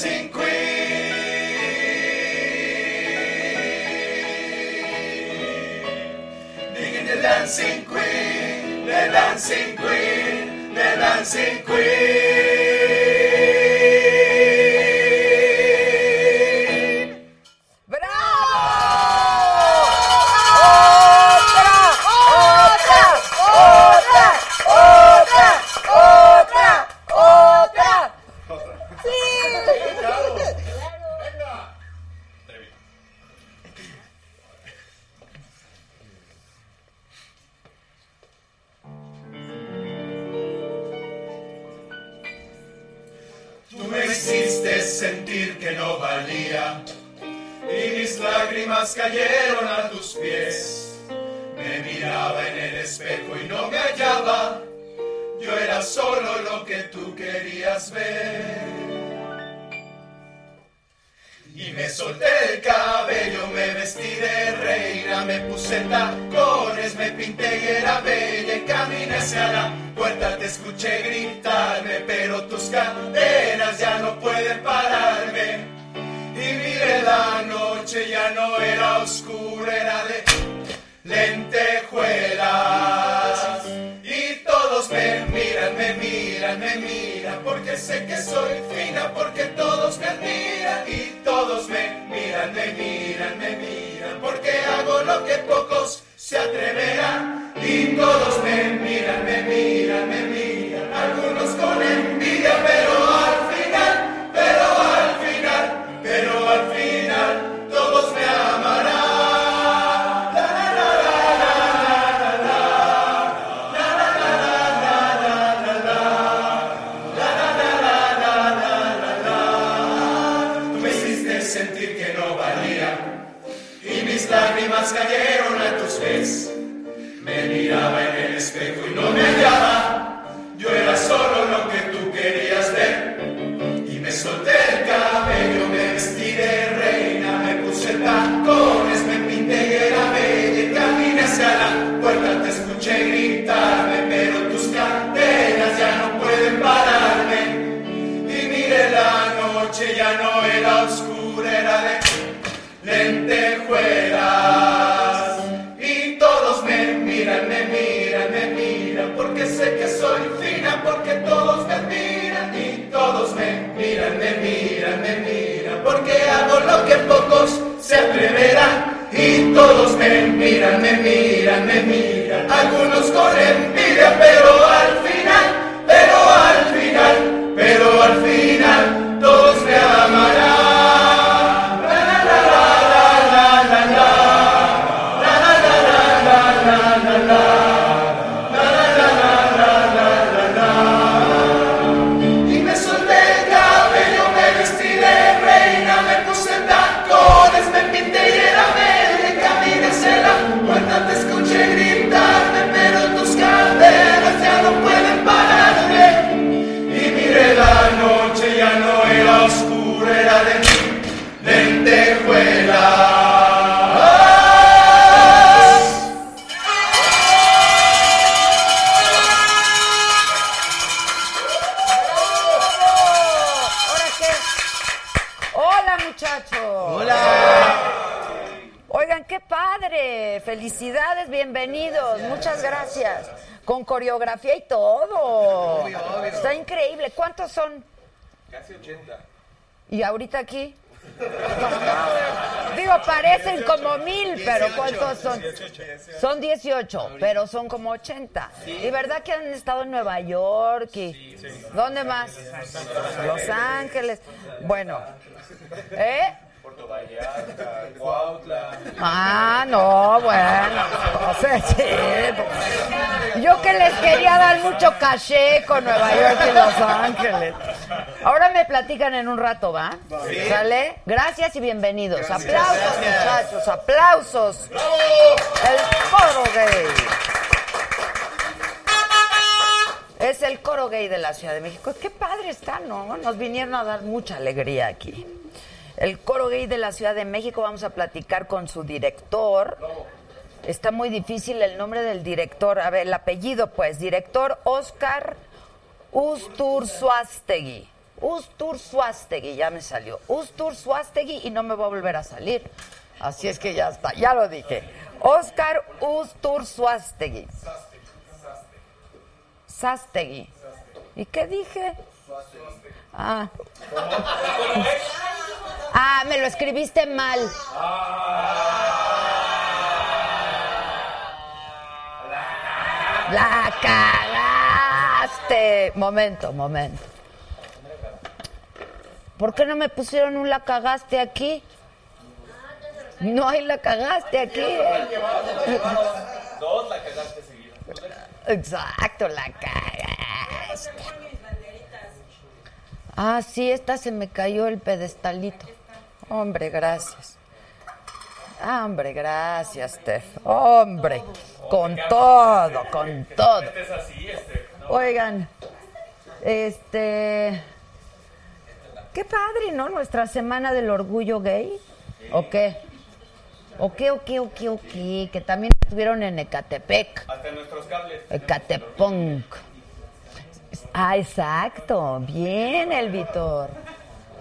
Dancing queen. Digging the dancing queen, the dancing queen, the dancing queen. 80. ¿Y ahorita aquí? Digo, parecen como mil, pero ¿cuántos son? Son 18, pero son como 80. ¿Y verdad que han estado en Nueva York? y ¿Dónde más? Los Ángeles. Bueno, ¿eh? Puerto Vallarta, Cuautla. Ah, no, bueno. O sea, sí. pues. Yo que les quería dar mucho caché con Nueva York y Los Ángeles. Ahora me platican en un rato, ¿va? ¿Sale? Gracias y bienvenidos. aplausos, muchachos, aplausos. El coro gay. Es el coro gay de la Ciudad de México. Qué padre está, ¿no? Nos vinieron a dar mucha alegría aquí. El coro gay de la Ciudad de México, vamos a platicar con su director. Está muy difícil el nombre del director. A ver, el apellido, pues. Director Oscar Ustur Suastegui. Ustur Suastegui, ya me salió. Ustur Suastegui y no me va a volver a salir. Así es que ya está, ya lo dije. Oscar Ustur Suastegui. Sastegui. ¿Y qué dije? Ah. Ah, me lo escribiste mal. La cagaste. Momento, momento. ¿Por qué no me pusieron un la cagaste aquí? No hay la cagaste aquí. Dos la cagaste. Exacto, la cagaste. Ah, sí, esta se me cayó el pedestalito. Hombre, gracias. Ah, hombre, gracias, Steph. Hombre, con todo, con todo. Oigan, este... Qué padre, ¿no? Nuestra semana del orgullo gay. ¿O qué? ¿O qué, o qué, o qué, o qué? Que también estuvieron en Ecatepec. Hasta nuestros cables. Ecatepunk. Ah, exacto. Bien el Vitor.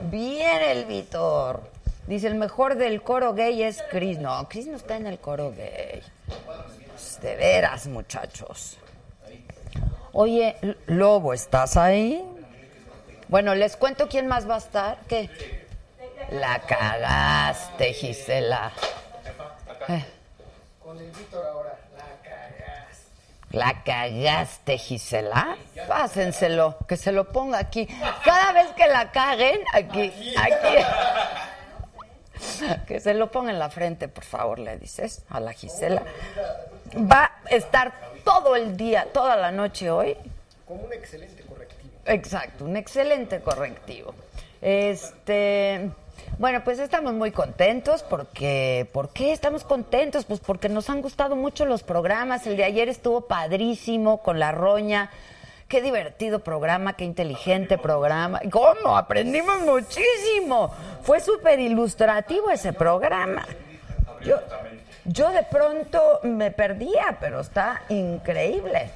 Bien el Vitor. Dice, el mejor del coro gay es Chris. No, Chris no está en el coro gay. Pues, De veras, muchachos. Oye, Lobo, ¿estás ahí? Bueno, les cuento quién más va a estar. ¿Qué? La cagaste, Gisela. Eh. La cagaste, Gisela. Pásenselo, que se lo ponga aquí. Cada vez que la caguen, aquí, aquí. Que se lo ponga en la frente, por favor, le dices a la Gisela. Va a estar todo el día, toda la noche hoy. Como un excelente correctivo. Exacto, un excelente correctivo. Este, bueno, pues estamos muy contentos porque, ¿por qué estamos contentos? Pues porque nos han gustado mucho los programas. El de ayer estuvo padrísimo con la roña. Qué divertido programa, qué inteligente programa. ¿Cómo? Aprendimos muchísimo. Fue súper ilustrativo ese programa. Yo, yo de pronto me perdía, pero está increíble.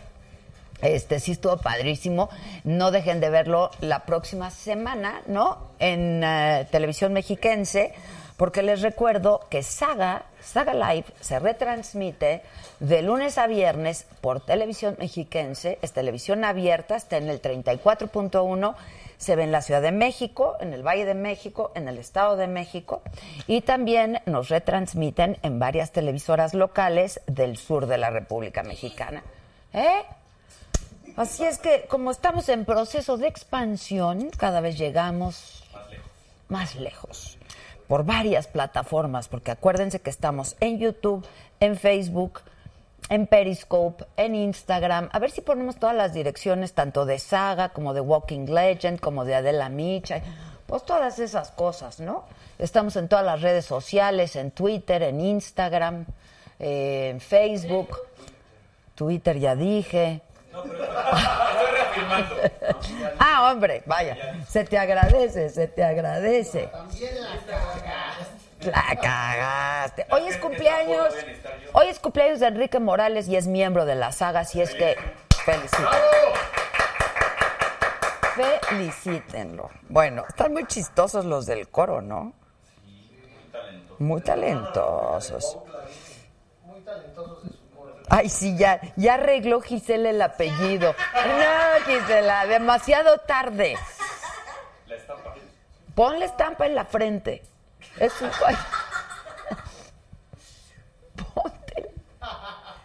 Este sí estuvo padrísimo. No dejen de verlo la próxima semana, ¿no? En eh, televisión mexiquense, porque les recuerdo que Saga, Saga Live, se retransmite de lunes a viernes por televisión mexiquense. Es televisión abierta, está en el 34.1. Se ve en la Ciudad de México, en el Valle de México, en el Estado de México y también nos retransmiten en varias televisoras locales del sur de la República Mexicana. ¿Eh? Así es que como estamos en proceso de expansión, cada vez llegamos más lejos por varias plataformas, porque acuérdense que estamos en YouTube, en Facebook, en Periscope, en Instagram. A ver si ponemos todas las direcciones, tanto de Saga como de Walking Legend, como de Adela Micha, pues todas esas cosas, ¿no? Estamos en todas las redes sociales, en Twitter, en Instagram, eh, en Facebook. Twitter ya dije. Estoy Ah, hombre, vaya, se te agradece, se te agradece. La cagaste. Hoy es cumpleaños, hoy es cumpleaños de Enrique Morales y es miembro de la saga, así es que felicítenlo. Felicítenlo. Bueno, están muy chistosos los del coro, ¿no? Muy talentosos. Ay, sí, ya, ya arregló Gisela el apellido. No, Gisela, demasiado tarde. Ponle estampa en la frente. Es un... ay. Ponte.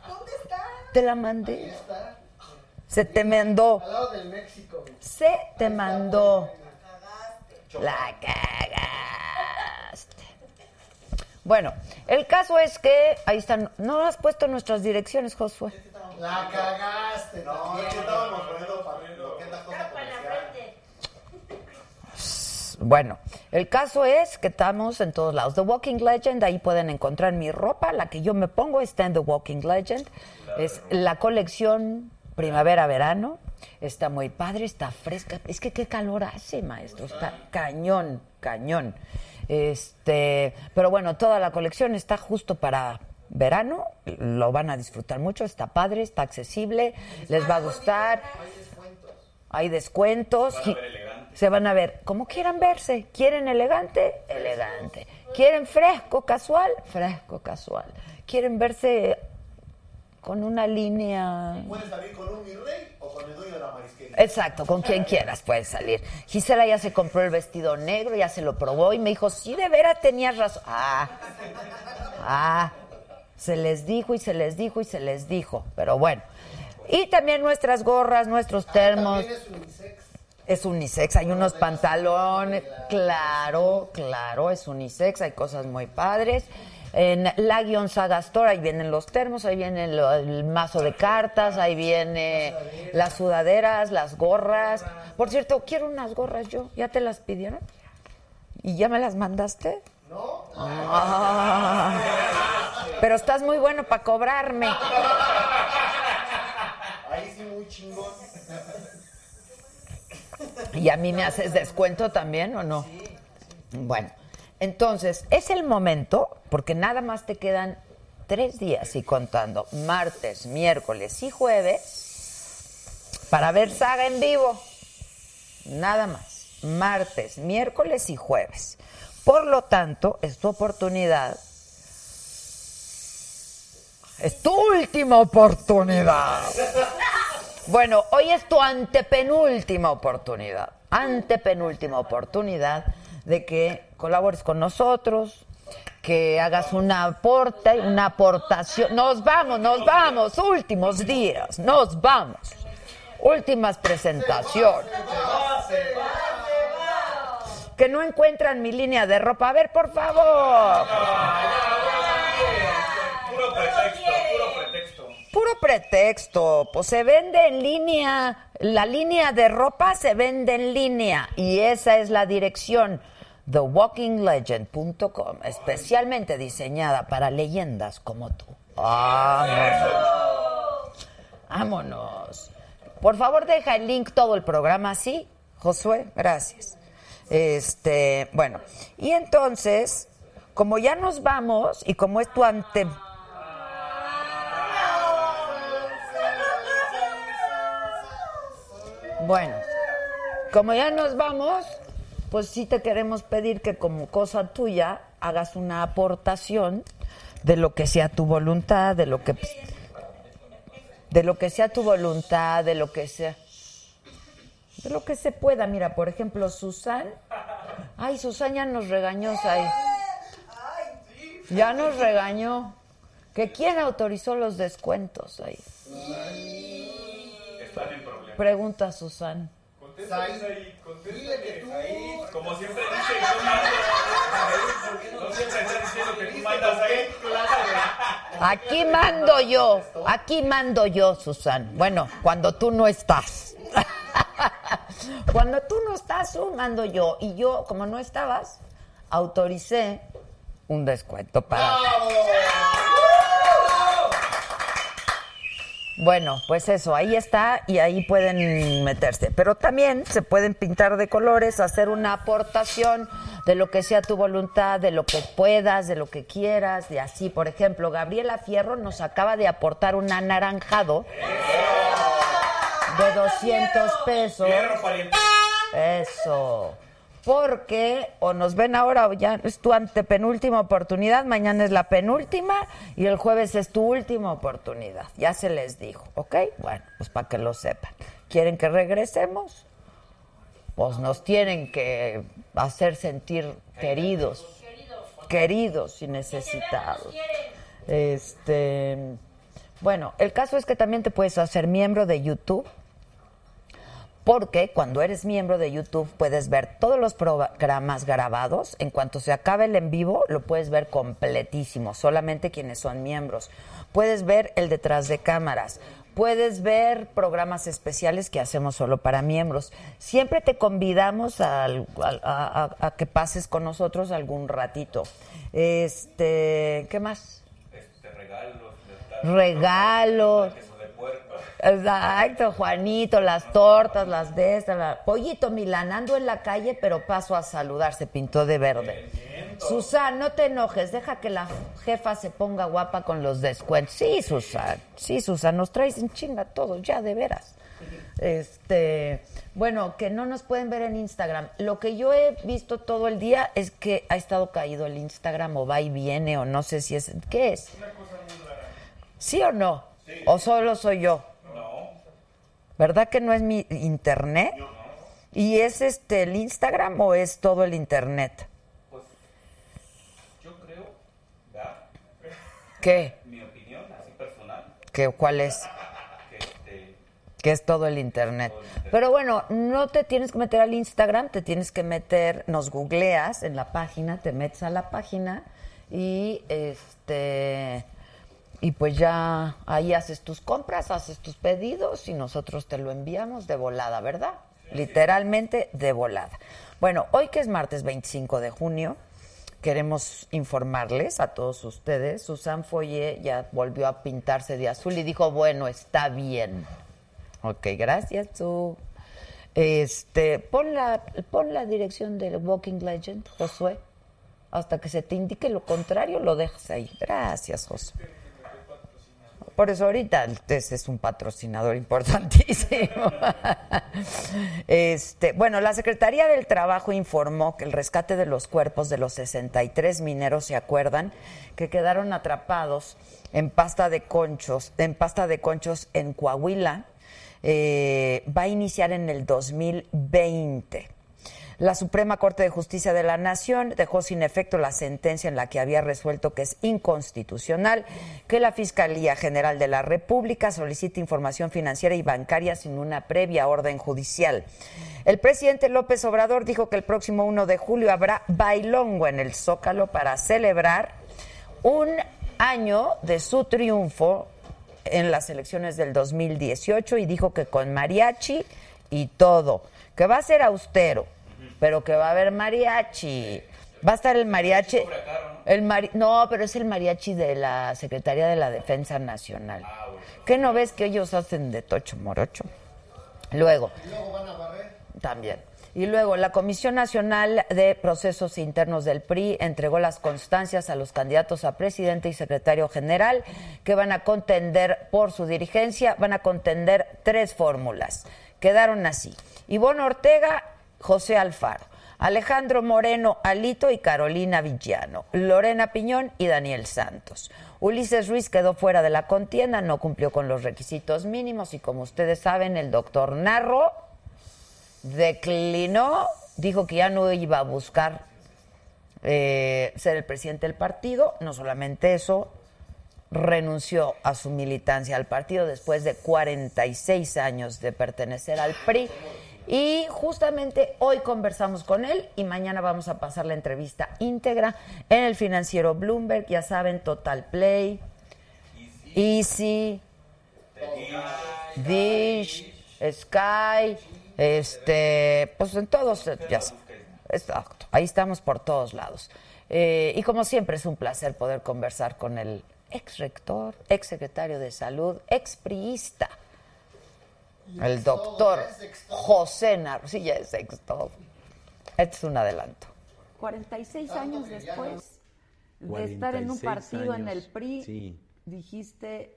¿Dónde está? Te la mandé. Está Se te mandó. al lado del México. Se te mandó. La cagaste. Bueno, el caso es que ahí están. No has puesto nuestras direcciones, Josué. La cagaste. No, es que estábamos poniendo Bueno, el caso es que estamos en todos lados. The Walking Legend, ahí pueden encontrar mi ropa. La que yo me pongo está en The Walking Legend. Es la colección primavera-verano. Está muy padre, está fresca. Es que qué calor hace, maestro. Está cañón, cañón. Este, pero bueno, toda la colección está justo para verano. Lo van a disfrutar mucho. Está padre, está accesible. Les va a gustar. Hay descuentos. Se van a ver como quieran verse. ¿Quieren elegante? Elegante. ¿Quieren fresco, casual? Fresco, casual. ¿Quieren verse con una línea? Puedes salir con un mi rey o con el dueño de la marisquería. Exacto, con quien quieras puedes salir. Gisela ya se compró el vestido negro, ya se lo probó y me dijo, sí, de veras tenías razón. Ah, ah, se les dijo y se les dijo y se les dijo. Pero bueno. Y también nuestras gorras, nuestros termos. También es unisex. Es unisex, hay unos pantalones, claro, claro, es unisex, hay cosas muy padres. En la guion Saga Store, ahí vienen los termos, ahí viene el, el mazo de cartas, ahí viene las sudaderas, las gorras. Por cierto, quiero unas gorras yo, ¿ya te las pidieron? ¿Y ya me las mandaste? ¿No? Ah, pero estás muy bueno para cobrarme. Ahí sí muy chingón. ¿Y a mí me haces descuento también o no? Bueno, entonces es el momento, porque nada más te quedan tres días y contando, martes, miércoles y jueves, para ver saga en vivo. Nada más, martes, miércoles y jueves. Por lo tanto, es tu oportunidad. Es tu última oportunidad. Bueno, hoy es tu antepenúltima oportunidad. Antepenúltima oportunidad de que colabores con nosotros, que hagas una aporte, una aportación. Nos vamos, nos vamos, últimos días, nos vamos. Últimas presentaciones. Que no encuentran mi línea de ropa. A ver, por favor. Puro pretexto, puro pretexto. Puro pretexto, pues se vende en línea, la línea de ropa se vende en línea y esa es la dirección thewalkinglegend.com, especialmente diseñada para leyendas como tú. Vámonos. Vámonos. Por favor, deja el link todo el programa así, Josué, gracias. Este, bueno, y entonces, como ya nos vamos y como es tu ante Bueno, como ya nos vamos, pues sí te queremos pedir que como cosa tuya hagas una aportación de lo que sea tu voluntad, de lo que de lo que sea tu voluntad, de lo que sea de lo que se pueda. Mira, por ejemplo, Susan. Ay, Susan ya nos regañó, Sai. Ya nos regañó. ¿Que quién autorizó los descuentos ahí? Están en problemas. Pregunta Susan. Contéstale, Said, contéstale, Said. Como siempre dice, yo mando. No siempre está diciendo que tú mandas ahí. Aquí mando yo, aquí mando yo, Susan. Bueno, cuando tú no estás. Cuando tú no estás, tú mando yo. Y yo, como no estabas, autoricé un descuento para... Bueno, pues eso, ahí está y ahí pueden meterse. Pero también se pueden pintar de colores, hacer una aportación de lo que sea tu voluntad, de lo que puedas, de lo que quieras, de así. Por ejemplo, Gabriela Fierro nos acaba de aportar un anaranjado de 200 pesos. Eso. Porque o nos ven ahora o ya es tu antepenúltima oportunidad, mañana es la penúltima y el jueves es tu última oportunidad. Ya se les dijo, ¿ok? Bueno, pues para que lo sepan. ¿Quieren que regresemos? Pues nos tienen que hacer sentir queridos, queridos y necesitados. Este, bueno, el caso es que también te puedes hacer miembro de YouTube porque cuando eres miembro de YouTube puedes ver todos los programas grabados. En cuanto se acabe el en vivo, lo puedes ver completísimo, solamente quienes son miembros. Puedes ver el detrás de cámaras. Puedes ver programas especiales que hacemos solo para miembros. Siempre te convidamos a que pases con nosotros algún ratito. Este, ¿qué más? Este, regalos. Regalos. Exacto, Juanito, las tortas, las de estas, la- Pollito Milán, ando en la calle, pero paso a saludar, se pintó de verde. Susan, no te enojes, deja que la jefa se ponga guapa con los descuentos. Sí, Susan, sí, Susan, nos traes en chinga todos, ya de veras. Este, bueno, que no nos pueden ver en Instagram. Lo que yo he visto todo el día es que ha estado caído el Instagram o va y viene o no sé si es, ¿qué es? ¿Sí o no? ¿O solo soy yo? ¿Verdad que no es mi internet? ¿Y es este el Instagram o es todo el internet? Yo creo, ¿verdad? ¿Qué? Mi opinión, así personal, ¿Qué cuál es? que este, Que es todo el internet. Pero bueno, no te tienes que meter al Instagram, te tienes que meter, nos googleas en la página, te metes a la página y este y pues ya ahí haces tus compras, haces tus pedidos y nosotros te lo enviamos de volada, ¿verdad? Literalmente de volada. Bueno, hoy que es martes 25 de junio, queremos informarles a todos ustedes, Susan Foye ya volvió a pintarse de azul y dijo, bueno, está bien. Ok, gracias, Su. Este, pon la, pon la dirección del Walking Legend, Josué. Hasta que se te indique lo contrario, lo dejas ahí. Gracias, Josué. Por eso ahorita ese es un patrocinador importantísimo. Este, bueno, la Secretaría del Trabajo informó que el rescate de los cuerpos de los 63 mineros, ¿se acuerdan? Que quedaron atrapados en pasta de conchos, en pasta de conchos en Coahuila, eh, va a iniciar en el 2020. La Suprema Corte de Justicia de la Nación dejó sin efecto la sentencia en la que había resuelto que es inconstitucional que la Fiscalía General de la República solicite información financiera y bancaria sin una previa orden judicial. El presidente López Obrador dijo que el próximo 1 de julio habrá bailongo en el Zócalo para celebrar un año de su triunfo en las elecciones del 2018 y dijo que con mariachi y todo, que va a ser austero, pero que va a haber mariachi. Va a estar el mariachi. El mari, no, pero es el mariachi de la Secretaría de la Defensa Nacional. ¿Qué no ves que ellos hacen de tocho morocho? Luego. luego van a barrer? También. Y luego, la Comisión Nacional de Procesos Internos del PRI entregó las constancias a los candidatos a presidente y secretario general que van a contender por su dirigencia, van a contender tres fórmulas. Quedaron así. Ivonne Ortega, José Alfaro. Alejandro Moreno Alito y Carolina Villano, Lorena Piñón y Daniel Santos. Ulises Ruiz quedó fuera de la contienda, no cumplió con los requisitos mínimos y como ustedes saben, el doctor Narro declinó, dijo que ya no iba a buscar eh, ser el presidente del partido, no solamente eso, renunció a su militancia al partido después de 46 años de pertenecer al PRI. Y justamente hoy conversamos con él y mañana vamos a pasar la entrevista íntegra en el financiero Bloomberg, ya saben, Total Play, Easy, Dish, Sky, este, pues en todos, ya saben, exacto, ahí estamos por todos lados. Eh, y como siempre es un placer poder conversar con el ex rector, ex secretario de salud, ex priista, el doctor José Narro. Sí, ya es ex todo. Este es un adelanto. 46 años después de estar en un 46 partido en el PRI, sí. dijiste,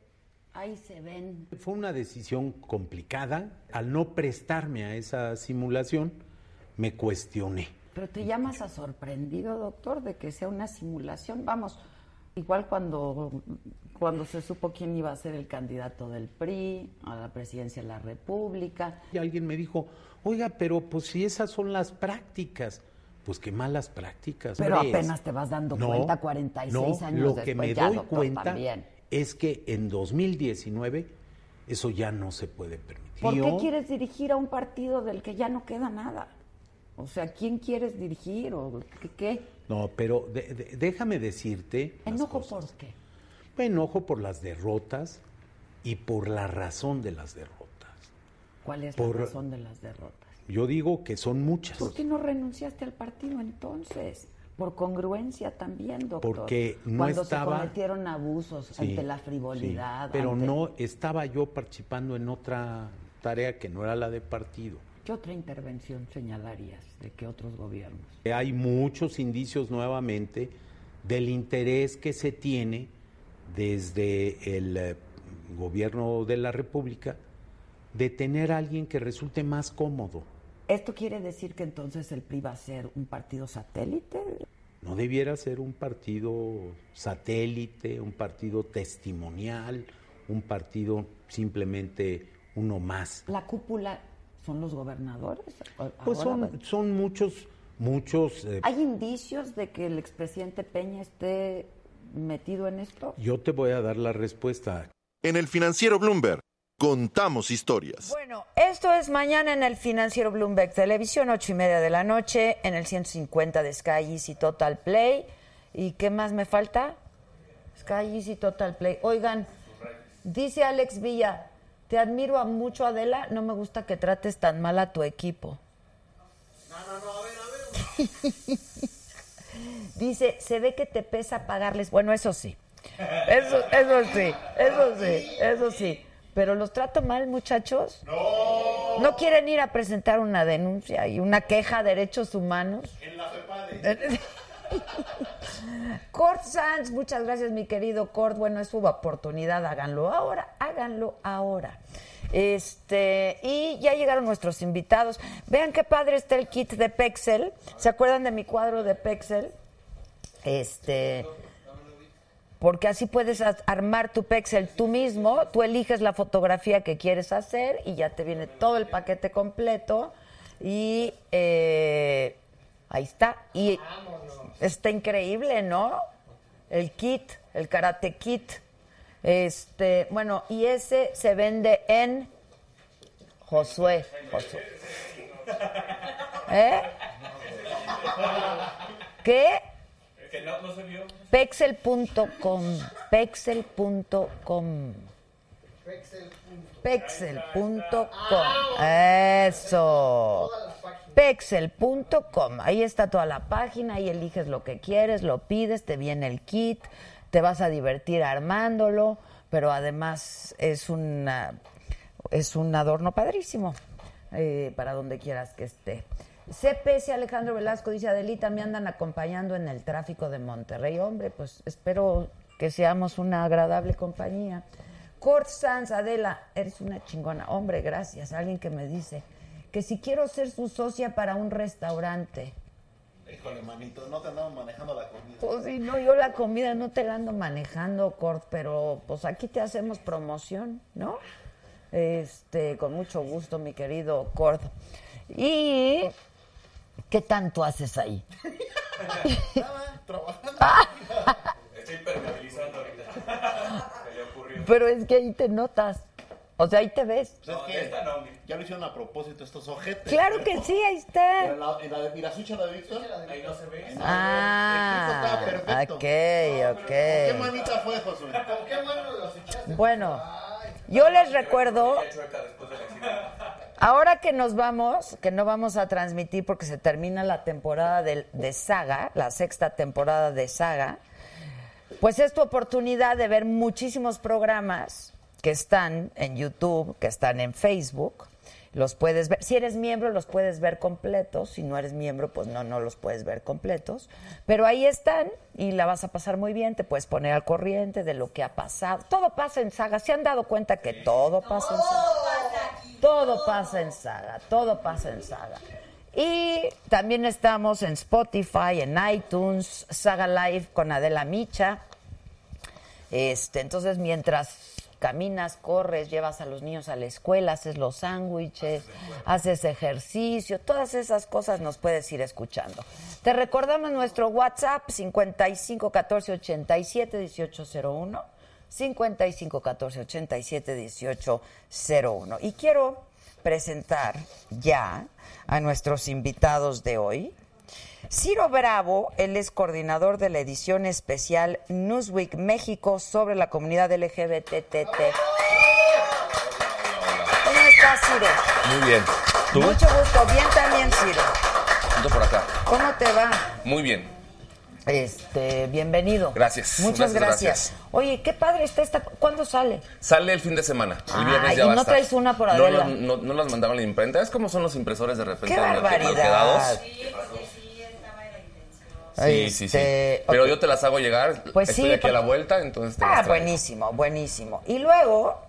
ahí se ven. Fue una decisión complicada. Al no prestarme a esa simulación, me cuestioné. Pero te llamas a sorprendido, doctor, de que sea una simulación. Vamos, igual cuando, cuando se supo quién iba a ser el candidato del PRI a la presidencia de la República. Y alguien me dijo, oiga, pero pues si esas son las prácticas, pues qué malas prácticas. Pero ves. apenas te vas dando cuenta 46 no, años lo después. que me doy cuenta también. es que en 2019 eso ya no se puede permitir. ¿Por qué quieres dirigir a un partido del que ya no queda nada? O sea, ¿quién quieres dirigir o qué? qué? No, pero de- de- déjame decirte. ¿Enojo por qué? Enojo por las derrotas y por la razón de las derrotas. ¿Cuál es Por- la razón de las derrotas? Yo digo que son muchas. ¿Por qué no renunciaste al partido entonces? Por congruencia también, doctor. Porque no Cuando estaba- se cometieron abusos Sí, ante la sí, frivolidad. pero ante- no estaba yo participando en otra tarea que no era la de partido. ¿Qué otra intervención señalarías de qué otros gobiernos? Hay muchos indicios nuevamente del interés que se tiene desde el eh, gobierno de la República de tener a alguien que resulte más cómodo. ¿Esto quiere decir que entonces el PRI va a ser un partido satélite? No debiera ser un partido satélite, un partido testimonial, un partido simplemente uno más. ¿La cúpula son los gobernadores? Pues son, son muchos, muchos. eh, ¿Hay indicios de que el expresidente Peña esté metido en esto? yo te voy a dar la respuesta. En el financiero Bloomberg, contamos historias. Bueno, esto es mañana en el Financiero Bloomberg Televisión, ocho y media de la noche, en el 150 de Sky Easy Total Play. ¿Y qué más me falta? Sky Easy Total Play. Oigan, dice Alex Villa, te admiro a mucho, Adela, no me gusta que trates tan mal a tu equipo. Dice, se ve que te pesa pagarles. Bueno, eso sí. Eso, eso sí, eso sí, eso sí. Pero los trato mal, muchachos. No. ¿No quieren ir a presentar una denuncia y una queja a derechos humanos? En la FEPADE. Cort Sanz, muchas gracias, mi querido Cort. Bueno, es su oportunidad, háganlo ahora, háganlo ahora. Este, y ya llegaron nuestros invitados. Vean qué padre está el kit de Pexel. ¿Se acuerdan de mi cuadro de Pexel? Este, porque así puedes armar tu Pexel tú mismo, tú eliges la fotografía que quieres hacer y ya te viene todo el paquete completo y eh, ahí está. Y está increíble, ¿no? El kit, el karate kit. Este, bueno, y ese se vende en Josué. Josué. ¿Eh? ¿Qué? Que no, no se vio. Pexel.com. Pexel.com. Pexel.com. Eso. Pexel.com. Ahí está toda la página, ahí eliges lo que quieres, lo pides, te viene el kit, te vas a divertir armándolo, pero además es una es un adorno padrísimo eh, para donde quieras que esté. CPS Alejandro Velasco dice, Adelita, me andan acompañando en el tráfico de Monterrey. Hombre, pues espero que seamos una agradable compañía. Cort Sanz, Adela, eres una chingona. Hombre, gracias. Alguien que me dice que si quiero ser su socia para un restaurante. Híjole, manito, no te andamos manejando la comida. Pues sí, no, yo la comida no te la ando manejando, Cort, pero pues aquí te hacemos promoción, ¿no? Este, con mucho gusto, mi querido Cort. Y ¿qué tanto haces ahí? Nada, trabajando. Estoy impermeabilizando ahorita. Se le ocurrió. Pero es que ahí te notas. O sea, ahí te ves. Pues es que esta no, ya lo hicieron a propósito estos ojetes. Claro que sí, ahí Pero está. la, en la de Mirasucha, la de Víctor. Ahí no se ve. Ah, El estaba perfecto. ok, ¿Qué ok. manita fue, Josué? ¿Con qué mano los echaste? Bueno, yo les recuerdo Ahora que nos vamos, que no vamos a transmitir porque se termina la temporada de, de Saga, la sexta temporada de Saga, pues es tu oportunidad de ver muchísimos programas que están en YouTube, que están en Facebook. Los puedes ver, si eres miembro los puedes ver completos, si no eres miembro pues no, no los puedes ver completos, pero ahí están y la vas a pasar muy bien, te puedes poner al corriente de lo que ha pasado. Todo pasa en Saga, ¿se han dado cuenta que todo pasa en Saga? Todo pasa en Saga, todo pasa en Saga. Y también estamos en Spotify, en iTunes, Saga Live con Adela Micha. Este, entonces, mientras caminas, corres, llevas a los niños a la escuela, haces los sándwiches, haces ejercicio, todas esas cosas nos puedes ir escuchando. Te recordamos nuestro WhatsApp 55 14 87 1801. 55 14 87 1801. Y quiero presentar ya a nuestros invitados de hoy. Ciro Bravo, él es coordinador de la edición especial Newsweek México sobre la comunidad LGBTT. ¿Cómo estás, Ciro? Muy bien. ¿Tú? Mucho gusto. Bien también, Ciro. Ando por acá. ¿Cómo te va? Muy bien. Este, bienvenido. Gracias. Muchas Gracias, gracias. Oye, qué padre está esta. ¿Cuándo sale? Sale el fin de semana. El Ay, viernes ¿y ya va a no estar. traes una por no, Adela? no, no, no las mandaban a la imprenta. Es como son los impresores de repente. ¡Qué barbaridad! Sí, sí, sí. Este, Pero ok. yo te las hago llegar. Pues Estoy sí, aquí a la vuelta, entonces te Ah, buenísimo, buenísimo. Y luego,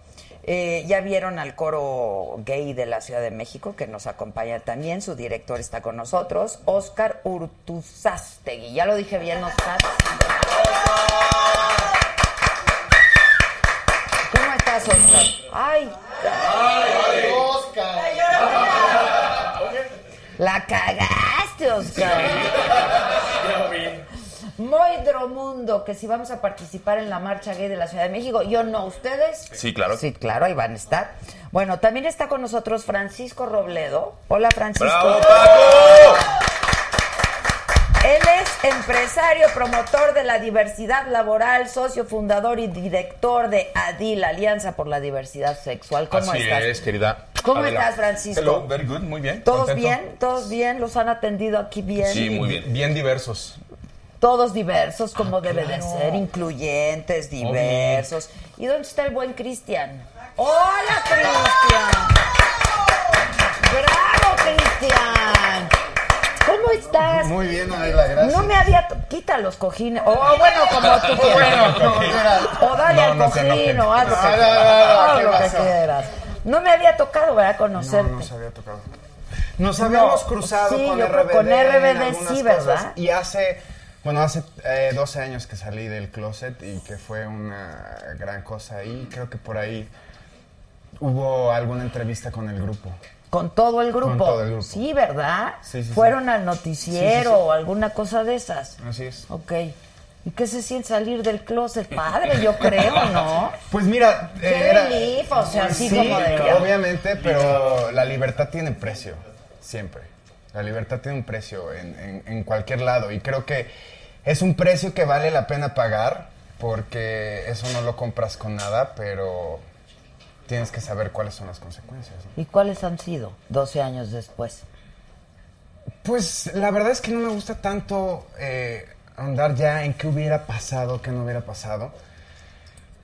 eh, ya vieron al coro gay de la Ciudad de México, que nos acompaña también. Su director está con nosotros, Oscar Urtuzastegui. Ya lo dije bien, Oscar. ¿Cómo estás, Oscar? Ay, Oscar. la cagaste, Oscar. Moidro Mundo, que si vamos a participar en la marcha gay de la Ciudad de México, yo no, ¿ustedes? Sí, claro. Sí, claro, ahí van a estar. Bueno, también está con nosotros Francisco Robledo. Hola, Francisco. ¡Bravo, Paco! Él es empresario, promotor de la diversidad laboral, socio fundador y director de ADIL, Alianza por la Diversidad Sexual. ¿Cómo Así estás? es, querida. ¿Cómo Adela. estás, Francisco? Hello, very good, muy bien. ¿Todos contento. bien? ¿Todos bien? ¿Los han atendido aquí bien? Sí, muy bien. Bien diversos. Todos diversos, Ah, como debe de ser, incluyentes, diversos. ¿Y dónde está el buen Cristian? ¡Hola, Cristian! Cristian! ¿Cómo estás? Muy bien, Adela, gracias. No me había... to- Quita los cojines. O bueno, como tú quieras. O dale No, al no cojín, o haz lo que No, no, no, quieras. no, haz ¿qué lo que quieras. No me había tocado, ¿verdad? Conocerte. No, no se había tocado. Nos habíamos cruzado sí, con yo creo RBD. con RBD sí, cosas, ¿verdad? Y hace, bueno, hace eh, 12 años que salí del closet y que fue una gran cosa ahí. Creo que por ahí hubo alguna entrevista con el grupo. Con todo el grupo. Con todo el grupo. Sí, ¿verdad? Sí, sí, Fueron sí. al noticiero o alguna cosa de esas. Así es. Ok. ¿Y qué se siente salir del closet? Padre, yo creo, ¿no? Pues mira, Qué eh, era- relief, o sea, así sí, como de obviamente, pero la libertad tiene precio, siempre. La libertad tiene un precio en, en- en cualquier lado y creo que es un precio que vale la pena pagar porque eso no lo compras con nada, pero tienes que saber cuáles son las consecuencias. ¿no? ¿Y cuáles han sido 12 años después? Pues la verdad es que no me gusta tanto eh, andar ya en qué hubiera pasado, qué no hubiera pasado.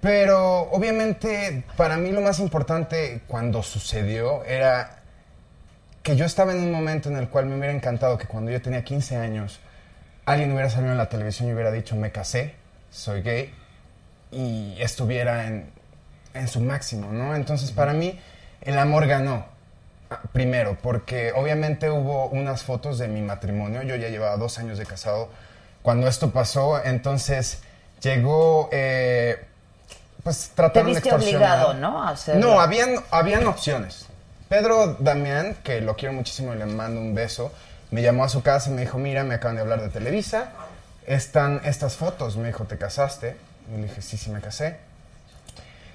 Pero obviamente para mí lo más importante cuando sucedió era que yo estaba en un momento en el cual me hubiera encantado que cuando yo tenía 15 años alguien hubiera salido en la televisión y hubiera dicho me casé, soy gay y estuviera en, en su máximo, ¿no? Entonces para mí el amor ganó. Ah, Primero, porque obviamente hubo unas fotos de mi matrimonio. Yo ya llevaba dos años de casado cuando esto pasó. Entonces llegó, eh, pues Te trataron de viste extorsionar. obligado, ¿no? A. No, habían, habían opciones. Pedro Damián, que lo quiero muchísimo y le mando un beso, me llamó a su casa y me dijo, mira, me acaban de hablar de Televisa, están estas fotos. Me dijo, ¿te casaste? Y le dije, sí, sí me casé.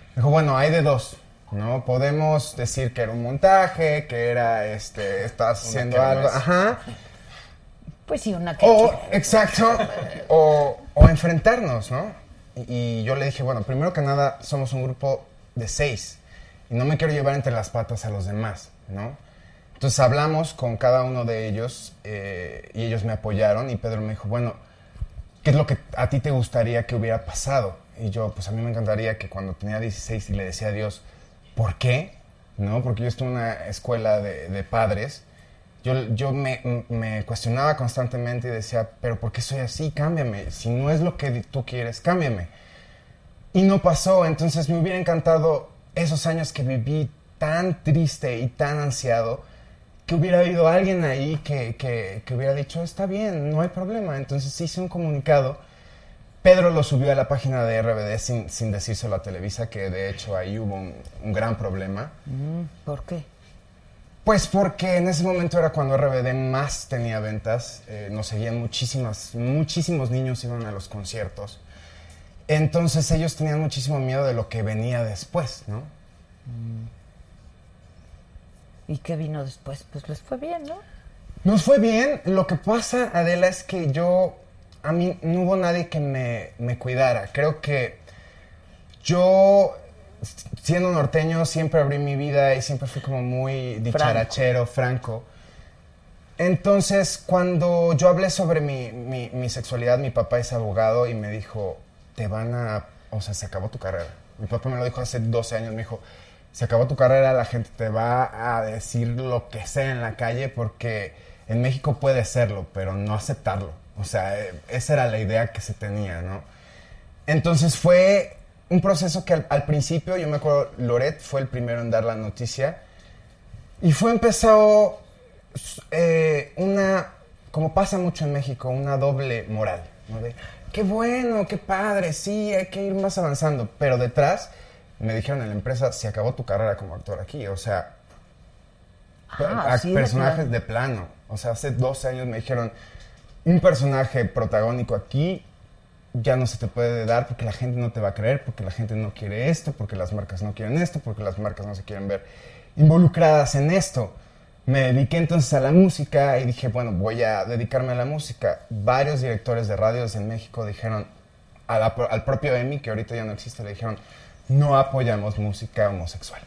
Me dijo, bueno, hay de dos, ¿no? Podemos decir que era un montaje, que era, este, estás haciendo algo, ajá. Pues sí, una que... O, exacto, o, o enfrentarnos, ¿no? Y, y yo le dije, bueno, primero que nada, somos un grupo de seis y no me quiero llevar entre las patas a los demás, ¿no? Entonces hablamos con cada uno de ellos eh, y ellos me apoyaron y Pedro me dijo, bueno, ¿qué es lo que a ti te gustaría que hubiera pasado? Y yo, pues a mí me encantaría que cuando tenía 16 y le decía a Dios, ¿por qué? ¿No? Porque yo estuve en una escuela de, padres. Yo, yo me, me cuestionaba constantemente y decía, pero ¿por qué soy así? Cámbiame. Si no es lo que tú quieres, cámbiame. Y no pasó. Entonces me hubiera encantado esos años que viví tan triste y tan ansiado que hubiera habido alguien ahí que, que- que hubiera dicho, está bien, no hay problema. Entonces hice un comunicado. Pedro lo subió a la página de RBD sin, sin decírselo a Televisa, que de hecho ahí hubo un, un gran problema. Mm, ¿Por qué? Pues porque en ese momento era cuando RBD más tenía ventas, eh, nos seguían muchísimas, muchísimos niños iban a los conciertos. Entonces ellos tenían muchísimo miedo de lo que venía después, ¿no? ¿Y qué vino después? Pues les fue bien, ¿no? Nos fue bien. Lo que pasa, Adela, es que yo, a mí no hubo nadie que me, me cuidara. Creo que yo, siendo norteño, siempre abrí mi vida y siempre fui como muy dicharachero, franco. Entonces, cuando yo hablé sobre mi, mi- mi sexualidad, mi papá es abogado y me dijo, te van a, o sea, se acabó tu carrera. Mi papá me lo dijo hace 12 años, me dijo, se acabó tu carrera, la gente te va a decir lo que sea en la calle porque en México puede serlo, pero no aceptarlo. O sea, eh, esa era la idea que se tenía, ¿no? Entonces fue un proceso que al, principio, yo me acuerdo, Loret fue el primero en dar la noticia y fue empezado eh, una, como pasa mucho en México, una doble moral, ¿no? Qué bueno, qué padre, sí, hay que ir más avanzando, pero detrás me dijeron en la empresa, se acabó tu carrera como actor aquí, o sea, Ah, de personajes plano. de plano. O sea, hace 12 años me dijeron, un personaje protagónico aquí ya no se te puede dar porque la gente no te va a creer, porque la gente no quiere esto, porque las marcas no quieren esto, porque las marcas no se quieren ver involucradas en esto. Me dediqué entonces a la música y dije, bueno, voy a dedicarme a la música. Varios directores de radios en México dijeron, a la pro- al propio Emi, que ahorita ya no existe, le dijeron, no apoyamos música homosexual.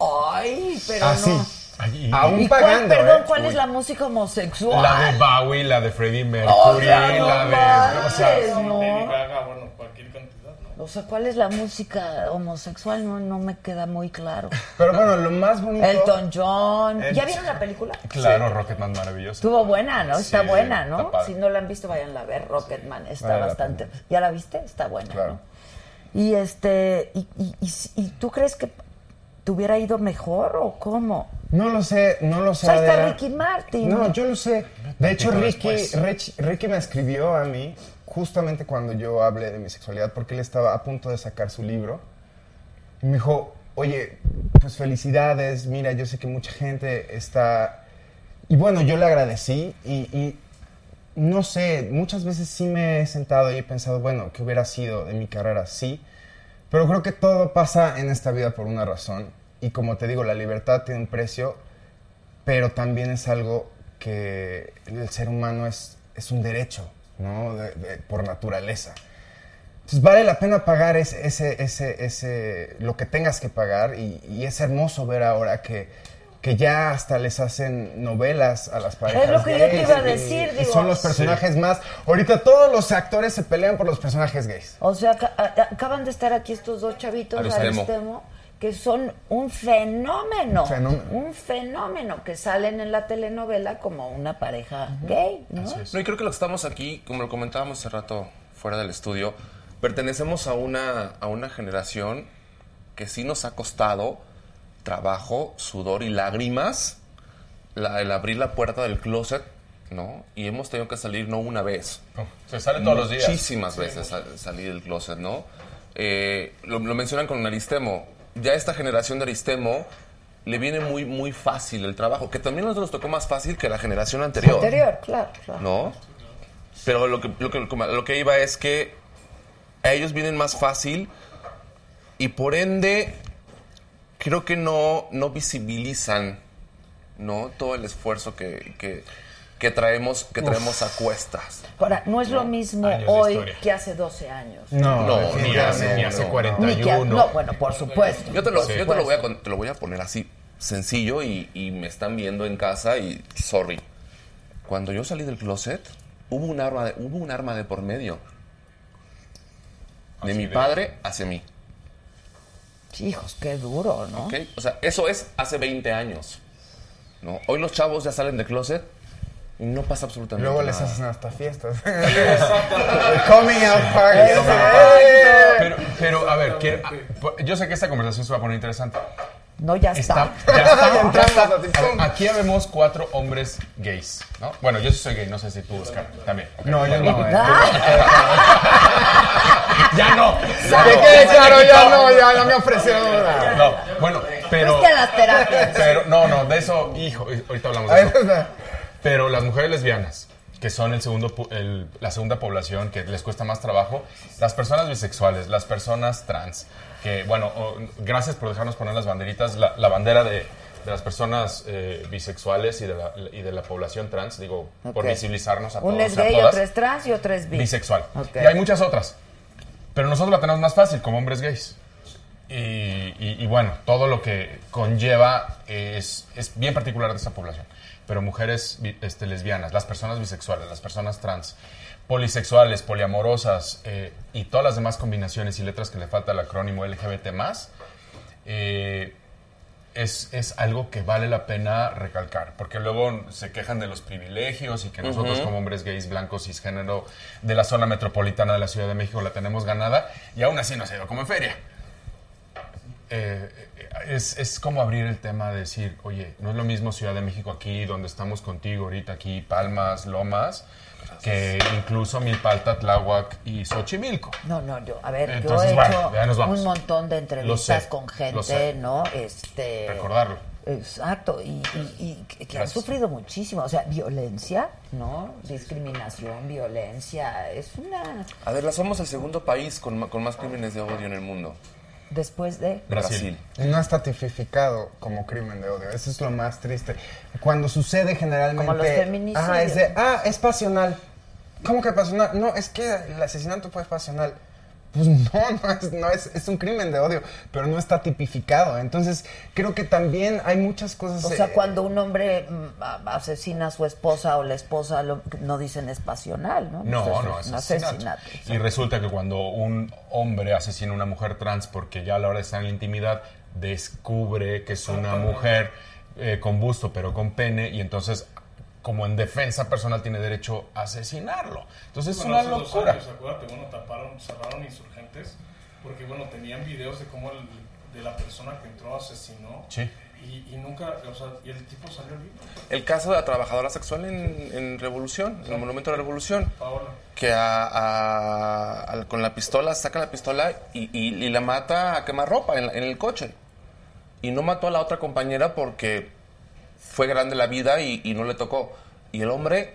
Ay, pero Así. no. Ay, y- Aún ¿Y cuál, pagando, perdón, ¿eh? cuál es la música homosexual? La de Bowie, la de Freddie Mercury, no la de. O sea, no. Lady Gaga, bueno, cualquier cantidad, ¿no? O sea, ¿cuál es la música homosexual? No, no me queda muy claro. Pero bueno, lo más bonito... Elton John. El- ¿Ya vieron la película? Claro, Rocketman maravilloso. Estuvo buena, ¿no? Está Sí, buena, ¿no? está. Si no la han visto, vayan a ver. Rocketman está Vale la bastante. ¿Ya la viste? Está buena. Claro. ¿no? Y este, y, y- y- y tú crees que te hubiera ido mejor o cómo? No lo sé, no lo O sé. sea, está. Ricky Martin. No, yo lo sé. De hecho, Ricky, Ricky me escribió a mí justamente cuando yo hablé de mi sexualidad, porque él estaba a punto de sacar su libro. Y me dijo, oye, pues felicidades, mira, yo sé que mucha gente está... Y bueno, yo le agradecí y, y no sé, muchas veces sí me he sentado y he pensado, bueno, ¿qué hubiera sido de mi carrera? Sí, pero creo que todo pasa en esta vida por una razón. Y como te digo, la libertad tiene un precio, pero también es algo que el ser humano es, es un derecho, ¿no? De- de- por naturaleza. Entonces vale la pena pagar ese, ese, ese, ese, lo que tengas que pagar y, y es hermoso ver ahora que, que ya hasta les hacen novelas a las parejas. Es lo que yo te iba a decir, y digo. son los personajes más... Ahorita todos los actores se pelean por los personajes gays. O sea, acaban de estar aquí estos dos chavitos, Aristemo. Aristemo, que son un fenómeno. Fenómeno. Un fenómeno que salen en la telenovela como una pareja gay, ¿no? No, y creo que lo que estamos aquí, como lo comentábamos hace rato fuera del estudio, pertenecemos a una, a una generación que sí nos ha costado trabajo, sudor y lágrimas la- el abrir la puerta del closet, ¿no? Y hemos tenido que salir no una vez. Se sale todos los días. Muchísimas veces sal- salir del closet, ¿no? Eh, lo, lo mencionan con Aristemo. Ya esta generación de Aristemo le viene muy, muy fácil el trabajo, que también a nosotros nos tocó más fácil que la generación anterior. Anterior, claro, claro. ¿no? Pero lo que, lo, que, lo que iba es que a ellos vienen más fácil y por ende creo que no, no visibilizan ¿no? todo el esfuerzo que, que, que traemos, que traemos a cuestas. Ahora, no es lo mismo hoy que hace 12 años. No, No, Ni hace, ni hace No. 41. Ni que- no, bueno, por supuesto. Yo te lo, Sí. yo te lo, voy, a, te lo voy a poner así, sencillo, y, y me están viendo en casa y sorry. Cuando yo salí del closet, hubo un arma de, hubo un arma de por medio. De Así mi de- padre hacia mí. Hijos, qué duro, ¿no? ¿ok? O sea, eso es hace 20 años. ¿no? Hoy los chavos ya salen de closet y no pasa absolutamente Luego les nada. hacen hasta fiestas. Coming out party. Pero, pero, a ver, quiero- ah, yo sé que esta conversación se va a poner interesante. No, ya está. Está, ya está, ver, pum. Aquí vemos cuatro hombres gays, ¿no? Bueno, yo sí soy gay, no sé si tú, Oscar, también. ok. No, yo no. eh. Ya no. Que quede claro, ya no, ya, ya me ofrecieron una. No, bueno, pero... Fuiste a las terapias. Pero, no, no, de eso, hijo, ahorita hablamos de eso. Pero las mujeres lesbianas, que son el segundo, el- la segunda población que les cuesta más trabajo, las personas bisexuales, las personas trans, que, bueno, o- gracias por dejarnos poner las banderitas, la, la bandera de, de las personas eh, bisexuales y de, la, y de la población trans, digo, por Ok. visibilizarnos a todos Un es gay, otro es trans y otro es bi. bisexual. Ok. Y hay muchas otras. Pero nosotros la tenemos más fácil como hombres gays. Y, y- y bueno, todo lo que conlleva es, es bien particular de esta población. Pero mujeres este, lesbianas, las personas bisexuales, las personas trans, polisexuales, poliamorosas eh, y todas las demás combinaciones y letras que le falta al acrónimo LGBT+, eh, es, es algo que vale la pena recalcar, porque luego se quejan de los privilegios y que nosotros como hombres gays, blancos, cisgénero de la zona metropolitana de la Ciudad de México la tenemos ganada y aún así nos ha ido como en feria. Eh, es, es como abrir el tema de decir, oye, no es lo mismo Ciudad de México aquí, donde estamos contigo ahorita, aquí, Palmas, Lomas, que incluso Milpalta, Tláhuac y Xochimilco. No, no, yo, a ver, Entonces, yo he bueno, hecho un montón de entrevistas sé, con gente. ¿no? Este. Recordarlo. Exacto, y, y- y que, han sufrido muchísimo, o sea, violencia, ¿no? Discriminación, violencia, es una... A ver, la somos el segundo país con, con más crímenes de odio en el mundo. Después de... Brasil. Y no está tipificado como crimen de odio. Eso es lo más triste. Cuando sucede generalmente. Como los feminicidios. Ah, es de, ah, es pasional. ¿Cómo que pasional? No, es que el asesinato fue pasional. Pues no, no, es, no es, es un crimen de odio, pero no está tipificado. Entonces, creo que también hay muchas cosas... O sea, eh, cuando un hombre mm, asesina a su esposa o la esposa, lo- no dicen es pasional, ¿no? No, Pues no, es es un asesinato. Y resulta que cuando un hombre asesina a una mujer trans porque ya a la hora de estar en la intimidad descubre que es una mujer eh, con busto pero con pene y entonces como en defensa personal tiene derecho a asesinarlo. Entonces es Bueno, una hace dos locura. años, acuérdate, bueno, taparon, cerraron insurgentes porque, bueno, tenían videos de cómo el, de la persona que entró asesinó. Sí. Y, y nunca, o sea, y el tipo salió libre. El caso de la trabajadora sexual en, en Revolución, en el Monumento de la Revolución. Paola. Que a- con la pistola, saca la pistola y, y- y la mata a quemarropa en, la- en el coche. Y no mató a la otra compañera porque fue grande la vida y, y no le tocó. Y el hombre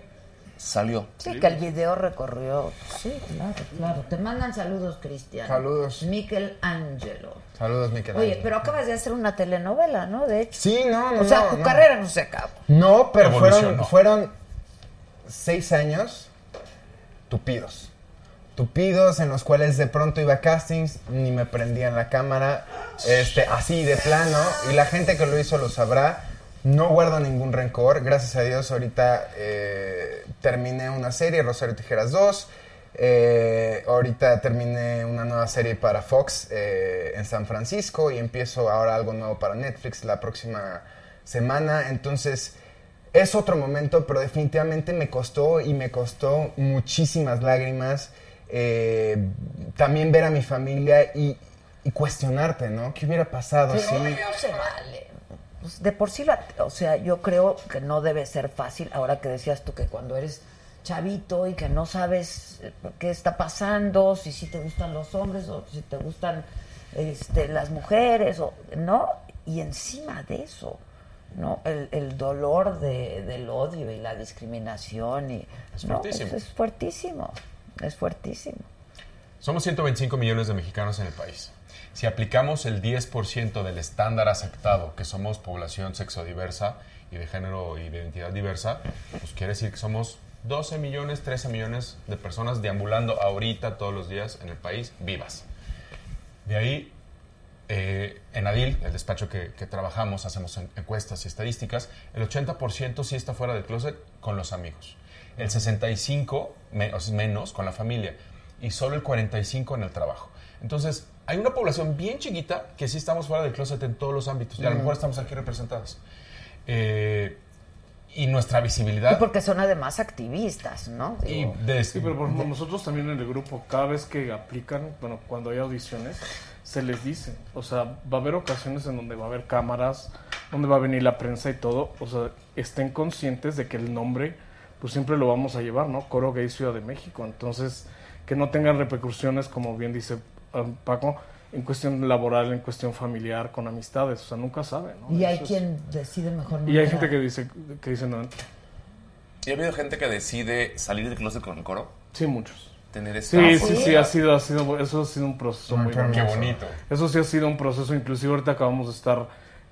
salió. Sí, que el video recorrió. Sí, claro, claro. Te mandan saludos, Cristian. Saludos. Miquel Angelo. Saludos, Miquel. Oye, Ángel. pero acabas de hacer una telenovela, ¿no? De hecho. Sí, no, no, O sea, no, tu no. carrera no se acabó. No, pero fueron, fueron seis años tupidos. Tupidos en los cuales de pronto iba a castings, ni me prendían la cámara, este, así de plano, y la gente que lo hizo lo sabrá. No guardo ningún rencor, gracias a Dios ahorita eh, terminé una serie, Rosario Tijeras 2, eh, ahorita terminé una nueva serie para Fox eh, en San Francisco y empiezo ahora algo nuevo para Netflix la próxima semana. Entonces, es otro momento, pero definitivamente me costó y me costó muchísimas lágrimas. eh, también ver a mi familia y, y cuestionarte, ¿no? ¿Qué hubiera pasado si... no se vale. Pues, de por sí, la- o sea, yo creo que no debe ser fácil, ahora que decías tú que cuando eres chavito y que no sabes eh, qué está pasando, si sí te gustan los hombres o si te gustan este, las mujeres, o, ¿no? Y encima de eso, ¿no? El, el dolor de- del odio y la discriminación. Y, Es ¿no? fuertísimo. Es, es fuertísimo, es fuertísimo. Somos 125 millones de mexicanos en el país. Si aplicamos el 10% del estándar aceptado, que somos población sexodiversa y de género y de identidad diversa, pues quiere decir que somos 12 millones, 13 millones de personas deambulando ahorita todos los días en el país vivas. De ahí, eh, en ADIL, el despacho que, que trabajamos, hacemos en- encuestas y estadísticas, el 80% sí está fuera del closet con los amigos, el 65% me- o sea, menos con la familia y solo el 45% en el trabajo. Entonces, hay una población bien chiquita que sí estamos fuera del closet en todos los ámbitos y a lo mejor estamos aquí representados. Eh, y nuestra visibilidad... Y porque son además activistas, ¿no? Digo, Sí, pero por ejemplo, nosotros también en el grupo, cada vez que aplican, bueno, cuando hay audiciones, se les dice, o sea, va a haber ocasiones en donde va a haber cámaras, donde va a venir la prensa y todo, o sea, estén conscientes de que el nombre, pues siempre lo vamos a llevar, ¿no? Coro Gay Ciudad de México, entonces, que no tengan repercusiones, como bien dice Paco, en cuestión laboral, en cuestión familiar, con amistades, o sea, nunca sabe, ¿no? Y hay es- quien decide mejor no Y hay gente que dice, que dice no. ¿Y ha habido gente que decide salir del closet con el coro? Sí, muchos. Tener esa Sí, sí, sí, ha sido, ha sido, eso ha sido un proceso muy qué bonito. bonito. Eso sí ha sido un proceso, inclusive ahorita acabamos de estar,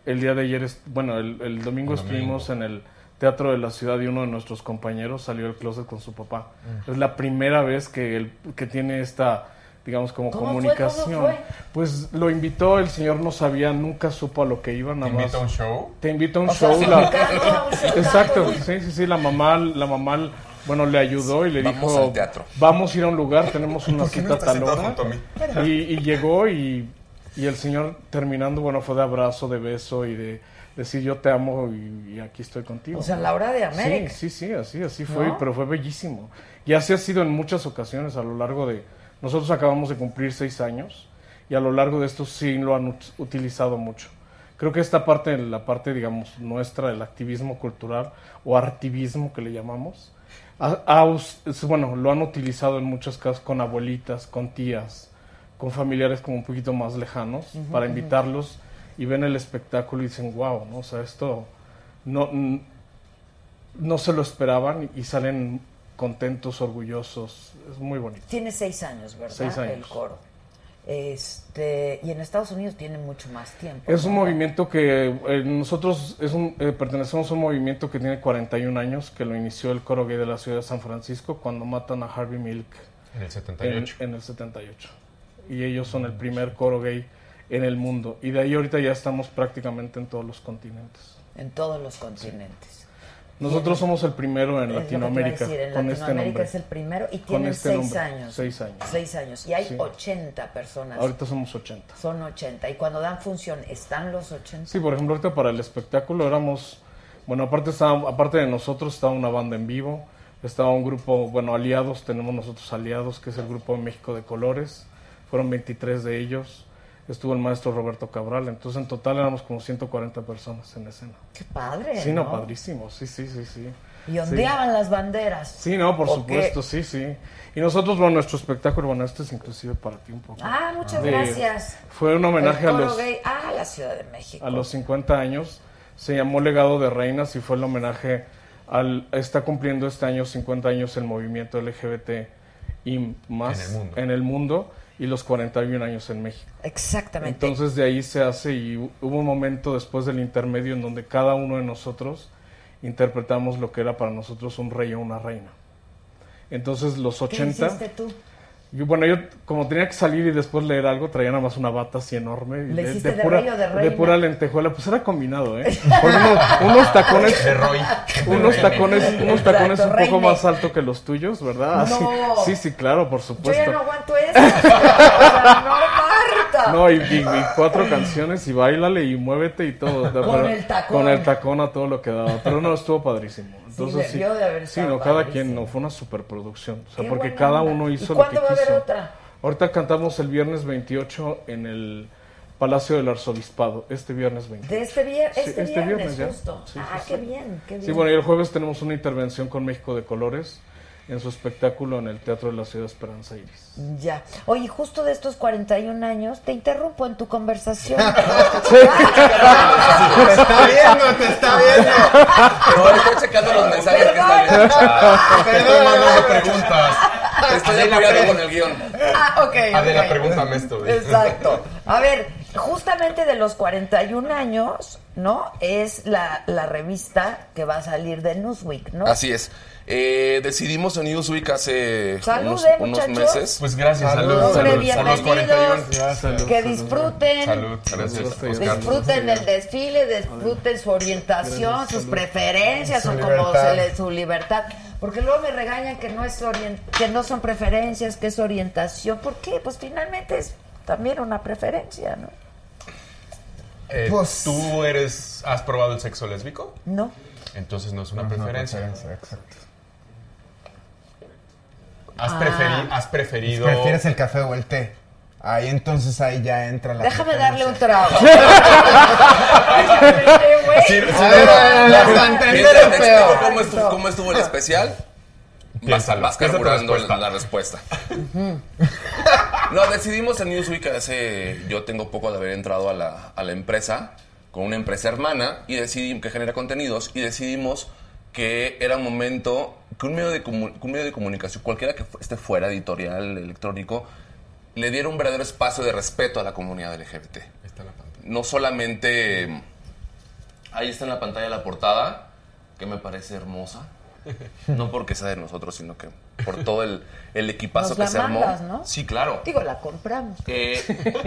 el día de ayer, bueno, el, el domingo El estuvimos en el Teatro de la Ciudad y uno de nuestros compañeros salió del closet con su papá. Mm. Es la primera vez que, él, que tiene esta, digamos, como ¿Cómo fue? comunicación. ¿Cómo fue? Pues lo invitó, el señor no sabía, nunca supo a lo que iba, nada ¿Te invita más. a un show? Te invita a un O show. la-. Exacto, sí, sí, sí, la mamá, la mamá, bueno, le ayudó y le Vamos dijo, al teatro. vamos a ir a un lugar, tenemos una ¿Por qué no cita tal hora. Y, y llegó y, y el señor terminando, bueno, fue de abrazo, de beso y de decir yo te amo y, y aquí estoy contigo. O sea, la hora de América. Sí, sí, sí, así, así fue, ¿No? pero fue bellísimo. Y así ha sido en muchas ocasiones a lo largo de... Nosotros acabamos de cumplir seis años y a lo largo de estos sí lo han ut- utilizado mucho. Creo que esta parte, la parte, digamos, nuestra del activismo cultural o artivismo que le llamamos, bueno, lo han utilizado en muchos casos con abuelitas, con tías, con familiares como un poquito más lejanos, Ujú, para ujú. invitarlos y ven el espectáculo y dicen, wow, ¿no? O sea, esto no, no se lo esperaban y salen contentos, orgullosos. Es muy bonito. Tiene seis años, ¿verdad? Seis años. El coro. Este, y en Estados Unidos tiene mucho más tiempo. Es un movimiento que eh, nosotros es un, eh, pertenecemos a un movimiento que tiene 41 años, que lo inició el coro gay de la ciudad de San Francisco cuando matan a Harvey Milk En el 78. En, en el 78. y ellos son el primer coro gay en el mundo. Y de ahí ahorita ya estamos prácticamente en todos los continentes. En todos los continentes. Nosotros somos el primero en Latinoamérica decir, en con este Latinoamérica nombre. es el primero y Con tienen este seis nombre. años. Seis años. Seis años. Y hay Sí. 80 personas. Ahorita somos 80. Son 80. Y cuando dan función, ¿están los 80? Sí, por ejemplo, ahorita para el espectáculo éramos, bueno, aparte, estaba, aparte de nosotros estaba una banda en vivo, estaba un grupo, bueno, aliados, tenemos nosotros aliados, que es el grupo de México de Colores, fueron 23 de ellos, estuvo el maestro Roberto Cabral, entonces en total éramos como 140 personas en escena. Qué padre. Sí, no, ¿no? padrísimo, sí, sí, sí, sí. Y Sí. ondeaban las banderas. Sí, no, por ¿O supuesto, sí, sí. Y nosotros, bueno, nuestro espectáculo, bueno, este es inclusive para ti un poco. Ah, muchas De- gracias. Fue un homenaje a los... gay. Ah, la Ciudad de México. a los 50 años. Se llamó Legado de Reinas y fue el homenaje al... Está cumpliendo este año 50 años el movimiento LGBT y más En el mundo. en el mundo y los 41 años en México. Exactamente. Entonces de ahí se hace y hu- hubo un momento después del intermedio en donde cada uno de nosotros interpretamos lo que era para nosotros un rey o una reina. Entonces los ¿Qué 80... hiciste tú? Yo, bueno, yo como tenía que salir y después leer algo, traía nada más una bata así enorme. y ¿Le de, hiciste de pura, rey o de reina? pura lentejuela. Pues era combinado, ¿eh? Con unos, unos tacones... De Roy. Unos tacones, unos tacones un poco reine. más alto que los tuyos, ¿verdad? Así- No. Sí, sí, claro, por Yo supuesto. ya no aguanto eso. O sea, no, Marta. No, y, y- y cuatro canciones y bailale y muévete y todo. Con el tacón. Con el tacón a todo lo que daba. Pero no, estuvo padrísimo. Entonces, sí, debió de haber sí, no, cada padrísimo. quien, no, fue una superproducción. O sea, Qué porque cada onda. uno ¿Y hizo lo que va a haber quiso. otra? Ahorita cantamos el viernes 28 en el Palacio del Arzobispado. Este viernes 28. De este, vier- Sí, este, este viernes, viernes ya. justo. Sí, ah, sí, qué bien, qué bien. Sí, bueno, y el jueves tenemos una intervención con México de Colores en su espectáculo en el Teatro de la Ciudad de Esperanza Iris. Ya. Oye, justo de estos 41 años, te interrumpo en tu conversación. Te está viendo, te está viendo. No, estoy checando los mensajes que están en Te estoy mandando preguntas. Estoy apoyado con el guion. ah, ok. Adela, ok. pregúntame esto. Exacto. A ver, justamente de los 41 años, ¿no? Es la, la revista que va a salir de Newsweek, ¿no? Así es. Eh, decidimos en Newsweek hace Salud, unos, eh, unos muchachos. meses. Pues gracias, salud. Salud. Salud. Los 41. bienvenidos. Que disfruten. Salud. Gracias, Salud. Oscar. Disfruten el desfile, disfruten su orientación, sus preferencias Su o como libertad. se le, su libertad. Porque luego me regañan que no es que no son preferencias, que es orientación. ¿Por qué? Pues finalmente es también una preferencia, ¿no? Eh, Pues- ¿Tú eres, has probado el sexo lésbico? No. Entonces no es una preferencia. preferencia, exacto. ¿Has, Ah. preferi- has preferido... ¿Prefieres el café o el té? Ahí entonces ahí ya entra la Déjame darle un trago. Sí, sí, cómo estuvo, cómo estuvo el especial, Piénsalo, vas carburando respuesta. la respuesta. no, decidimos en Newsweek hace... Yo tengo poco de haber entrado a la, a la empresa, con una empresa hermana, y decidimos que genera contenidos, y decidimos que era un momento que un medio de, un medio de comunicación, cualquiera que esté fuera, editorial, electrónico, le diera un verdadero espacio de respeto a la comunidad LGBT. Está la pantalla. no solamente ahí está en la pantalla la portada que me parece hermosa no porque sea de nosotros sino que por todo el, el equipazo Nos que la se armó mandas, ¿no? sí claro Digo, la compramos. Eh,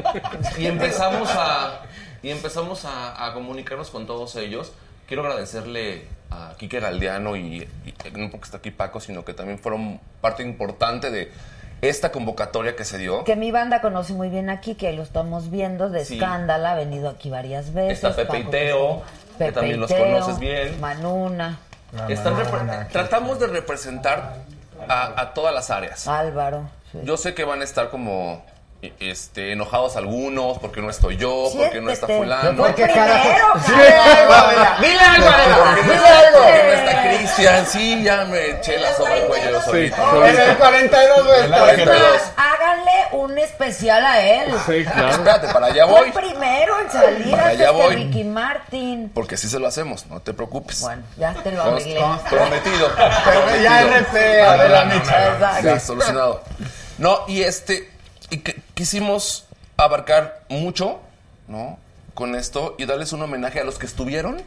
y empezamos a y empezamos a, a comunicarnos con todos ellos quiero agradecerle a Quique Galdiano y, y no porque está aquí Paco sino que también fueron parte importante de esta convocatoria que se dio Que mi banda conoce muy bien aquí, que lo estamos viendo de Sí. Escándala, ha venido aquí varias veces. Está Pepe y Paco Teo, que Pepe también y los Teo, conoces bien. Manuna, están la tratamos de representar a, a, todas las áreas. Álvaro. Sí. Yo sé que van a estar como e, este, enojados algunos porque no estoy yo, Siéntete. porque no está fulano. Porque cada... Sí, Álvarela, dile Álvarela, dile algo. Porque no está Cristian, sí, ya me eché la sopa al cuello yo solito. Sí, en el 42, güey. 42 un especial a él. Sí, claro. Espérate, para allá Fue voy. el primero en salir Para allá voy. Ricky Martin. Porque así se lo hacemos, no te preocupes. Bueno, ya te lo Const- arreglé. Prometido. Pero ya. RP, Micha. Exacto. Ya, solucionado. No, y este, y que- quisimos abarcar mucho, ¿no? Con esto y darles un homenaje a los que estuvieron,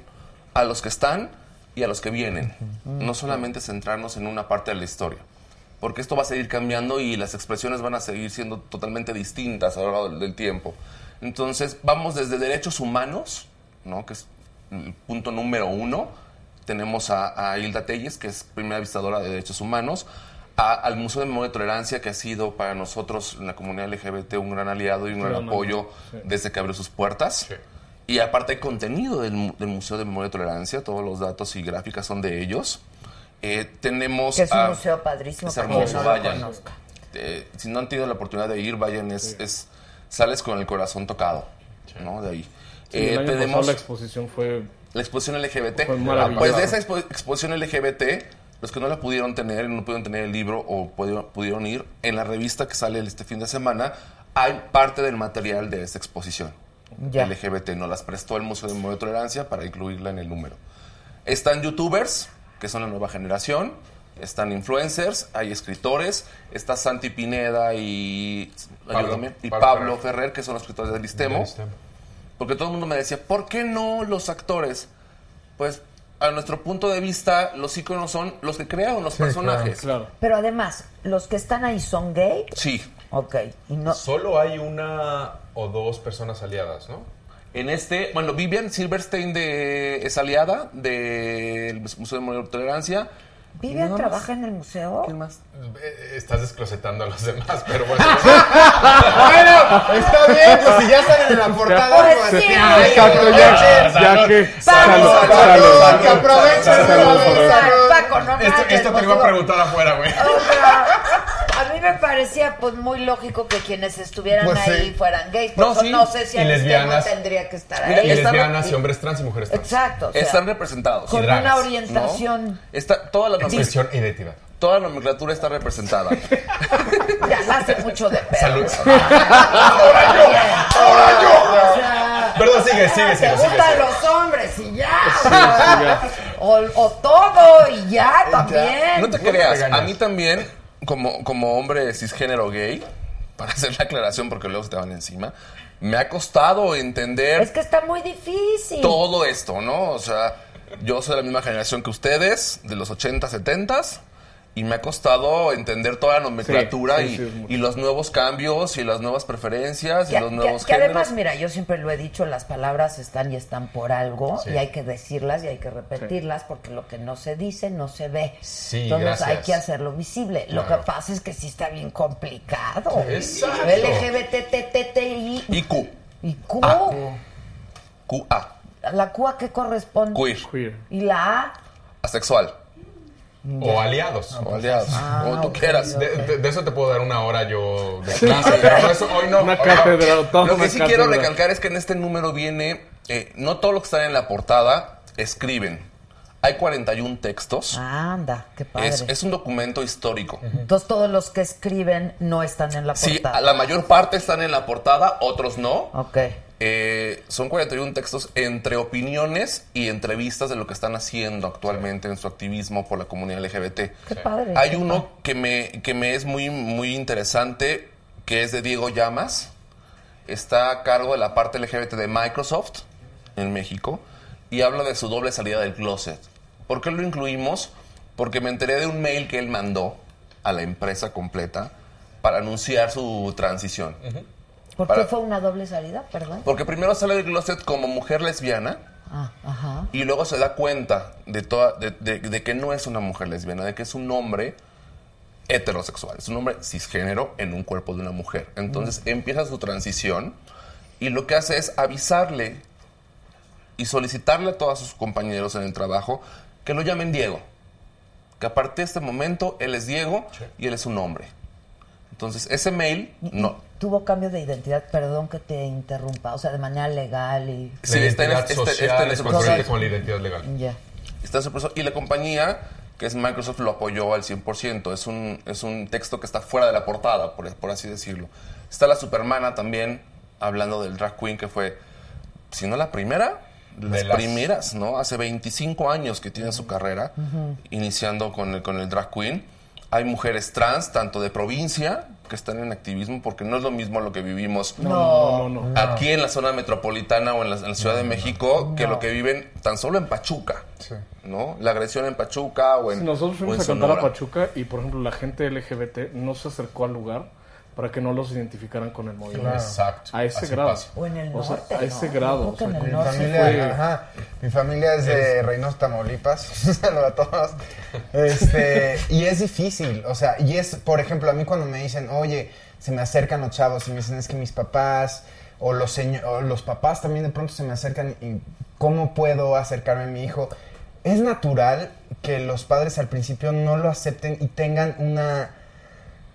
a los que están y a los que vienen. No solamente centrarnos en una parte de la historia. Porque esto va a seguir cambiando y las expresiones van a seguir siendo totalmente distintas a lo largo del, tiempo. Entonces, vamos desde derechos humanos, ¿no? que es el punto número uno. Tenemos a, a Hilda Telles, que es primera visitadora de derechos humanos, a- al Museo de Memoria y Tolerancia, que ha sido para nosotros en la comunidad LGBT un gran aliado y un gran apoyo sí. desde que abrió sus puertas. Y aparte hay contenido del, del Museo de Memoria y Tolerancia, todos los datos y gráficas son de ellos. Eh, tenemos... Que es un a- museo padrísimo Es hermoso, no lo vayan. Eh, si no han tenido la oportunidad de ir, vayan, es, es- sales con el corazón tocado, ¿no? De ahí. Sí, Eh, el año tenemos la exposición fue la exposición LGBT. Fue maravilloso. Pues de esa expo- exposición LGBT, los que no la pudieron tener, no pudieron tener el libro o pudieron, pudieron ir, en la revista que sale este fin de semana, hay parte del material de esta exposición. Ya. LGBT nos las prestó el Museo de Memoria y Tolerancia para incluirla en el número. Están youtubers, que son la nueva generación, están influencers, hay escritores, está Santi Pineda y, Pablo. ayúdame, y Pablo Pablo, Ferrer. Ferrer. que son los escritores del Istemo. Del Istemo. Porque todo el mundo me decía, ¿por qué no los actores? Pues a nuestro punto de vista, los íconos son los que crearon los personajes. claro. Pero además, ¿los que están ahí son gay? Sí. Ok. Y no, Solo hay una o dos personas aliadas, ¿no? En este, bueno, Vivian Silverstein de, es aliada del Museo de Memoria y Tolerancia. ¿Vivian trabaja en el museo? ¿Quién más? Eh, Estás desclosetando a los demás, pero bueno. Bueno, está bien, pues si ya salen en la portada, Pues pues, sí, Exacto, ya, ya que. Salud, Salud, salud, salud. Que aprovechen. Salud. Paco, no Esto, esto te lo iba a preguntar afuera, güey. O me parecía pues muy lógico que quienes estuvieran Pues sí. ahí fueran gays. Por No, eso sí. no sé si Y lesbianas. tendría que estar ahí. Y lesbianas y hombres trans y mujeres trans. Exacto. o sea, Están representados. con dragas, una ¿no? orientación. Está, toda, la nomen- Expresión identidad. toda la nomenclatura está representada. Ya hace mucho de pedo. Salud. Ahora yo. Ahora yo. Perdón, sigue, sigue, Te sigue, sigue, gustan los hombres y ya. O, o todo y ya también. No te te creas, a mí también, como, como hombre cisgénero gay, para hacer la aclaración porque luego se te van encima, me ha costado entender Es que está muy difícil. todo esto, ¿no? O sea, yo soy de la misma generación que ustedes, de los 80, 70 y me ha costado entender toda la nomenclatura Sí, sí, y, sí, los nuevos cambios y las nuevas preferencias y Que, los que- nuevos que además, géneros. mira, yo siempre lo he dicho, las palabras están y están por algo Sí. y hay que decirlas y hay que repetirlas porque lo que no se dice no se ve. Sí, Entonces gracias. hay que hacerlo visible. Lo que pasa es que sí está bien complicado. Exacto. LGBTTTI Y Q, y Q. QA, ¿La Q a qué corresponde? queer, Queer. ¿Y la A? asexual, O aliados. o aliados, Ah, como tú quieras. De, de- de eso te puedo dar una hora yo de clase, pero no, eso hoy no. Una hoy no. cátedra, toda Lo que sí quiero recalcar es que en este número viene, eh, no todos los que están en la portada escriben. Hay 41 textos. Anda, qué padre. Es, es un documento histórico. Entonces todos los que escriben no están en la Sí, portada. a la mayor parte están en la portada, otros no. Ok. Eh, son 41 textos entre opiniones y entrevistas de lo que están haciendo actualmente en su activismo por la comunidad LGBT. Qué padre. Hay uno que me, que me es muy, muy interesante, que es de Diego Llamas. Está a cargo de la parte LGBT de Microsoft en México y habla de su doble salida del closet. ¿Por qué lo incluimos? Porque me enteré de un mail que él mandó a la empresa completa para anunciar su transición. ¿Por Para- qué fue una doble salida? Perdón. Porque primero sale del closet como mujer lesbiana Ah, ajá. y luego se da cuenta de, toda, de, de- de que no es una mujer lesbiana, de que es un hombre heterosexual, es un hombre cisgénero en un cuerpo de una mujer. Entonces empieza su transición y lo que hace es avisarle y solicitarle a todos sus compañeros en el trabajo que lo llamen Diego. Que a partir de este momento él es Diego y él es un hombre. Entonces ese mail no. Tuvo cambio de identidad, perdón que te interrumpa, o sea, de manera legal y... Sí, está en este- este- social este en es ese congruente proceso. con la identidad legal. Ya. Está en su proceso. Y la compañía, que es Microsoft, lo apoyó al 100%. Es un, es un texto que está fuera de la portada, por, por así decirlo. Está la Supermana también, hablando del drag queen, que fue, si no la primera, de las, De las- primeras, ¿no? Hace 25 años que tiene su carrera, iniciando con el, con el drag queen. Hay mujeres trans, tanto de provincia que están en activismo porque no es lo mismo lo que vivimos No, no, no. aquí en la zona metropolitana o en la, en la Ciudad de México que lo que viven tan solo en Pachuca, ¿no? La agresión en Pachuca o en, Sí, nosotros o fuimos en a cantar a. Pachuca y, por ejemplo, la gente LGBT no se acercó al lugar para que no los identificaran con el movimiento. Claro. Exacto, A ese así grado. pasa. O en el O sea, norte, a ese ¿no? grado. O sea, Mi norte familia, fue- ajá, mi familia es de Reynosa, Tamaulipas. Un saludo a todos. Este, y es difícil, o sea, y es, por ejemplo, a mí cuando me dicen, oye, se me acercan los chavos y me dicen, es que mis papás, o los, seño- o los papás también de pronto se me acercan y cómo puedo acercarme a mi hijo. Es natural que los padres al principio no lo acepten y tengan una...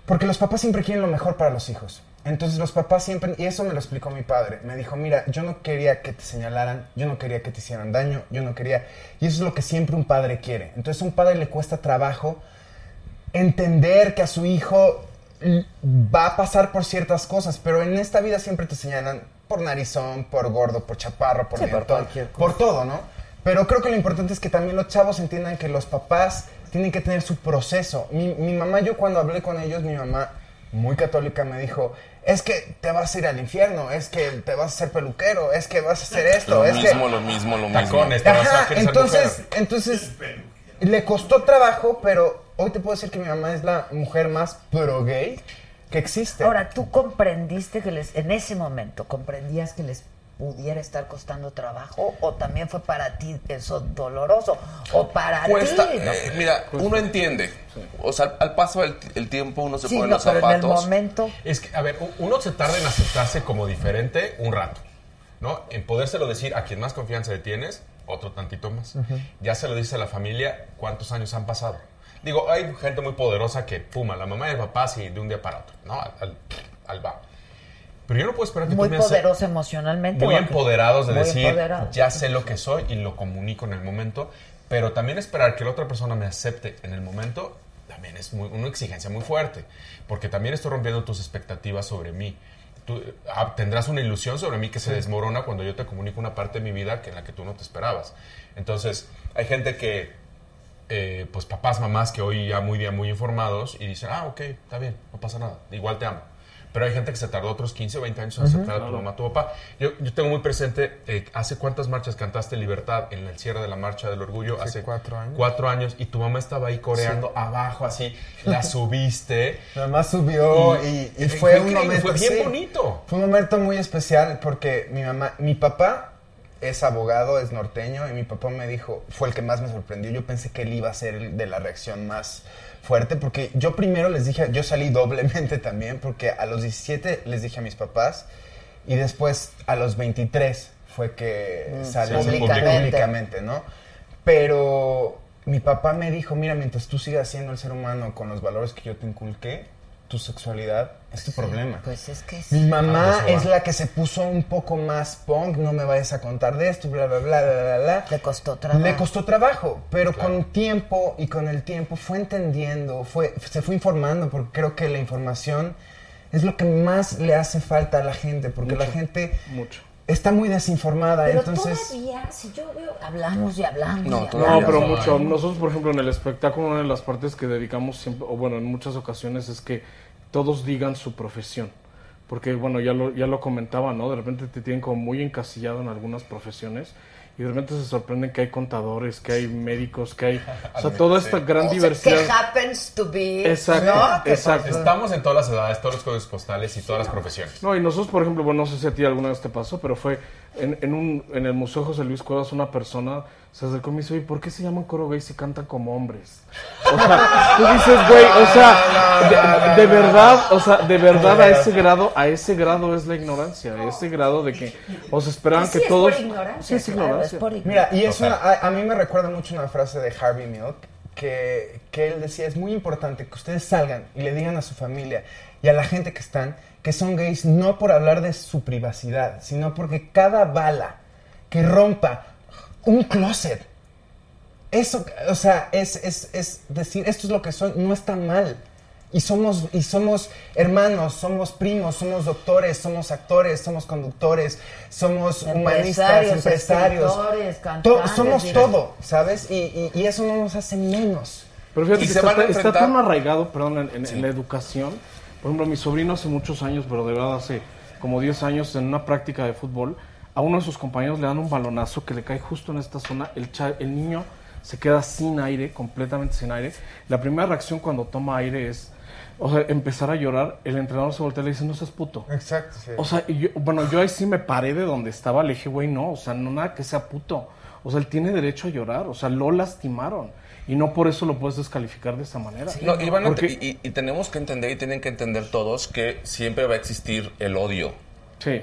Porque los papás siempre quieren lo mejor para los hijos. Entonces los papás siempre, y eso me lo explicó mi padre, me dijo, mira, yo no quería que te señalaran, yo no quería que te hicieran daño, yo no quería, y eso es lo que siempre un padre quiere. Entonces a un padre le cuesta trabajo entender que a su hijo va a pasar por ciertas cosas, pero en esta vida siempre te señalan por narizón, por gordo, por chaparro, por Sí, por por todo, ¿no? Pero creo que lo importante es que también los chavos entiendan que los papás tienen que tener su proceso. Mi, mi mamá, yo cuando hablé con ellos, mi mamá, muy católica, me dijo, es que te vas a ir al infierno, es que te vas a hacer peluquero, es que vas a hacer esto, Lo es mismo, que... lo mismo, lo mismo. Tacones, te vas a Ajá, querer ser entonces, entonces le costó trabajo, pero hoy te puedo decir que mi mamá es la mujer más pro gay que existe. Ahora, ¿tú comprendiste que les, en ese momento, comprendías que les pudiera estar costando trabajo o también fue para ti eso doloroso o para Cuesta, ti? ¿no? eh, mira, uno entiende. O sea, al, al paso del el tiempo uno se Sí, pone no, los pero en el zapatos. momento Es que, a ver, uno se tarda en aceptarse como diferente un rato, ¿no? En podérselo decir a quien más confianza le tienes, otro tantito más. Ya se lo dice a la familia, ¿cuántos años han pasado? Digo, hay gente muy poderosa que, puma, la mamá y el papá, sí, de un día para otro, ¿no? Al, al, al va. Pero yo no puedo esperar que muy tú me poderoso emocionalmente. muy empoderados de muy decir, ya sé lo que soy y lo comunico en el momento, pero también esperar que la otra persona me acepte en el momento también es muy- una exigencia muy fuerte, porque también estoy rompiendo tus expectativas sobre mí. Tú ah, tendrás una ilusión sobre mí que se desmorona cuando yo te comunico una parte de mi vida que en la que tú no te esperabas. Entonces, hay gente que, eh, pues papás, mamás que hoy ya muy bien, muy informados y dicen, ah, ok, está bien, no pasa nada, igual te amo. Pero hay gente que se tardó otros 15 o 20 años en aceptar a tu mamá, a tu papá. Yo, yo tengo muy presente, eh, ¿hace cuántas marchas cantaste Libertad en el cierre de la Marcha del Orgullo? Hace cuatro años. Cuatro años y tu mamá estaba ahí coreando abajo así, la subiste. Mi mamá subió y, y y fue, un momento fue bien sí. bonito. Fue un momento muy especial porque mi mamá, mi papá es abogado, es norteño y mi papá me dijo, fue el que más me sorprendió. Yo pensé que él iba a ser el de la reacción más fuerte porque yo primero les dije, yo salí doblemente también porque a los 17 les dije a mis papás y después a los 23 fue que Mm, salí públicamente. públicamente, ¿no? Pero mi papá me dijo, mira, mientras tú sigas siendo el ser humano con los valores que yo te inculqué, tu sexualidad es tu problema. Pues es que Mi sí. mamá Ah, va. es la que se puso un poco más punk, no me vayas a contar de esto, bla, bla, bla, bla, bla, bla. Le costó trabajo. Le costó trabajo, pero con tiempo y con el tiempo fue entendiendo, fue, se fue informando, porque creo que la información es lo que más le hace falta a la gente, porque la gente Mucho. Está muy desinformada, Pero entonces... todavía, si yo veo, hablamos y hablamos. No, y todavía No, hablamos. pero mucho. Nosotros, por ejemplo, en el espectáculo, una de las partes que dedicamos siempre, o bueno, en muchas ocasiones es que todos digan su profesión. Porque, bueno, ya lo, ya lo comentaba, ¿no? De repente te tienen como muy encasillado en algunas profesiones y de repente se sorprenden que hay contadores, que hay médicos, que hay... O sea, toda esta gran O sea, diversidad. que happens to be. Exacto, exacto. Estamos en todas las edades, todos los códigos postales y todas las profesiones. No, y nosotros, por ejemplo, bueno, no sé si a ti alguna vez te pasó, pero fue en, en, un, en el Museo José Luis Cuevas una persona se acercó y me dice, oye, ¿por qué se llaman coro gay si cantan como hombres? O sea, tú dices, güey, o sea, de, de verdad, o sea, de verdad a ese grado, a ese grado es la ignorancia, a ese grado de que os esperaban Sí, que es todos... por ignorancia, Sí, es claro, ignorancia. es por ignorancia. Mira, y es una, a, a mí me recuerda mucho una frase de Harvey Milk que, que él decía, es muy importante que ustedes salgan y le digan a su familia y a la gente que están que son gays no por hablar de su privacidad, sino porque cada bala que rompa un closet, eso, o sea, es, es, es decir, esto es lo que soy, no está mal. Y somos, y somos hermanos, somos primos, somos doctores, somos actores, somos conductores, somos humanistas, Empresarios, To- cantantes, somos todo, ¿sabes? Y, y- y eso no nos hace menos. Pero fíjate Y que se está, tan arraigado, perdón, en, en- en la educación, Por ejemplo, mi sobrino hace muchos años, pero de verdad hace como 10 años, en una práctica de fútbol, a uno de sus compañeros le dan un balonazo que le cae justo en esta zona. El, cha- el niño se queda sin aire, completamente sin aire. La primera reacción cuando toma aire es, o sea, empezar a llorar. El entrenador se voltea y le dice, no seas puto. Exacto, sí. O sea, y yo- bueno, yo ahí sí me paré de donde estaba, le dije, güey, no, o sea, no nada que sea puto. O sea, él tiene derecho a llorar, o sea, lo lastimaron. Y no por eso lo puedes descalificar de esa manera. No, y, van a- Porque- y- y tenemos que entender y tienen que entender todos que siempre va a existir el odio.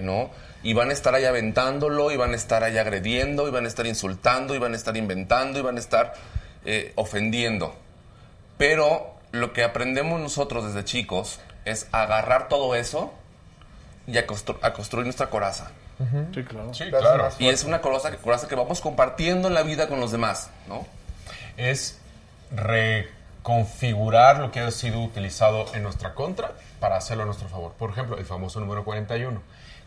¿No? Y van a estar ahí aventándolo, y van a estar ahí agrediendo, y van a estar insultando, y van a estar inventando, y van a estar eh, ofendiendo. Pero lo que aprendemos nosotros desde chicos es agarrar todo eso y a, constru- a construir nuestra coraza. Sí, claro. Sí, claro. Y es una coraza, que- coraza que vamos compartiendo en la vida con los demás, ¿no? Es reconfigurar lo que ha sido utilizado en nuestra contra para hacerlo a nuestro favor. Por ejemplo, el famoso número 41.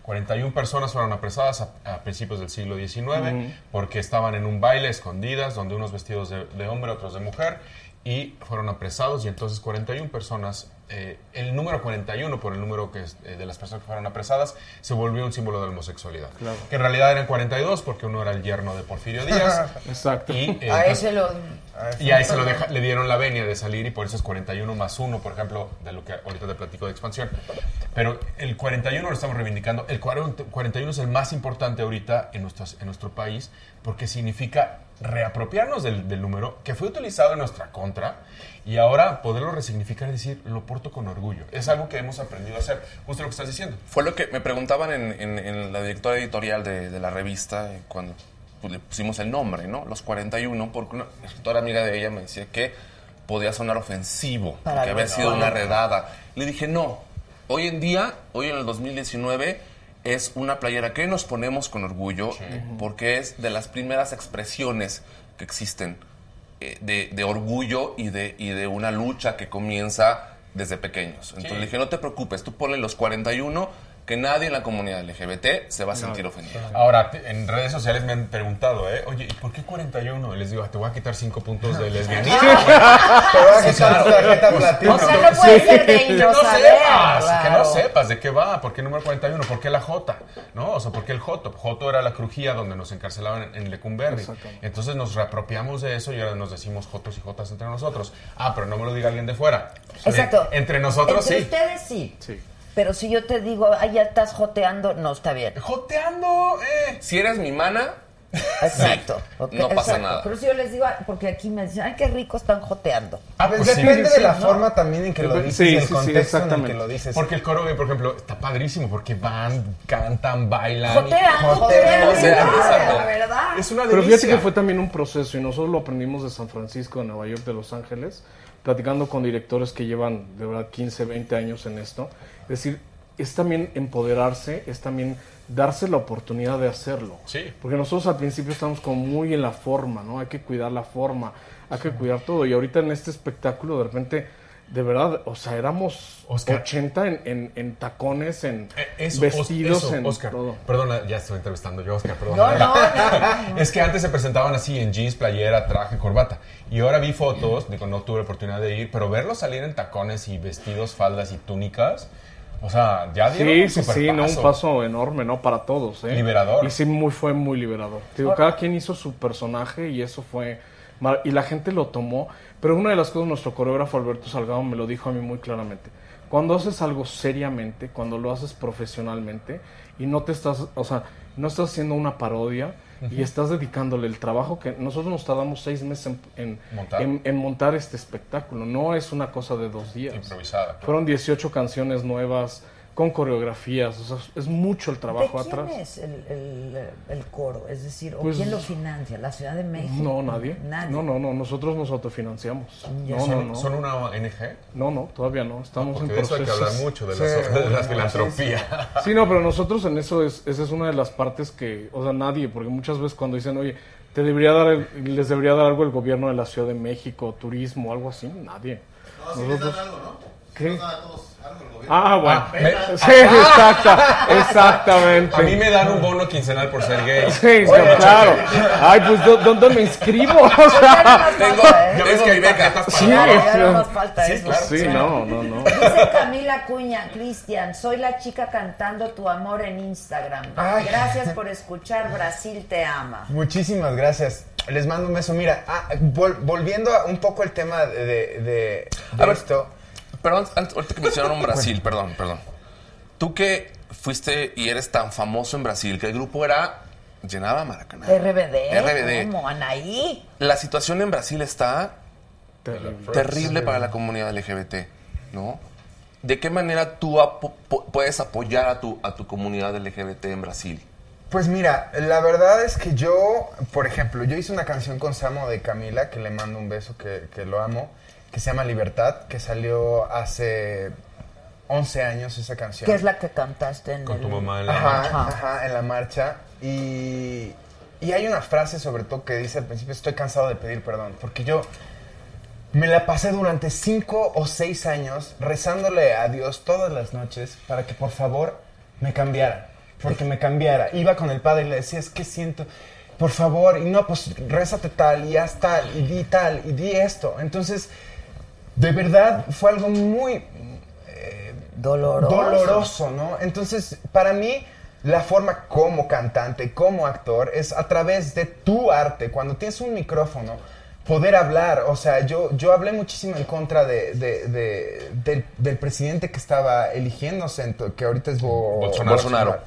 41 personas fueron apresadas a, a principios del siglo XIX porque estaban en un baile escondidas, donde unos vestidos de, de hombre, otros de mujer, y fueron apresados y entonces 41 personas, eh, el número 41 por el número que es, eh, de las personas que fueron apresadas, se volvió un símbolo de la homosexualidad. Claro. Que en realidad eran 42 porque uno era el yerno de Porfirio Díaz. Exacto. Y, eh, A ese lo... y ahí se lo deja- le dieron la venia de salir y por eso es 41 más 1, por ejemplo, de lo que ahorita te platico de expansión. Pero el 41 lo estamos reivindicando. El 40 41 es el más importante ahorita en, nuestras- en nuestro país porque significa reapropiarnos del, del número que fue utilizado en nuestra contra y ahora poderlo resignificar y decir, lo porto con orgullo. Es algo que hemos aprendido a hacer, justo lo que estás diciendo. Fue lo que me preguntaban en, en- en la directora editorial de, de la revista eh, cuando pues, le pusimos el nombre, ¿no? Los 41, porque una escritora amiga de ella me decía que podía sonar ofensivo, Para que había sido una redada. Le dije, no, hoy en día, hoy en el 2019, es una playera que nos ponemos con orgullo, porque es de las primeras expresiones que existen eh, de, de orgullo y de, y de una lucha que comienza desde pequeños. Entonces le dije, no te preocupes, tú ponle los 41, que nadie en la comunidad LGBT se va a sentir ofendido. Ahora, te- en redes sociales me han preguntado, ¿eh? Oye, ¿y por qué 41? Y les digo, "Ah, te voy a quitar 5 puntos de lesbianismo. Te voy a Sí, quitar tu tarjeta platino. O sea, no puede ser y que no saber, sepas, que no claro. sepas de qué va, por qué número 41, por qué la J, ¿no? O sea, por qué el Joto. Joto era la crujía donde nos encarcelaban en, en Lecumberri. Entonces nos reapropiamos de eso y ahora nos decimos Jotos y Jotas entre nosotros. Ah, pero no me lo diga alguien de fuera. Exacto. Entre nosotros Entre sí. ustedes sí. Sí. Pero si yo te digo, ay, ya estás joteando, no está bien. Joteando, eh. Si eres mi mana, Exacto. no pasa exacto. nada. Pero si yo les digo, porque aquí me dicen, ay, qué rico están joteando. Ah, Pues pues depende sí, de la sí, forma también en que lo dices sí, el sí, contexto en el exactamente. que lo dices. Porque el coro por ejemplo, está padrísimo porque van, cantan, bailan. Jotean, jotean, jotean, jotean, jotean, exacto. la verdad. Es una Pero fíjate que fue también un proceso y nosotros lo aprendimos de San Francisco, de Nueva York, de Los Ángeles, platicando con directores que llevan de verdad 15, 20 años en esto. Es decir, es también empoderarse, es también darse la oportunidad de hacerlo. Sí. Porque nosotros al principio estamos como muy en la forma, ¿no? Hay que cuidar la forma, hay que cuidar todo. Y ahorita en este espectáculo, de repente, de verdad, o sea, éramos Oscar. 80 en, en- en tacones, en Eh, eso, vestidos, eso, en Oscar. todo. Perdona, ya estoy entrevistando yo, Oscar, No, perdona. no, no, no. Es que antes se presentaban así en jeans, playera, traje, corbata. Y ahora vi fotos, digo, no tuve la oportunidad de ir, pero verlos salir en tacones y vestidos, faldas y túnicas, o sea, ya dieron Sí, un sí, sí, no, un paso. enorme, ¿no? Para todos, ¿eh? Liberador. Y sí, muy, fue muy liberador. Digo, cada quien hizo su personaje y eso fue... mar- Y la gente lo tomó. Pero una de las cosas, nuestro coreógrafo Alberto Salgado me lo dijo a mí muy claramente. Cuando haces algo seriamente, cuando lo haces profesionalmente y no te estás, o sea, no estás haciendo una parodia y estás dedicándole el trabajo que nosotros nos tardamos seis meses en, en- Montar. en- en montar este espectáculo. No es una cosa de dos días. Improvisada. Fueron 18 canciones nuevas con coreografías, o sea, es mucho el trabajo ¿De quién atrás. es el, el- el coro? Es decir, ¿o Pues- quién lo financia? ¿La Ciudad de México? No, nadie. Nadie. No, no, no, nosotros nos autofinanciamos. Ya. No, no, ¿Son, no. son una ONG? No, no, todavía no, estamos en de eso hay que proceso. hablar mucho, de, Sí, las- de la sí, filantropía. Sí, no, pero nosotros en eso es, esa es una de las partes que, o sea, nadie, porque muchas veces cuando dicen, oye, te debería dar, el- les debería dar algo el gobierno de la Ciudad de México, turismo, algo así, nadie. No, sí les dan algo, ¿no? ¿Qué? Ah, bueno. Sí, exacta, exactamente. A mí me dan un bono quincenal por ser gay. Sí, claro. Ay, pues ¿dó- ¿dónde me inscribo? O sea, Tengo, Yo tengo tengo mi beca. Sí, no nos falta Sí, eso. claro. sí, no, no, no. Dice Camila Cuña, Cristian, soy la chica cantando tu amor en Instagram. Ay. Gracias por escuchar, Brasil te ama. Muchísimas gracias. Les mando un beso. Mira, ah, vol- volviendo a un poco el tema de, de- de A ver. Perdón, antes, ahorita que mencionaron Brasil, perdón, perdón. Tú que fuiste y eres tan famoso en Brasil, que el grupo era llenaba Maracaná. RBD. RBD. ¿Cómo? Anaí. La situación en Brasil está Terrible. terrible para la comunidad LGBT, ¿no? ¿De qué manera tú apo- puedes apoyar a tu, a tu comunidad LGBT en Brasil? Pues mira, la verdad es que yo, por ejemplo, yo hice una canción con Samo de Camila, que le mando un beso, que, que lo amo, que se llama Libertad, que salió hace 11 años esa canción. ¿Qué es la que cantaste en Con el... tu mamá en la Ajá, marcha. ajá, en la marcha. Y, y hay una frase sobre todo que dice al principio, estoy cansado de pedir perdón, porque yo me la pasé durante cinco o seis años rezándole a Dios todas las noches para que por favor me cambiara, porque me cambiara. Iba con el padre y le decía, es que siento, por favor, y no, pues rézate tal, y haz tal, y di tal, y di esto. Entonces, de verdad fue algo muy, Doloroso. doloroso, ¿no? Entonces, para mí, la forma como cantante, como actor, es a través de tu arte. Cuando tienes un micrófono, poder hablar. O sea, yo, yo hablé muchísimo en contra de, de- de- del, del presidente que estaba eligiéndose, que ahorita es Bo- Bolsonaro. Bolsonaro.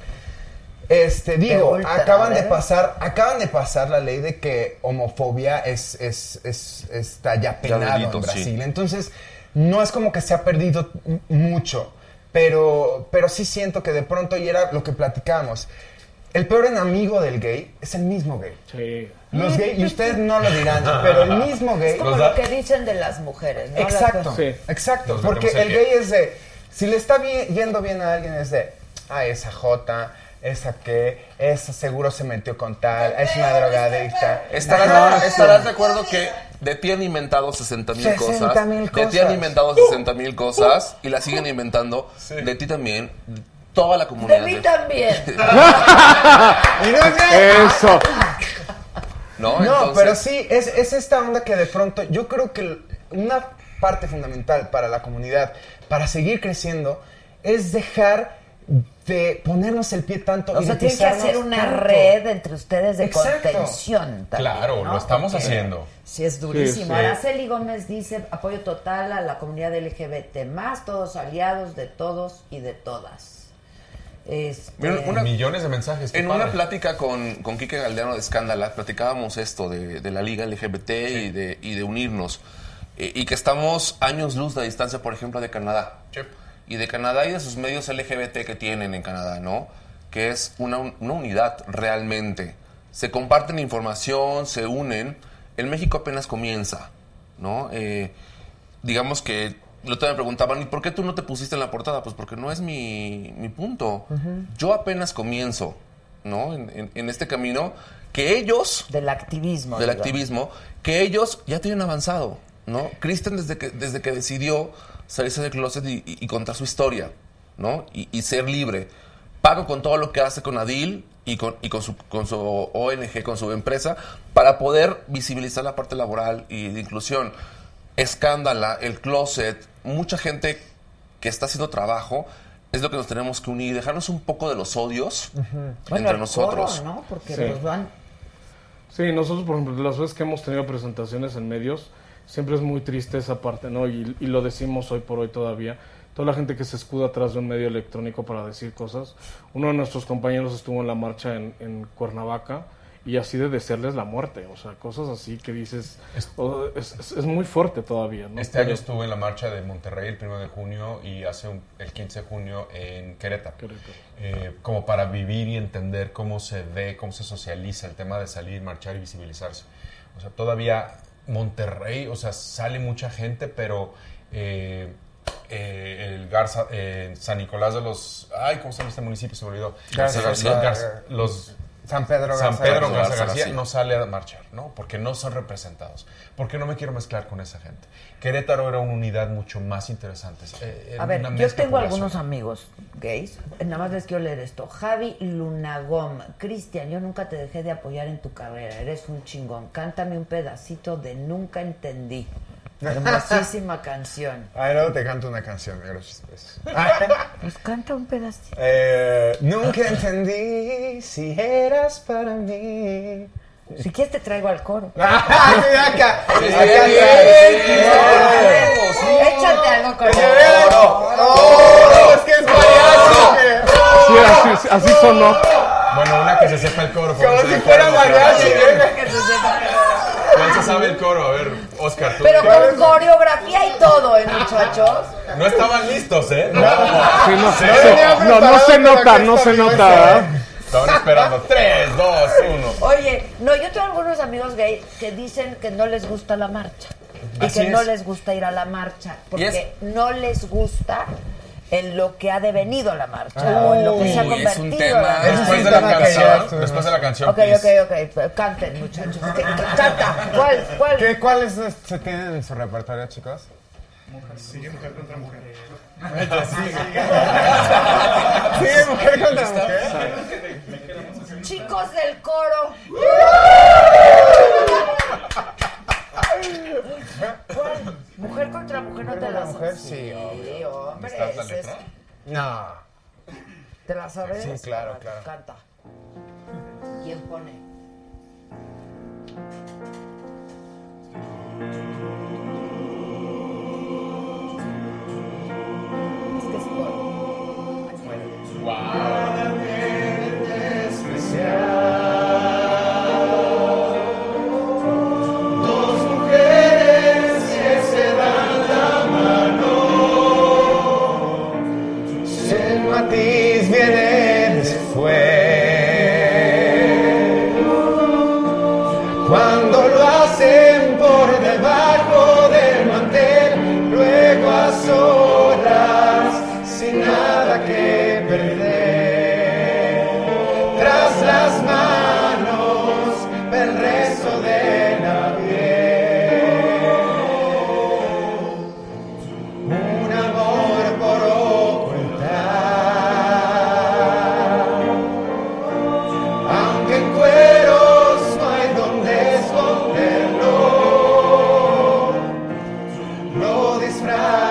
Este, digo, ultra, acaban de pasar, acaban de pasar la ley de que homofobia es, es, es- está ya penado delito, en sí. Brasil. Entonces, no es como que se ha perdido mucho, pero, pero sí siento que de pronto, y era lo que platicábamos, el peor enemigo del gay es el mismo gay. Sí. Los gays, y ustedes no lo dirán, pero el mismo gay... Es como lo que dicen de las mujeres, ¿no? Exacto, Sí. exacto. Porque el gay es de, si le está bien- yendo bien a alguien es de, ah, esa Jota, esa que, esa seguro se metió con tal, es una drogadicta. ¿Estarás, estarás de acuerdo que de ti han inventado 60 mil 60,000 cosas? De ti han cosas. inventado 60 mil cosas y las siguen inventando. De ti también. Toda la De comunidad. mí también. Eso. ¿No? No, Entonces, pero sí, es, es esta onda que de pronto, yo creo que una parte fundamental para la comunidad, para seguir creciendo, es dejar de ponernos el pie tanto O y sea, tienen que hacer una tanto. red entre ustedes de Exacto. contención. también, Claro, ¿no? lo estamos Porque haciendo. Sí, es durísimo. Sí, sí. Araceli Gómez dice apoyo total a la comunidad LGBT, más todos aliados de todos y de todas. Este, Mira, una- Millones de mensajes. En padre. una plática con, con Quique Galdeano de Escándala, platicábamos esto de, de la liga LGBT y, de, y de unirnos. Eh, y que estamos años luz de distancia, por ejemplo, de Canadá. Y de Canadá y de sus medios LGBT que tienen en Canadá, ¿no? Que es una, un- una unidad realmente. Se comparten información, se unen. En México apenas comienza, ¿no? Eh, digamos que lo me preguntaban, ¿y por qué tú no te pusiste en la portada? Pues porque no es mi, mi punto. Yo apenas comienzo, ¿no? En, en- en este camino que ellos, del activismo. del activismo, que ellos ya tienen avanzado, ¿no? Kristen desde que, desde que decidió salirse del closet y, y- y contar su historia, ¿no? Y, y ser libre. Pago con todo lo que hace con Adil y con, y con, su, con su ONG, con su empresa, para poder visibilizar la parte laboral y de inclusión. Escándala, el closet, mucha gente que está haciendo trabajo, es lo que nos tenemos que unir, dejarnos un poco de los odios entre el nosotros. coro, ¿no? Porque Sí. nos van Sí, nosotros, por ejemplo, las veces que hemos tenido presentaciones en medios, siempre es muy triste esa parte, ¿no? Y, y lo decimos hoy por hoy todavía. Toda la gente que se escuda atrás de un medio electrónico para decir cosas. Uno de nuestros compañeros estuvo en la marcha en, en Cuernavaca y así de desearles la muerte. O sea, cosas así que dices. es, es- es muy fuerte todavía, ¿no? Este año estuve en la marcha de Monterrey el 1 de junio y hace un- el 15 de junio en Querétaro. Querétaro. Eh, como para vivir y entender cómo se ve, cómo se socializa el tema de salir, marchar y visibilizarse. O sea, todavía Monterrey, o sea, sale mucha gente, pero eh, eh, el Garza, eh, San Nicolás de los... Ay, ¿cómo se llama este municipio? Se me olvidó. Garza, Garza- Garza. Garza- los San Pedro San Garza Pedro García. Garza Garza García García. no sale a marchar, ¿no? Porque no son representados. Porque no me quiero mezclar con esa gente. Querétaro era una unidad mucho más interesante. eh, A ver, yo tengo algunos amigos gays. Nada más les quiero leer esto. Javi Lunagom. Cristian, yo nunca te dejé de apoyar en tu carrera. Eres un chingón. Cántame un pedacito de Nunca Entendí. Hermosísima canción. Ay, luego te canto una canción. Gracias. pues. Pues canta un pedacito. Eh, nunca entendí si eras para mí. Si quieres te traigo al coro. ¡Ah, acá! Échate algo con el ¡Oh! ¡Es que es mariachi! Sí, así, así sonó. Bueno, una que se sepa el coro. Como si fuera mariachi. ¿eh? Que se sepa. ¿Cuál se sabe el coro? A ver, Oscar, tú. Pero con coreografía y todo, ¿eh, muchachos? No estaban listos, ¿eh? No. Sí, no, Sí. no, no, no se nota, no se nota. ¿eh? Estaban esperando. 3, 2, 1. Oye, no, yo tengo algunos amigos gay que dicen que no les gusta la marcha. Y Así que no es. les gusta ir a la marcha. Porque es- no les gusta en lo que ha devenido la marcha. o en lo que se ha Uy, es un convertido tema- la marcha. Después un de la canción, después de la canción, Ok, please. ok, ok. Canten, muchachos. ¿Qué- qué- Canta. ¿Cuál? ¿Cuál? ¿Qué, ¿Cuáles se tienen en su repertorio, chicos? Sigue mujer contra mujer. Sí, mujer contra mujer. Chicos del coro. ¿Cuál? Mujer contra mujer, no te la mujer, sabes. sí, Sí, hombre. ¿Está la letra? No. ¿Te la sabes? Sí, claro, claro. Canta. ¿Quién pone? Es que es coro. Dos lo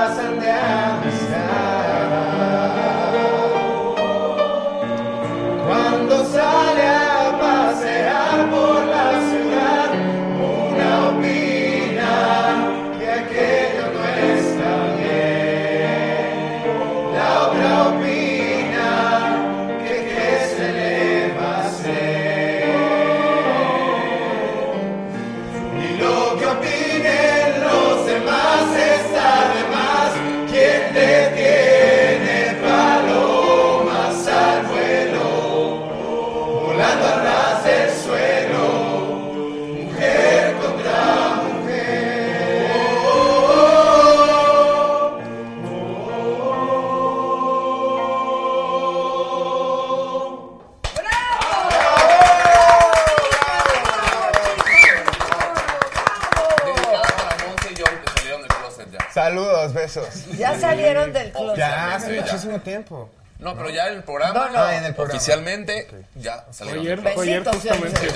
tiempo. No, pero ya en el programa, No, no. Ah, en el programa. oficialmente, ya salieron. Ayer, fue ayer justamente.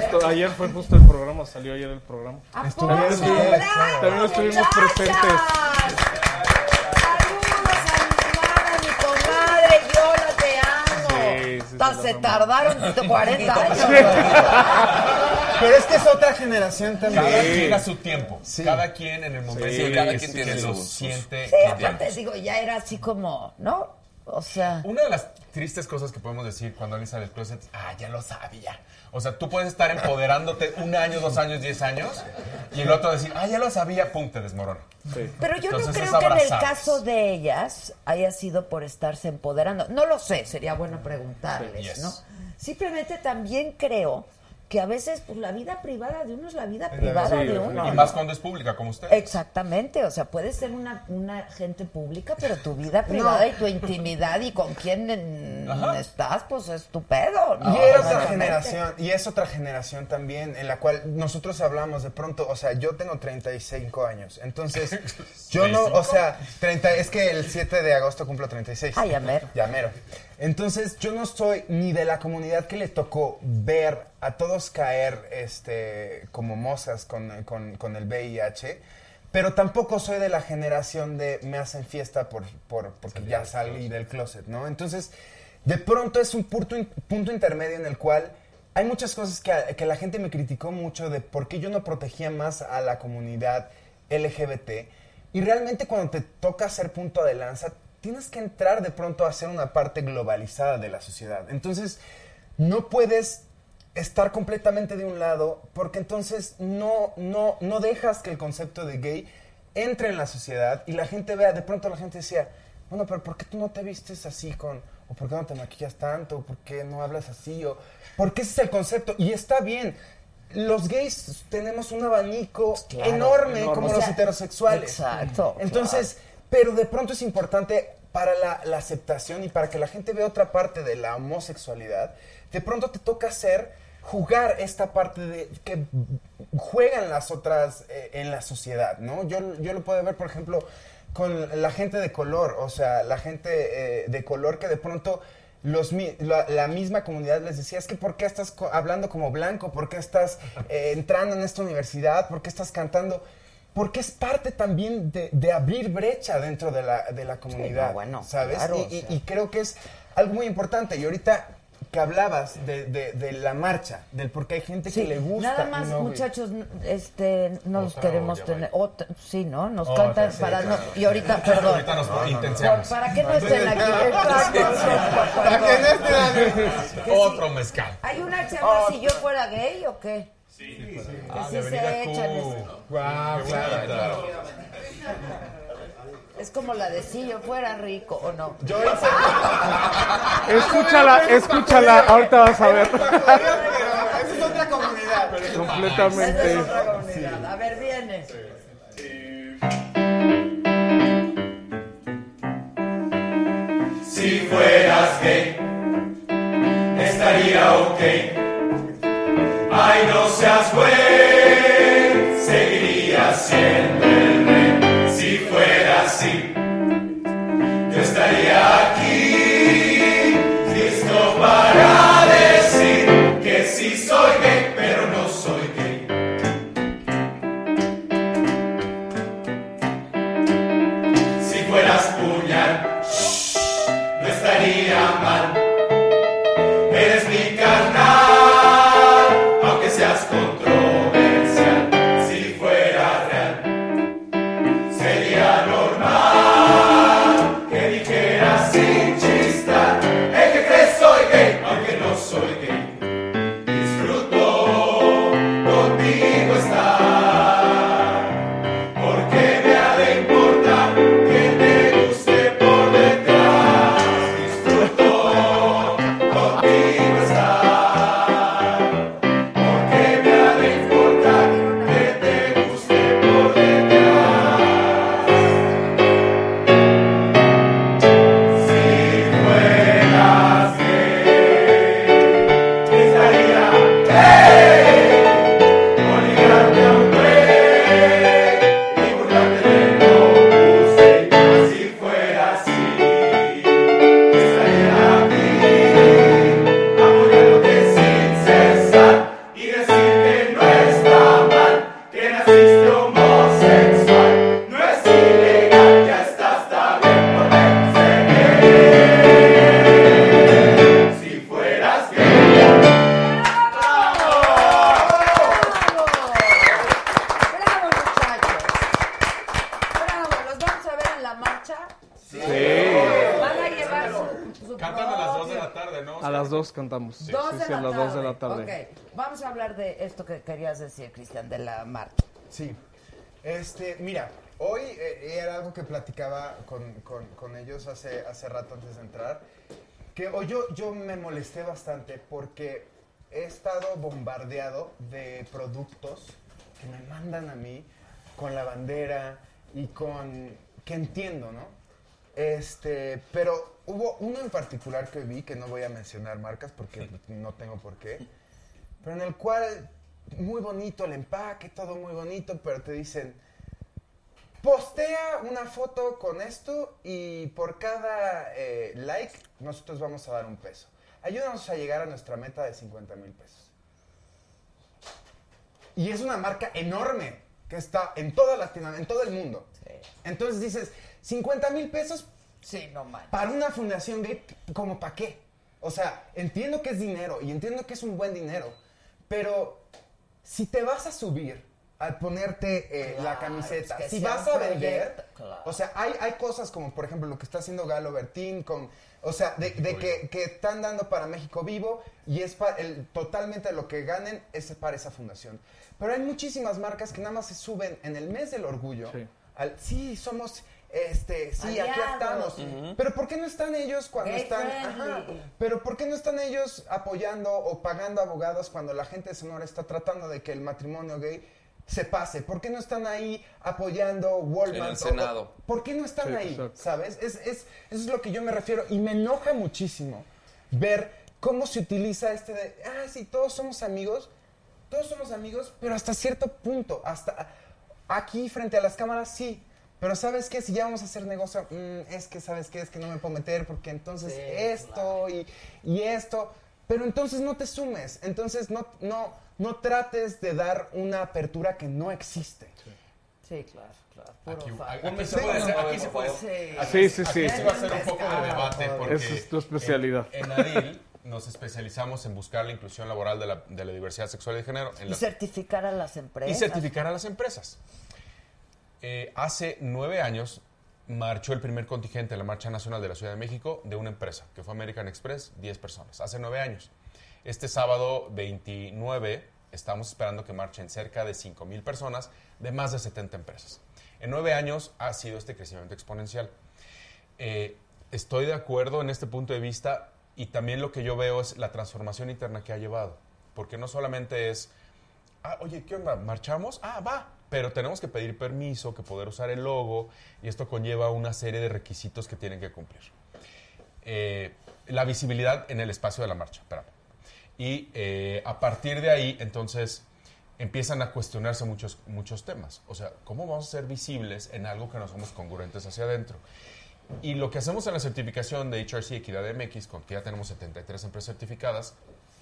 Justo ayer fue justo el programa, salió ayer el programa. ¿A Estuvieron poco? bien, ¡Bravo, claro. También estuvimos presentes. Saludos a mi comadre, Yola, te amo. Sí, sí, se tardaron 40 años. Pero es que es otra generación también. Cada quien a su tiempo. Cada quien en el momento Sí, que- cada quien tiene lo siente. Sí, aparte digo, ya era así como, ¿no? O sea, Una de las tristes cosas que podemos decir cuando alguien sale del closet, ah, ya lo sabía. O sea, tú puedes estar empoderándote un año, dos años, diez años, y el otro decir, ah, ya lo sabía, pum, te desmorona. pero yo Entonces, no creo que en el caso de ellas haya sido por estarse empoderando. No lo sé, sería bueno preguntarles, Yes. ¿no? Simplemente también creo que a veces pues, la vida privada de uno es la vida privada de uno. Y más cuando es pública, como usted. Exactamente, o sea, puedes ser una, una gente pública, pero tu vida privada y tu intimidad y con quién en- estás, pues es tu pedo, ¿no? Y era otra generación, y es otra generación también en la cual nosotros hablamos de pronto, o sea, yo tengo 35 años, entonces yo no, o sea, 30, es que el 7 de agosto cumplo 36. Ah, ya mero. Ya mero. Entonces yo no soy ni de la comunidad que le tocó ver a todos caer este, como mozas con, con- con el VIH, pero tampoco soy de la generación de me hacen fiesta por, por, porque ya salí del closet, ¿no? Entonces, de pronto es un punto, in- punto intermedio en el cual hay muchas cosas que, que la gente me criticó mucho de por qué yo no protegía más a la comunidad LGBT. Y realmente cuando te toca ser punto de lanza, tienes que entrar de pronto a ser una parte globalizada de la sociedad. Entonces, no puedes estar completamente de un lado porque entonces no, no, no dejas que el concepto de gay entre en la sociedad y la gente vea, de pronto la gente decía, bueno, pero ¿por qué tú no te vistes así con, o por qué no te maquillas tanto, o por qué no hablas así, o porque ese es el concepto y está bien. Los gays tenemos un abanico Claro, enorme, enorme. como O los heterosexuales. exacto, Entonces, pero de pronto es importante para la, aceptación y para que la gente vea otra parte de la homosexualidad, de pronto te toca hacer, jugar esta parte de que juegan las otras eh, en la sociedad, ¿no? Yo, yo lo puedo ver, por ejemplo, con la gente de color, o sea, la gente eh, de color que de pronto los, la, misma comunidad les decía, es que ¿por qué estás hablando como blanco? ¿Por qué estás eh, entrando en esta universidad? ¿Por qué estás cantando? Porque es parte también de, de abrir brecha dentro de la, de la comunidad, no, bueno, ¿sabes? claro, y, o y- sea. y creo que es algo muy importante. Y ahorita que hablabas de, de- de la marcha, del por qué hay gente Sí, que le gusta. Nada más, no- muchachos, n- este, nos Otra queremos tener. otra- sí, ¿no? Nos Otra, cantan sí, para no. Y ahorita, perdón. Ahorita nos intensiamos. Para que no estén aquí. Para que no estén- Otro mezcal. ¿Hay una charla si yo fuera gay o qué? Sí, Que sí de se Avenida echan. Guau, claro. Es como la de si yo fuera rico o no. Yo hice- Escúchala, escúchala, ahorita vas a ver. Esa es otra comunidad. Completamente. Esa es otra comunidad. A ver, viene. Si fueras gay, estaría ok. Ay, no seas güey, seguiría siendo el rey. Si fuera así, yo estaría hablar de esto que querías decir, Cristian, de la marcha. Sí. Este, mira, hoy eh, era algo que platicaba con, con- con ellos hace, hace rato antes de entrar, que hoy yo, yo me molesté bastante porque he estado bombardeado de productos que me mandan a mí con la bandera y con... que entiendo, ¿no? Este, pero hubo uno en particular que vi, que no voy a mencionar marcas porque no tengo por qué, pero en el cual muy bonito el empaque, todo muy bonito, pero te dicen, postea una foto con esto y por cada eh, like nosotros vamos a dar un peso. Ayúdanos a llegar a nuestra meta de 50 mil pesos. Y es una marca enorme que está en toda Latinoamérica, en todo el mundo. Entonces dices, 50 mil pesos Sí, no manches. para una fundación gay, ¿como para qué? O sea, entiendo que es dinero y entiendo que es un buen dinero, pero si te vas a subir a ponerte eh, la camiseta, es que si vas a vender, claro. o sea, hay, hay cosas como, por ejemplo, lo que está haciendo Galo Bertín con, o sea, de, de que, que están dando para México Vivo y es para el, totalmente lo que ganen es para esa fundación. Pero hay muchísimas marcas que nada más se suben en el mes del orgullo. Sí. al, sí, somos, este, sí, aquí estamos. Pero ¿por qué no están ellos cuando Gay están, ajá, pero ¿por qué no están ellos apoyando o pagando abogados cuando la gente de Sonora está tratando de que el matrimonio gay se pase? ¿Por qué no están ahí apoyando Walmart? En el o-. ¿Por qué no están Sí, ahí? exacto. ¿Sabes? Es, es, eso es lo que yo me refiero. Y me enoja muchísimo ver cómo se utiliza este de, ah, sí, todos somos amigos, todos somos amigos, pero hasta cierto punto, hasta aquí frente a las cámaras sí. Pero ¿sabes qué? Si ya vamos a hacer negocio, mm, es que, ¿sabes qué? Es que no me puedo meter porque entonces Sí, esto y, y esto. Pero entonces no te sumes. Entonces no, no, no trates de dar una apertura que no existe. Sí, claro, claro. Puro Aquí, aquí se puede hacer, aquí se puede Sí. Sí, sí, Aquí sí. se va a hacer un poco de debate porque Esa es tu especialidad. En, en ADIL nos especializamos en buscar la inclusión laboral de la, de la diversidad sexual y de género en Y la- certificar a las y empresas. certificar a las empresas. Eh, hace nueve años marchó el primer contingente de la Marcha Nacional de la Ciudad de México de una empresa, que fue American Express, 10 personas. Hace nueve años. Este sábado 29 estamos esperando que marchen cerca de 5 mil personas de más de 70 empresas. En nueve años ha sido este crecimiento exponencial. Eh, estoy de acuerdo en este punto de vista y también lo que yo veo es la transformación interna que ha llevado. Porque no solamente es, ah, oye, ¿qué onda? ¿Marchamos? Ah, va. Pero tenemos que pedir permiso, que poder usar el logo y esto conlleva una serie de requisitos que tienen que cumplir. Eh, la visibilidad en el espacio de la marcha, espérame. Y eh, a partir de ahí, entonces, empiezan a cuestionarse muchos, muchos temas. O sea, ¿cómo vamos a ser visibles en algo que no somos congruentes hacia adentro? Y lo que hacemos en la certificación de HRC Equidad MX, con que ya tenemos 73 empresas certificadas,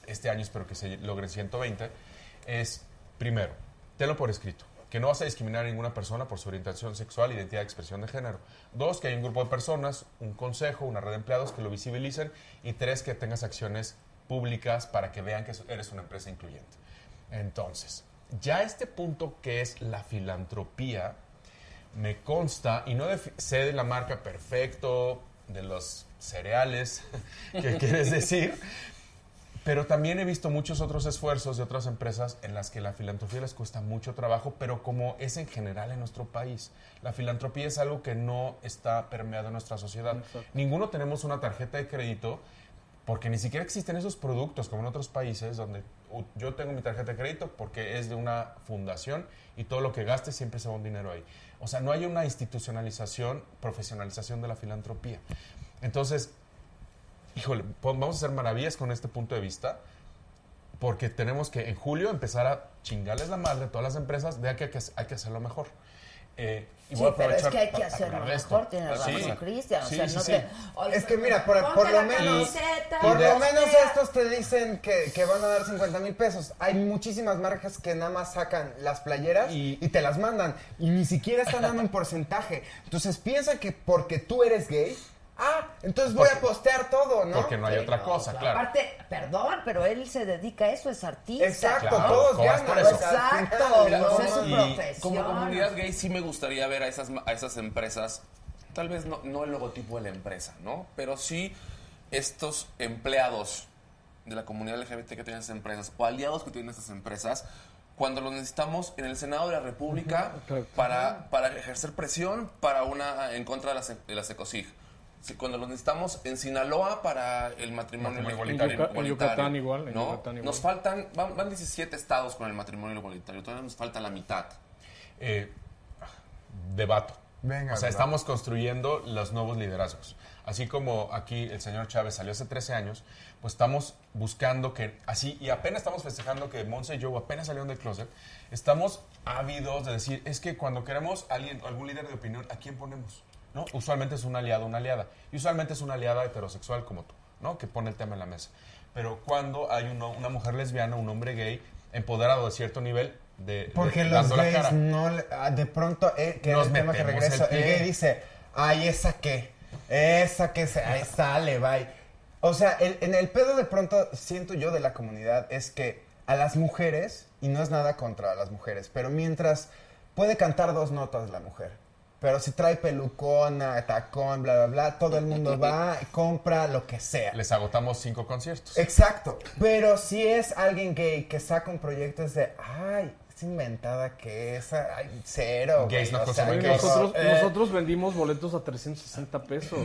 este año espero que se logren 120, es, primero, tenlo por escrito, que no vas a discriminar a ninguna persona por su orientación sexual, identidad, expresión de género. Dos, que hay un grupo de personas, un consejo, una red de empleados que lo visibilicen. Y tres, que tengas acciones públicas para que vean que eres una empresa incluyente. Entonces, ya este punto que es la filantropía, me consta, y no sé de la marca perfecto, de los cereales que quieres decir, pero también he visto muchos otros esfuerzos de otras empresas en las que la filantropía les cuesta mucho trabajo, pero como es en general en nuestro país. La filantropía es algo que no está permeado en nuestra sociedad. Ninguno tenemos una tarjeta de crédito porque ni siquiera existen esos productos como en otros países donde yo tengo mi tarjeta de crédito porque es de una fundación y todo lo que gaste siempre se va un dinero ahí. O sea, no hay una institucionalización, profesionalización de la filantropía. Entonces, híjole, vamos a hacer maravillas con este punto de vista, porque tenemos que en julio empezar a chingarles la madre a todas las empresas de que hay que, hay que hacerlo mejor. Eh, y Sí, voy a pero es que hay que hacerlo mejor, tienes Sí. razón, Cristian. O Sí, sea, sí, no sí. te... Es que mira, por, por lo menos, camiseta, por lo menos estos te dicen que, que van a dar 50 mil pesos. Hay muchísimas marcas que nada más sacan las playeras y, te las mandan y ni siquiera están dando un porcentaje. Entonces piensa que porque tú eres gay, ah, entonces voy a postear todo, ¿no? Porque no hay otra cosa, claro. Aparte, perdón, pero él se dedica a eso, es artista. Exacto, Claro, todos ganan. por eso. Exacto, Mira, pues es su y profesión. Como comunidad gay sí me gustaría ver a esas, a esas empresas, tal vez no, no el logotipo de la empresa, ¿no? Pero sí estos empleados de la comunidad LGBT que tienen esas empresas o aliados que tienen esas empresas, cuando los necesitamos en el Senado de la República para, para ejercer presión para una en contra de las, de las ECOSIG. Cuando los necesitamos en Sinaloa para el matrimonio, igualitario. igualitario. En Yuca- en Yucatán igual, en ¿no? Yucatán igual. Nos faltan, van, van 17 estados con el matrimonio igualitario, todavía nos falta la mitad. Eh, debato. Venga, o sea, ¿verdad? estamos construyendo los nuevos liderazgos. Así como aquí el señor Chávez salió hace 13 años, pues estamos buscando que así, y apenas estamos festejando que Monse y Joe apenas salieron del closet, estamos ávidos de decir, es que cuando queremos alguien, algún líder de opinión, ¿a quién ponemos? ¿No? Usualmente es un aliado, una aliada. Y usualmente es una aliada heterosexual como tú, ¿no? Que pone el tema en la mesa. Pero cuando hay uno- una mujer lesbiana, un hombre gay, empoderado de cierto nivel, de, de- Porque los dando la gays cara. no, ah, de pronto, eh, que Nos es el tema que regreso, el gay dice, ay, esa qué, esa que se, ahí sale, bye. O sea, el- en el pedo de pronto siento yo de la comunidad es que a las mujeres, y no es nada contra las mujeres, pero mientras puede cantar dos notas la mujer, pero si trae pelucona, tacón, bla, bla, bla, todo el mundo va, compra lo que sea. Les agotamos cinco conciertos. Exacto. Pero si es alguien gay que saca un proyecto es de, ay, es inventada que es, ay, cero. Gays no o sea, consumen qué gays. horror. Nosotros, Eh, nosotros vendimos boletos a 360 pesos.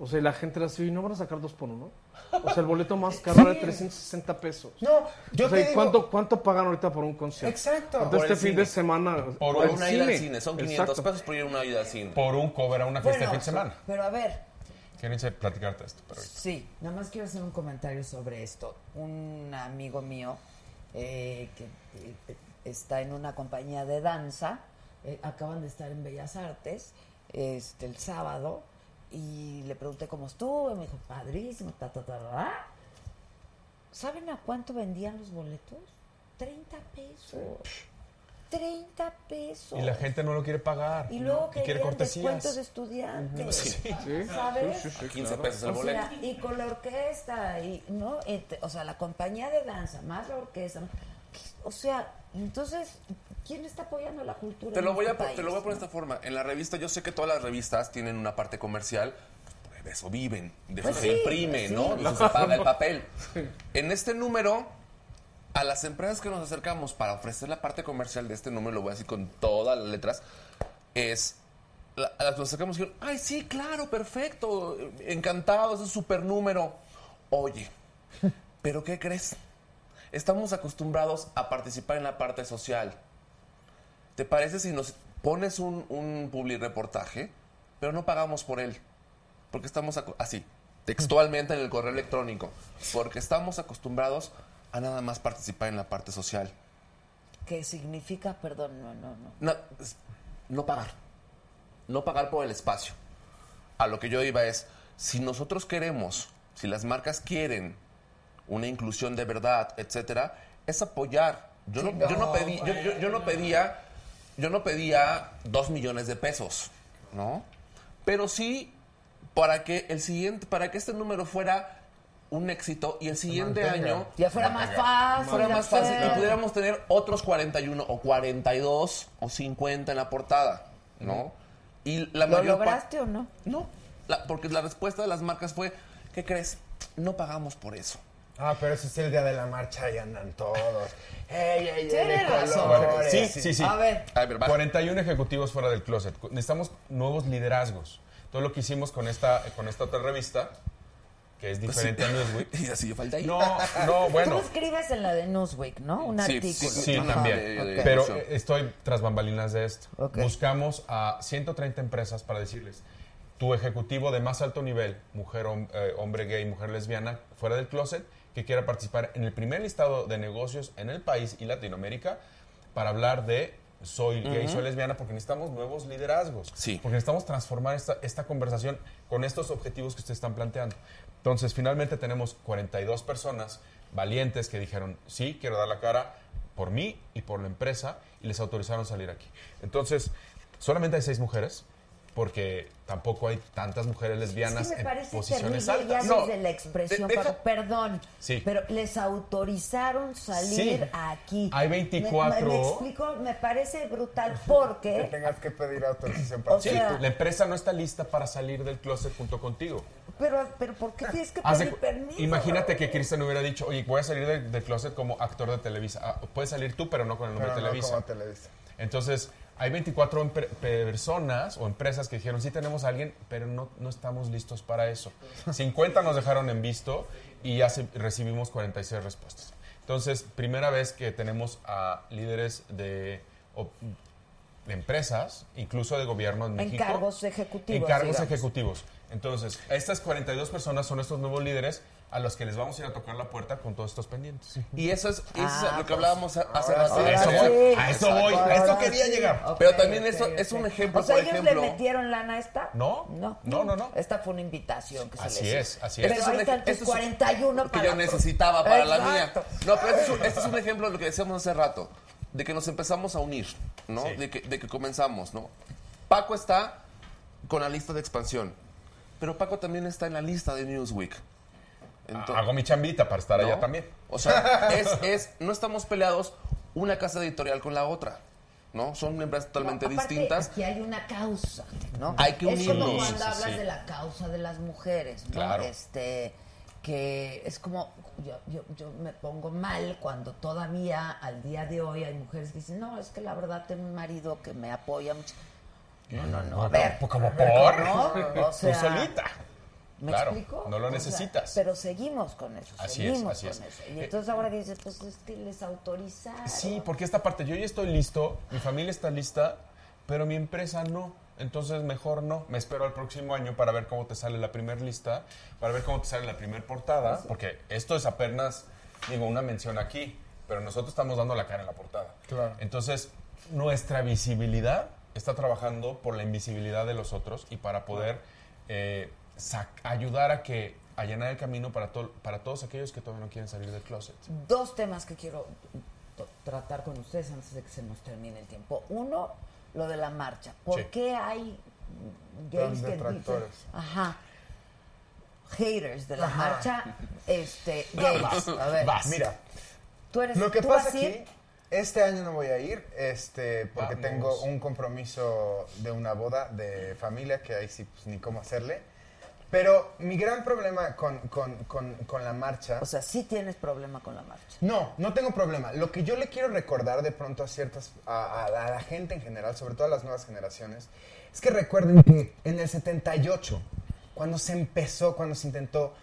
O sea, la gente así, ¿y no van a sacar dos por uno? O sea, el boleto más caro era de 360 pesos. No, yo o sea, te ¿y digo- cuánto, ¿cuánto pagan ahorita por un concierto? Exacto. Por este fin cine. de semana. Por, el una ida al cine, son 500 Exacto. pesos por ir a una ida al cine. Por un cover a una fiesta Bueno, de fin de semana. Pero a ver, a platicarte esto, pero Sí, nada más quiero hacer un comentario sobre esto. Un amigo mío eh, que eh, está en una compañía de danza, eh, acaban de estar en Bellas Artes este, el sábado y le pregunté cómo estuvo, y me dijo, padrísimo, ta, ta, ta, ta". ¿Saben a cuánto vendían los boletos? 30 pesos. 30 pesos. Y la gente no lo quiere pagar. Y luego ¿no? Y quiere de estudiantes. Sí. Sí, ¿Sabes? sí, sí, sí, 15 claro. pesos el O boleto. sea, y con la orquesta, y, ¿no? O sea, la compañía de danza, más la orquesta. O sea, entonces, ¿quién está apoyando la cultura? Te lo, voy a, este po- te lo voy a poner de esta forma. En la revista, yo sé que todas las revistas tienen una parte comercial. pues, De eso viven, de eso Pues se sí, imprime, sí. ¿no? De eso se paga el papel. En este número, a las empresas que nos acercamos para ofrecer la parte comercial de este número, lo voy a decir con todas las letras, es... la- a las que nos acercamos y dijeron, ay, sí, claro, perfecto, encantado, es un super número. Oye, ¿pero qué crees? Estamos acostumbrados a participar en la parte social. ¿Te parece si nos pones un, un publireportaje, pero no pagamos por él? Porque estamos así, textualmente en el correo electrónico. Porque estamos acostumbrados a nada más participar en la parte social. ¿Qué significa? Perdón, no, no, no. No, no pagar. No pagar por el espacio. A lo que yo iba es, si nosotros queremos, si las marcas quieren una inclusión de verdad, etcétera, es apoyar. Yo no, yo no pedí, yo, yo- yo no pedía, yo no pedía dos millones de pesos, ¿no? Pero sí para que el siguiente, para que este número fuera un éxito y el siguiente mantenga. año Ya fuera más fácil. fuera más fácil y pudiéramos tener otros 41 o 42 o 50 en la portada, ¿no? Y la ¿Lo lograste o no? No, la- porque la respuesta de las marcas fue, ¿qué crees? No pagamos por eso. Ah, pero ese es el día de la marcha y andan todos. ¡Ey, ey, ey! Colores! Sí, sí, sí. A ver. A ver, va. 41 ejecutivos fuera del closet. Necesitamos nuevos liderazgos. Todo lo que hicimos con esta, con esta otra revista, que es diferente a Newsweek. Y así falta ahí. No, no, bueno. Tú escribes en la de Newsweek, ¿no? Un Sí, artículo. sí, Sí, Ajá. también. De Pero estoy tras bambalinas de esto. Ok. Buscamos a 130 empresas para decirles, tu ejecutivo de más alto nivel, mujer, hom- eh, hombre gay, mujer lesbiana, fuera del closet, que quiera participar en el primer listado de negocios en el país y Latinoamérica para hablar de soy gay, soy lesbiana, porque necesitamos nuevos liderazgos. Sí. Porque necesitamos transformar esta, esta conversación con estos objetivos que ustedes están planteando. Entonces, finalmente tenemos 42 personas valientes que dijeron, sí, quiero dar la cara por mí y por la empresa, y les autorizaron salir aquí. Entonces, solamente hay seis mujeres, porque tampoco hay tantas mujeres lesbianas que me en parece posiciones terrible ya altas. No, desde la expresión, de- deja- Paco, perdón, Sí. pero les autorizaron salir Sí. aquí. Hay Me- 24. Me, me explico, me parece brutal Que porque... tengas que pedir autorización para... O Sí, sea- la empresa no está lista para salir del closet junto contigo. Pero, pero ¿por qué tienes que pedir permiso? Imagínate que Cristian hubiera dicho, oye, voy a salir del del closet como actor de Televisa. Ah, puedes salir tú, pero no con el nombre Pero de no Televisa. como Televisa. Entonces, hay 24 empre- personas o empresas que dijeron, sí tenemos a alguien, pero no, no estamos listos para eso. 50 nos dejaron en visto y ya se- recibimos 46 respuestas. Entonces, primera vez que tenemos a líderes de, empresas, incluso de gobierno en México. cargos ejecutivos, En cargos digamos. ejecutivos. Entonces, estas 42 personas son estos nuevos líderes a los que les vamos a ir a tocar la puerta con todos estos pendientes. Y eso es, eso es Ah, lo que pues, hablábamos hace rato. sí, A eso voy, sí. a eso voy, a esto quería sí. llegar. Pero también eso es un ejemplo, O sea, por ellos ejemplo- le metieron lana a esta. No, No, no, no, no. Esta fue una invitación que se Así les hizo. es, así Pero es. Este es un ahí están ej- tus este es- 41 que para yo necesitaba para la mía. No, pero este es, un, este es un ejemplo de lo que decíamos hace rato, de que nos empezamos a unir, ¿no? Sí. De, que, de que comenzamos, ¿no? Paco está con la lista de expansión, pero Paco también está en la lista de Newsweek. Hago mi chambita para estar ¿no? allá también. O sea, es, es, no estamos peleados una casa editorial con la otra, ¿no? Son empresas totalmente No, aparte, distintas. Aquí hay una causa, ¿no? Hay que Es como unirnos. cuando hablas sí. de la causa de las mujeres, ¿no? Claro. Este, que es como, yo, yo, yo me pongo mal cuando todavía al día de hoy hay mujeres que dicen, no, es que la verdad tengo un marido que me apoya mucho. No, no, no, a ver. Como, por. ¿no? O sea, Tú solita. ¿Me Claro, explico? no lo O sea, necesitas. pero seguimos con eso, Así es, seguimos así con es. eso. Y Eh, entonces ahora que dices, pues es que les autorizaron. Sí, porque esta parte, yo ya estoy listo, mi familia está lista, pero mi empresa no. Entonces, mejor no. Me espero al próximo año para ver cómo te sale la primera lista, para ver cómo te sale la primera portada, porque esto es apenas, digo, una mención aquí, pero nosotros estamos dando la cara en la portada. Claro. Entonces, nuestra visibilidad está trabajando por la invisibilidad de los otros y para poder eh, ayudar a que a llenar el camino para, to- para todos aquellos que todavía no quieren salir del closet. dos temas que quiero to- tratar con ustedes antes de que se nos termine el tiempo. Uno, lo de la marcha. ¿Por Sí. qué hay gays que dicen, detractores. ajá, haters de la Ajá. marcha, este, gays? A ver, Vas. Mira, tú eres, Lo que tú pasa aquí, este año no voy a ir, este, porque Vamos. tengo un compromiso de una boda de familia que ahí sí, pues ni cómo hacerle. Pero mi gran problema con, con- con- con la marcha... O sea, sí tienes problema con la marcha. No, no tengo problema. Lo que yo le quiero recordar de pronto a ciertas, a, a- a la gente en general, sobre todo a las nuevas generaciones, es que recuerden que en el 78, cuando se empezó, cuando se intentó,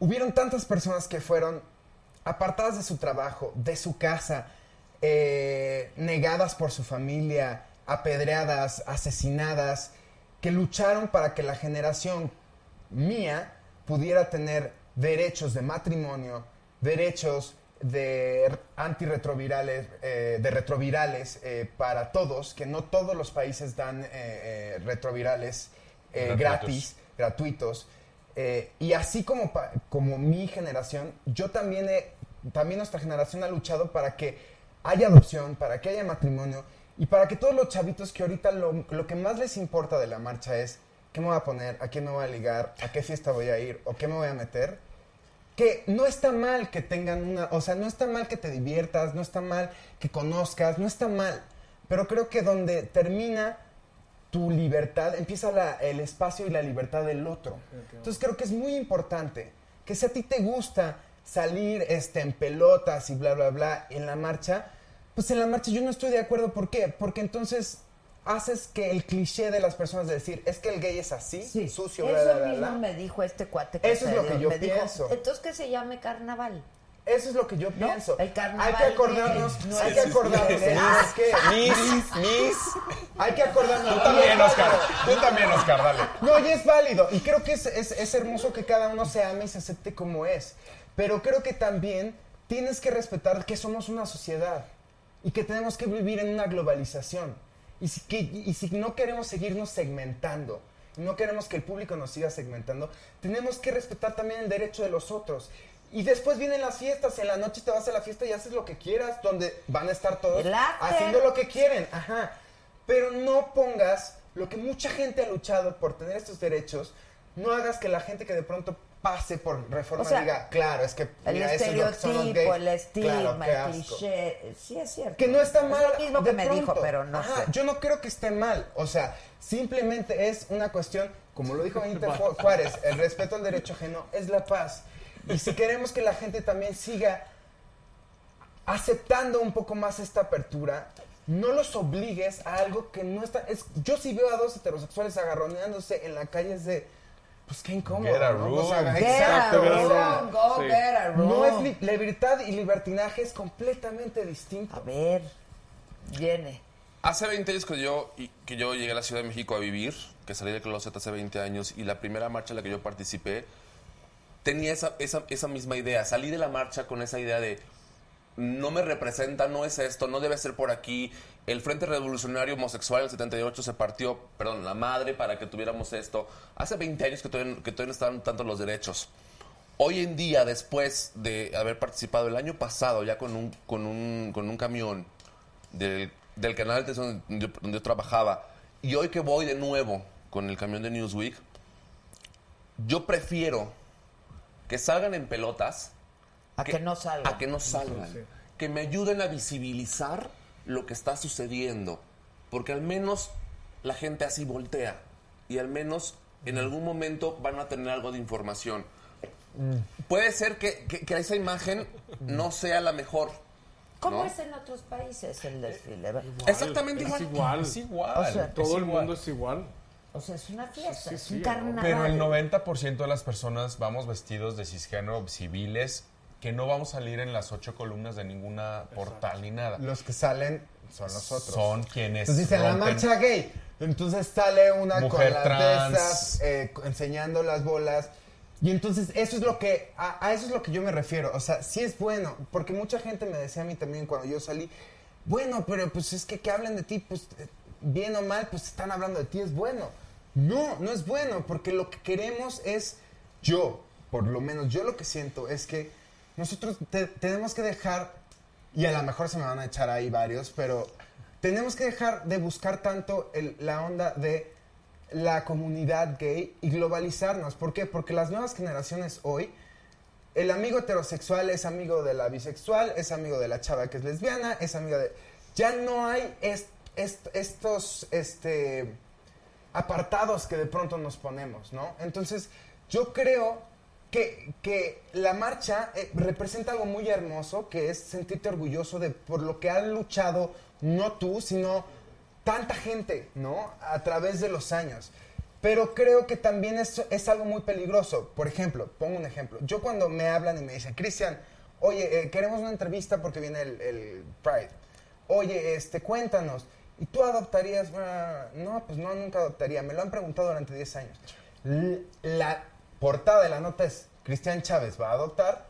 hubieron tantas personas que fueron apartadas de su trabajo, de su casa, eh, negadas por su familia, apedreadas, asesinadas, que lucharon para que la generación mía pudiera tener derechos de matrimonio, derechos de antirretrovirales, eh, de retrovirales eh, para todos, que no todos los países dan eh, eh, retrovirales eh, Gratuitos. gratis, gratuitos. Y así como, como mi generación, yo también, he- también nuestra generación ha luchado para que haya adopción, para que haya matrimonio y para que todos los chavitos que ahorita lo, lo que más les importa de la marcha es qué me voy a poner, a quién me voy a ligar, a qué fiesta voy a ir o qué me voy a meter, que no está mal que tengan una, o sea, no está mal que te diviertas, no está mal que conozcas, no está mal, pero creo que donde termina tu libertad, empieza la- el espacio y la libertad del otro. Entonces creo que es muy importante que si a ti te gusta salir este, en pelotas y bla, bla, bla en la marcha, pues en la marcha yo no estoy de acuerdo. ¿Por qué? Porque entonces haces que el cliché de las personas de decir, es que el gay es así, sucio, bla, Eso bla, bla, mismo bla. me dijo este cuate. Que Eso es lo que yo me dijo, pienso. Entonces que se llame carnaval. Eso es lo que yo ¿No? pienso. El carnaval hay que acordarnos, no hay es- que acordarnos Sí, sí, sí. ¿sabes qué? Miss, Miss. Hay que acordarnos. Tú también, es. Oscar. Tú también, Oscar, dale. No, y es válido. Y creo que es, es- es hermoso que cada uno se ame y se acepte como es. Pero creo que también tienes que respetar que somos una sociedad y que tenemos que vivir en una globalización. Y si, que- y si no queremos seguirnos segmentando, no queremos que el público nos siga segmentando, tenemos que respetar también el derecho de los otros. Y después vienen las fiestas, en la noche te vas a la fiesta y haces lo que quieras, donde van a estar todos haciendo lo que quieren, ajá. Pero no pongas lo que mucha gente ha luchado por tener estos derechos, no hagas que la gente que de pronto pase por reforma O sea, diga, claro, es que El mira, estereotipo, gays". el estigma, Claro, el cliché. Sí, es cierto. Que no está mal. Es lo mismo de que me dijo, pero no Ajá, sé. Yo no creo que esté mal. O sea, simplemente es una cuestión, como lo dijo Benito Ju- Juárez, el respeto al derecho ajeno es la paz. Y si queremos que la gente también siga aceptando un poco más esta apertura, no los obligues a algo que no está. Es, yo si veo a dos heterosexuales agarroneándose en la calle es de. Pues qué incómodo. Get a ¿no? room. O sea, Get exacto, a room, go Sí. get a room. no es li- libertad y libertinaje es completamente distinto. A ver, viene. Hace 20 años que yo, que yo llegué a la Ciudad de México a vivir, que salí de closet hace 20 años, y la primera marcha en la que yo participé, tenía esa, esa, esa misma idea. Salí de la marcha con esa idea de, no me representa, no es esto, no debe ser por aquí. El Frente Revolucionario Homosexual en el 78 se partió, perdón, la madre para que tuviéramos esto. Hace 20 años que todavía, que todavía no estaban tanto los derechos. Hoy en día, después de haber participado el año pasado ya con un, con un, con un camión del, del canal de donde yo, donde yo trabajaba, y hoy que voy de nuevo con el camión de Newsweek, yo prefiero que salgan en pelotas A que no salgan. a que no salgan. Sí. Que me ayuden a visibilizar lo que está sucediendo. Porque al menos la gente así voltea. Y al menos en algún momento van a tener algo de información. Puede ser que, que- que esa imagen no sea la mejor. ¿Cómo ¿no? es en otros países el desfile? Exactamente Es igual. igual. Es igual. O sea, Todo es el igual. mundo es igual. O sea, es una fiesta, Sí, es sí, un ¿no? carnaval. Pero el 90% de las personas vamos vestidos de cisgénero civiles que no vamos a salir en las ocho columnas de ninguna portal ni nada. Los que salen son nosotros. Son quienes Entonces dicen la marcha gay. Entonces sale una Mujer con las trans. de esas, eh, enseñando las bolas. Y entonces eso es lo que, a, a eso es lo que yo me refiero. O sea, sí es bueno, porque mucha gente me decía a mí también cuando yo salí, bueno, pero pues es que que hablen de ti, pues eh, bien o mal, pues están hablando de ti, es bueno. No, no es bueno, porque lo que queremos es, yo, por lo menos yo lo que siento es que nosotros te- tenemos que dejar, y a lo mejor se me van a echar ahí varios, pero tenemos que dejar de buscar tanto la onda de la comunidad gay y globalizarnos. ¿Por qué? Porque las nuevas generaciones hoy, el amigo heterosexual es amigo de la bisexual, es amigo de la chava que es lesbiana, es amigo de... Ya no hay est- est- estos este, apartados que de pronto nos ponemos, ¿no? Entonces, yo creo que, la marcha eh, representa algo muy hermoso, que es sentirte orgulloso de por lo que han luchado, no tú, sino tanta gente, ¿no? A través de los años. Pero creo que también es, es algo muy peligroso. Por ejemplo, pongo un ejemplo. Yo cuando me hablan y me dicen, Cristian, oye, eh, queremos una entrevista porque viene el, Pride. Oye, este, cuéntanos. ¿Y tú adoptarías? Ah, no, pues no, nunca adoptaría. Me lo han preguntado durante 10 años. La portada de la nota es, Cristian Chávez va a adoptar.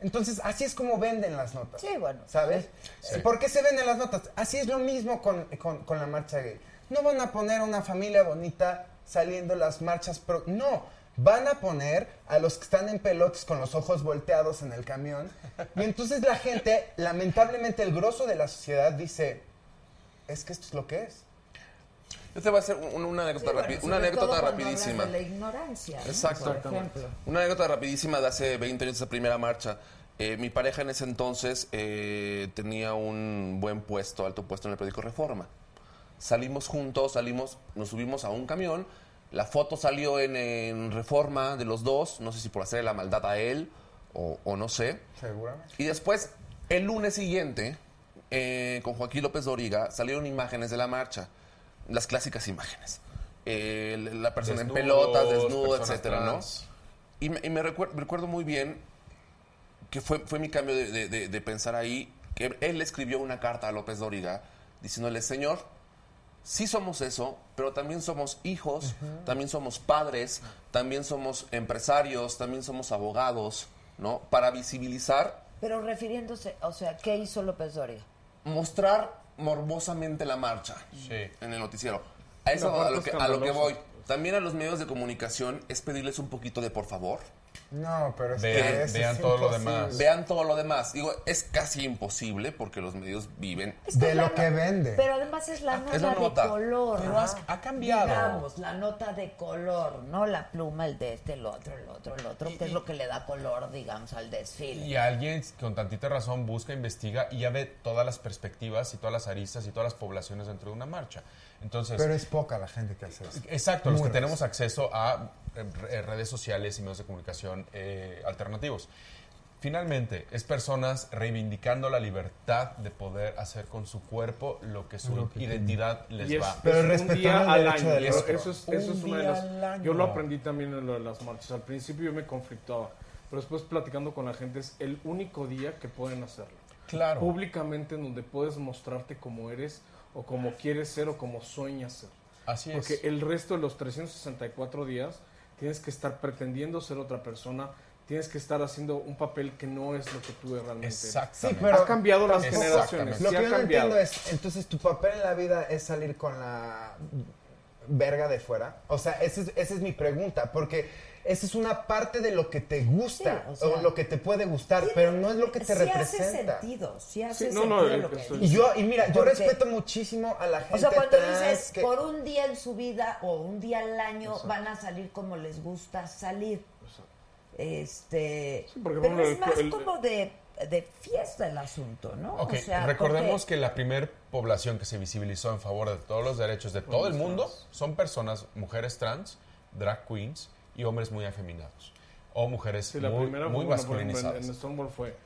Entonces, así es como venden las notas. Sí, bueno. ¿Sabes? ¿Por qué se venden las notas? Así es lo mismo con, con- con la marcha gay. No van a poner a una familia bonita saliendo las marchas pro... No, van a poner a los que están en pelotas con los ojos volteados en el camión. Y entonces la gente, lamentablemente el grosso de la sociedad dice, es que esto es lo que es. Yo te voy a hacer un- una anécdota, Sí, bueno, rapi- sobre una anécdota rapidísima. de la ignorancia. ¿no? Exacto. Por ejemplo. Una anécdota rapidísima de hace 20 años de esa primera marcha. Eh, mi pareja en ese entonces eh, tenía un buen puesto, alto puesto en el periódico Reforma. Salimos juntos, salimos, nos subimos a un camión. La foto salió en, en Reforma de los dos, no sé si por hacer la maldad a él o, o no sé. Seguramente. Y después, el lunes siguiente, eh, con Joaquín López Doriga, salieron imágenes de la marcha. Las clásicas imágenes. Eh, la persona en pelotas, desnudo, personas etcétera, ¿no? Y me, y me recuer- me recuerdo muy bien que fue, fue mi cambio de, de- de- de pensar ahí, que él le escribió una carta a López Dóriga diciéndole, señor, sí somos eso, pero también somos hijos, también somos padres, también somos empresarios, también somos abogados, ¿no? Para visibilizar, Pero refiriéndose, o sea, ¿qué hizo López Doria? mostrar morbosamente la marcha Sí. en el noticiero. A eso a lo, que, a lo que voy. También a los medios de comunicación es pedirles un poquito de por favor. No, pero es Vean- que vean es todo lo demás. Vean todo lo demás. Digo, es casi imposible porque los medios viven. Es que De lo que vende. Pero además es la nota, Es la nota. de color. Pero ¿no? has- ha cambiado. Digamos, la nota de color, no la pluma, el de este, el otro, el otro, el otro, que es lo que le da color, digamos, al desfile. Y alguien con tantita razón busca, investiga y ya ve todas las perspectivas y todas las aristas y todas las poblaciones dentro de una marcha. Entonces, Pero es poca la gente que hace eso. exacto, los que tenemos acceso a redes sociales y medios de comunicación eh, alternativos. Finalmente, es personas reivindicando la libertad de poder hacer con su cuerpo lo que su identidad les Y es, va. Pero es un respetando día el al derecho año. del Eso, otro. eso es, Un eso es una de día las. al año. Yo lo aprendí también en lo de las marchas. Al principio yo me conflictaba, pero después platicando con la gente es el único día que pueden hacerlo. Claro. Públicamente en donde puedes mostrarte como eres. o como quieres ser o como sueñas ser. Así es. Porque el resto de los 364 días tienes que estar pretendiendo ser otra persona, tienes que estar haciendo un papel que no es lo que tú realmente eres. Exactamente. Sí, pero ha cambiado las generaciones. Lo que yo no entiendo es, entonces tu papel en la vida es salir con la verga de fuera. O sea, esa es, esa es mi pregunta, porque esa es una parte de lo que te gusta Sí, o lo que te puede gustar, pero no es lo que te sí representa. hace sentido, sí hace Sí, no, sentido no, lo que estoy- Y yo, y mira, yo respeto muchísimo a la gente O sea, cuando trans dices que- por un día en su vida o un día al año van a salir como les gusta salir. Este, porque, pero bueno, es más el- como de, de fiesta el asunto, ¿no? O sea, recordemos porque- que la primer población que se visibilizó en favor de todos los derechos de todo el mundo son personas, mujeres trans, drag queens y hombres muy afeminados. O mujeres Sí, la muy, primera muy bueno, masculinizadas. en, en Stonewall fue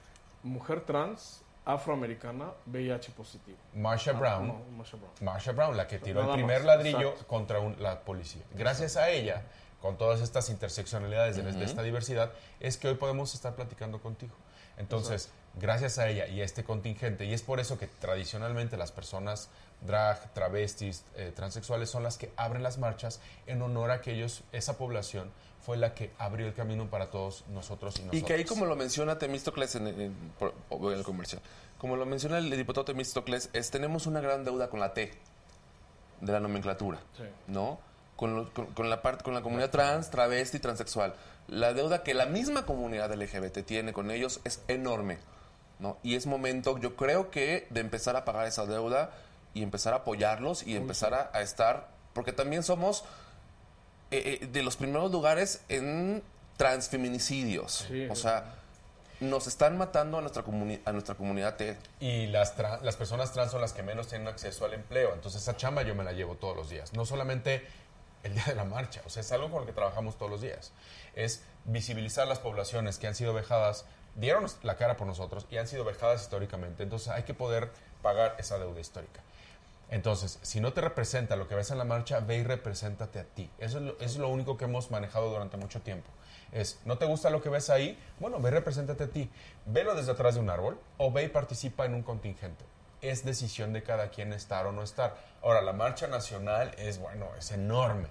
mujer trans, afroamericana, VIH positivo. Marsha Ah, Brown, no, Marsha Brown. Marsha Brown, la que tiró el primer más, ladrillo exacto. contra un- la policía. Gracias a ella, con todas estas interseccionalidades de, de esta diversidad, es que hoy podemos estar platicando contigo. Entonces, gracias a ella y a este contingente, y es por eso que tradicionalmente las personas drag, travestis, eh, transexuales son las que abren las marchas en honor a que ellos, esa población, fue la que abrió el camino para todos nosotros y nosotros. Y que ahí, como lo menciona Temístocles en, en- voy al comercial, como lo menciona el diputado Temístocles, es tenemos una gran deuda con la T de la nomenclatura, Sí. ¿no? Con, lo- con- con la parte, con la comunidad trans, travesti, transexual. La deuda que la misma comunidad LGBT tiene con ellos es enorme, ¿no? Y es momento, yo creo que, de empezar a pagar esa deuda y empezar a apoyarlos y empezar a, a estar, porque también somos eh, eh, de los primeros lugares en transfeminicidios. Sí. O sea, nos están matando a nuestra, comuni- a nuestra comunidad T. Y las, tra- las personas trans son las que menos tienen acceso al empleo. Entonces esa chamba yo me la llevo todos los días. No solamente el día de la marcha, o sea, es algo con lo que trabajamos todos los días. Es visibilizar las poblaciones que han sido vejadas, dieron la cara por nosotros y han sido vejadas históricamente. Entonces hay que poder pagar esa deuda histórica. Entonces, si no te representa lo que ves en la marcha, ve y represéntate a ti. Eso es lo, único que hemos manejado durante mucho tiempo. Es, ¿no te gusta lo que ves ahí? Bueno, ve y represéntate a ti. Velo desde atrás de un árbol o ve y participa en un contingente. Es decisión de cada quien estar o no estar. Ahora, la marcha nacional es, bueno, es enorme.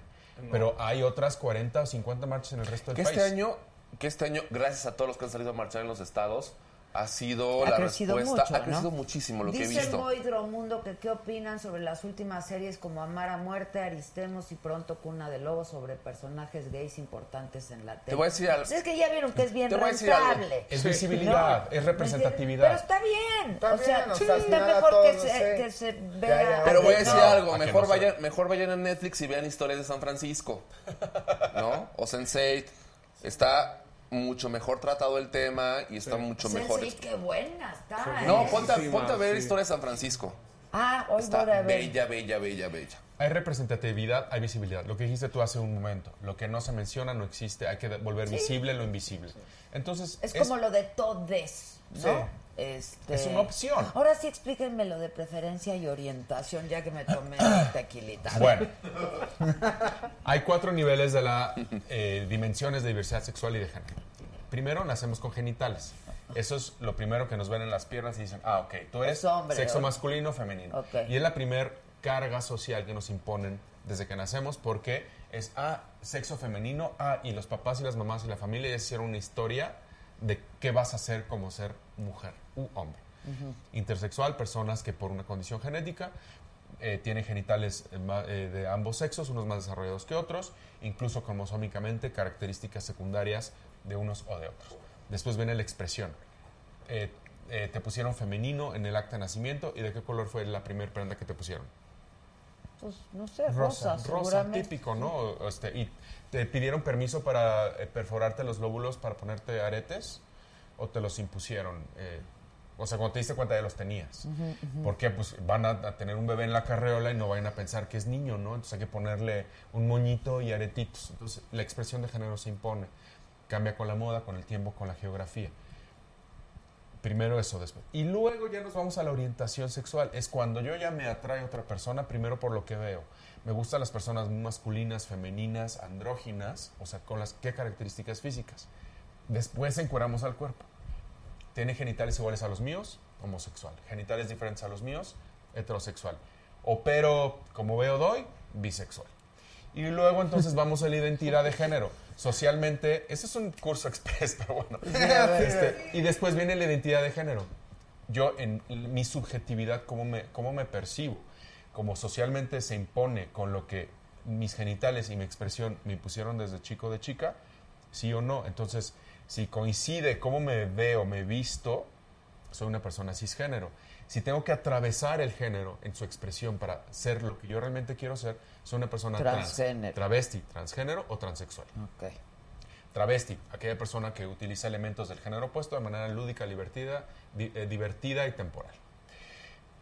Pero hay otras 40 o 50 marchas en el resto del Que país. este año, que este año, gracias a todos los que han salido a marchar en los estados, ha sido Ha la crecido respuesta. mucho, ha ¿no? crecido muchísimo lo que he Dice visto. Moy Dromundo que qué opinan sobre las últimas series como Amar a Muerte, Aristemos y pronto Cuna de Lobos sobre personajes gays importantes en la tele. Te voy a decir algo. Pues es que ya vieron que es bien rentable. Es visibilidad, es representatividad. Pero está bien. Está o sea, bien, o sí, sea, está mejor que todos, se, sí. que se Que vea. haya- Pero voy a que decir no. algo, ¿a que mejor, no vayan, mejor vayan a Netflix y vean historias de San Francisco, ¿no? O Sense8. Está mucho mejor tratado el tema y está mucho mejor. Sensei, qué buena está. No, ¿eh? ponte, a- Sí, ponte a ver sí. historias de San Francisco. Ah, hoy Está voy a ver. bella, bella, bella, bella. Hay representatividad, hay visibilidad. Lo que dijiste tú hace un momento, lo que no se menciona no existe, hay que volver visible lo invisible. Entonces, Es como lo de todes, ¿no? Este... Es una opción. Ahora sí explíquenme lo de preferencia y orientación, ya que me tomé tequilita. Bueno, hay cuatro niveles de las dimensiones de diversidad sexual y de género. Primero, nacemos con genitales. Eso es lo primero que nos ven en las piernas y dicen, ah, ok, tú eres hombre, sexo ¿o? masculino o femenino. Y es la primer carga social que nos imponen desde que nacemos porque es, ah, sexo femenino, ah, y los papás y las mamás y la familia ya hicieron una historia de qué vas a hacer como ser mujer u hombre. Intersexual, personas que por una condición genética eh, tienen genitales eh, eh, de ambos sexos, unos más desarrollados que otros, incluso cromosómicamente características secundarias de unos o de otros. Después viene la expresión. Eh, te pusieron femenino en el acta de nacimiento y de qué color fue la primera prenda que te pusieron. Pues no sé, rosa, rosa, típico, ¿no? Este, y te pidieron permiso para perforarte los lóbulos para ponerte aretes o te los impusieron. Eh, o sea, cuando te diste cuenta ya los tenías. Porque pues van a, a tener un bebé en la carreola y no vayan a pensar que es niño, ¿no? Entonces hay que ponerle un moñito y aretitos. Entonces la expresión de género se impone. Cambia con la moda, con el tiempo, con la geografía. Primero eso, después. Y luego ya nos vamos a la orientación sexual. Es cuando yo ya me atrae a otra persona, primero por lo que veo. Me gustan las personas masculinas, femeninas, andróginas, o sea, con las qué características físicas. Después encueramos al cuerpo. Tiene genitales iguales a los míos, homosexual. Genitales diferentes a los míos, heterosexual. Opero como veo doy, bisexual. Y luego entonces vamos a la identidad de género. Socialmente, ese es un curso express, pero bueno. Este, y después viene la identidad de género. Yo, en mi subjetividad, cómo me, cómo me percibo, como socialmente se impone con lo que mis genitales y mi expresión me impusieron desde chico de chica, sí o no. Entonces, si coincide cómo me veo, me visto, soy una persona cisgénero. Si tengo que atravesar el género en su expresión para ser lo que yo realmente quiero ser, soy una persona trans, Transgénero. travesti, transgénero o transexual. Ok. Travesti, aquella persona que utiliza elementos del género opuesto de manera lúdica, divertida, di- eh, divertida y temporal.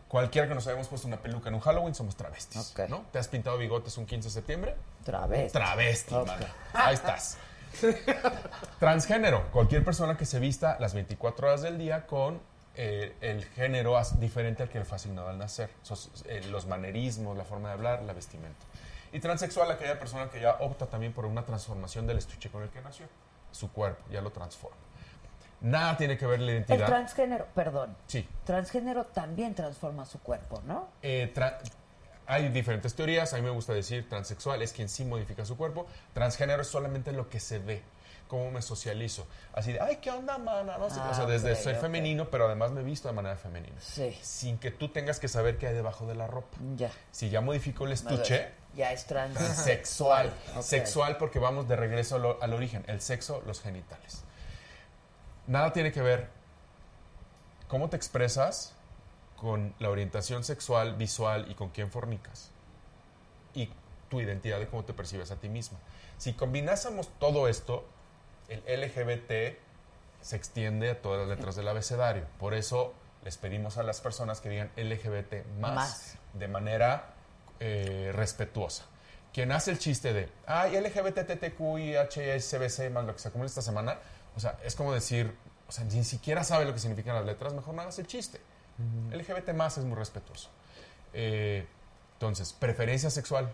Cualquiera que nos hayamos puesto una peluca en un Halloween somos travestis. ¿no? ¿Te has pintado bigotes un 15 de septiembre? Travesti. Travesti, Ok. mano. Ahí estás. Transgénero, cualquier persona que se vista las 24 horas del día con eh, el género diferente al que le fue asignado al nacer. Sos- eh, los manerismos, la forma de hablar, la vestimenta. Y transexual, aquella persona que ya opta también por una transformación del estuche con el que nació. Su cuerpo, ya lo transforma. Nada tiene que ver la El identidad. transgénero, perdón, Sí. transgénero también transforma su cuerpo, ¿no? Eh, tra- hay diferentes teorías. A mí me gusta decir transexual es quien sí modifica su cuerpo. Transgénero es solamente lo que se ve. Cómo me socializo. Así de, ay, ¿qué onda, mana? No sé qué. o sea, Ah, desde ok, soy ok. femenino, pero además me visto de manera femenina. Sí. Sin que tú tengas que saber qué hay debajo de la ropa. Ya. Si ya modificó el estuche, Ya es trans. sexual. Sexual porque vamos de regreso al origen. El sexo, los genitales. Nada tiene que ver cómo te expresas con la orientación sexual, visual y con quién fornicas. Y tu identidad de cómo te percibes a ti misma. Si combinásemos todo esto, el LGBT se extiende a todas las letras del abecedario. Por eso les pedimos a las personas que digan LGBT más, Más. de manera eh, respetuosa. Quien hace el chiste de, ay, LGBT, TTQ, HSBC, más lo que se acumula esta semana, o sea, es como decir, o sea, ni siquiera sabe lo que significan las letras, mejor no hagas el chiste. LGBT más es muy respetuoso. Eh, entonces, preferencia sexual,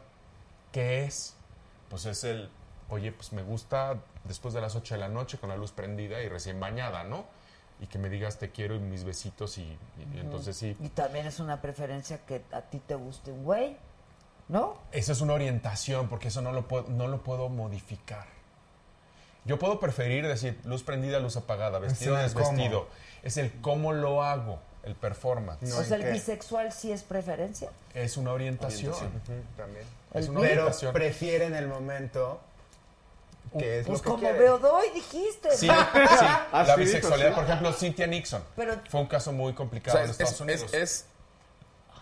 ¿qué es? Pues es el, oye, pues me gusta después de las 8 de la noche con la luz prendida y recién bañada, ¿no? Y que me digas te quiero y mis besitos y, y- y entonces sí. Y también es una preferencia que a ti te guste un güey, ¿no? Esa es una orientación, porque eso no lo puedo, no lo puedo modificar. Yo puedo preferir decir luz prendida, luz apagada, vestido, cómo. desvestido. Es el cómo lo hago, el performance. No, o sea, ¿en el qué? bisexual sí es preferencia. Es una orientación. También. Es una Pero orientación. prefiere en el momento que es Pues lo que como quiere. veo doy, dijiste. Sí, sí. Ah, la sí, bisexualidad, por ejemplo, Cynthia Nixon. Pero- Fue un caso muy O complicado sea, en es, Estados es- Unidos. es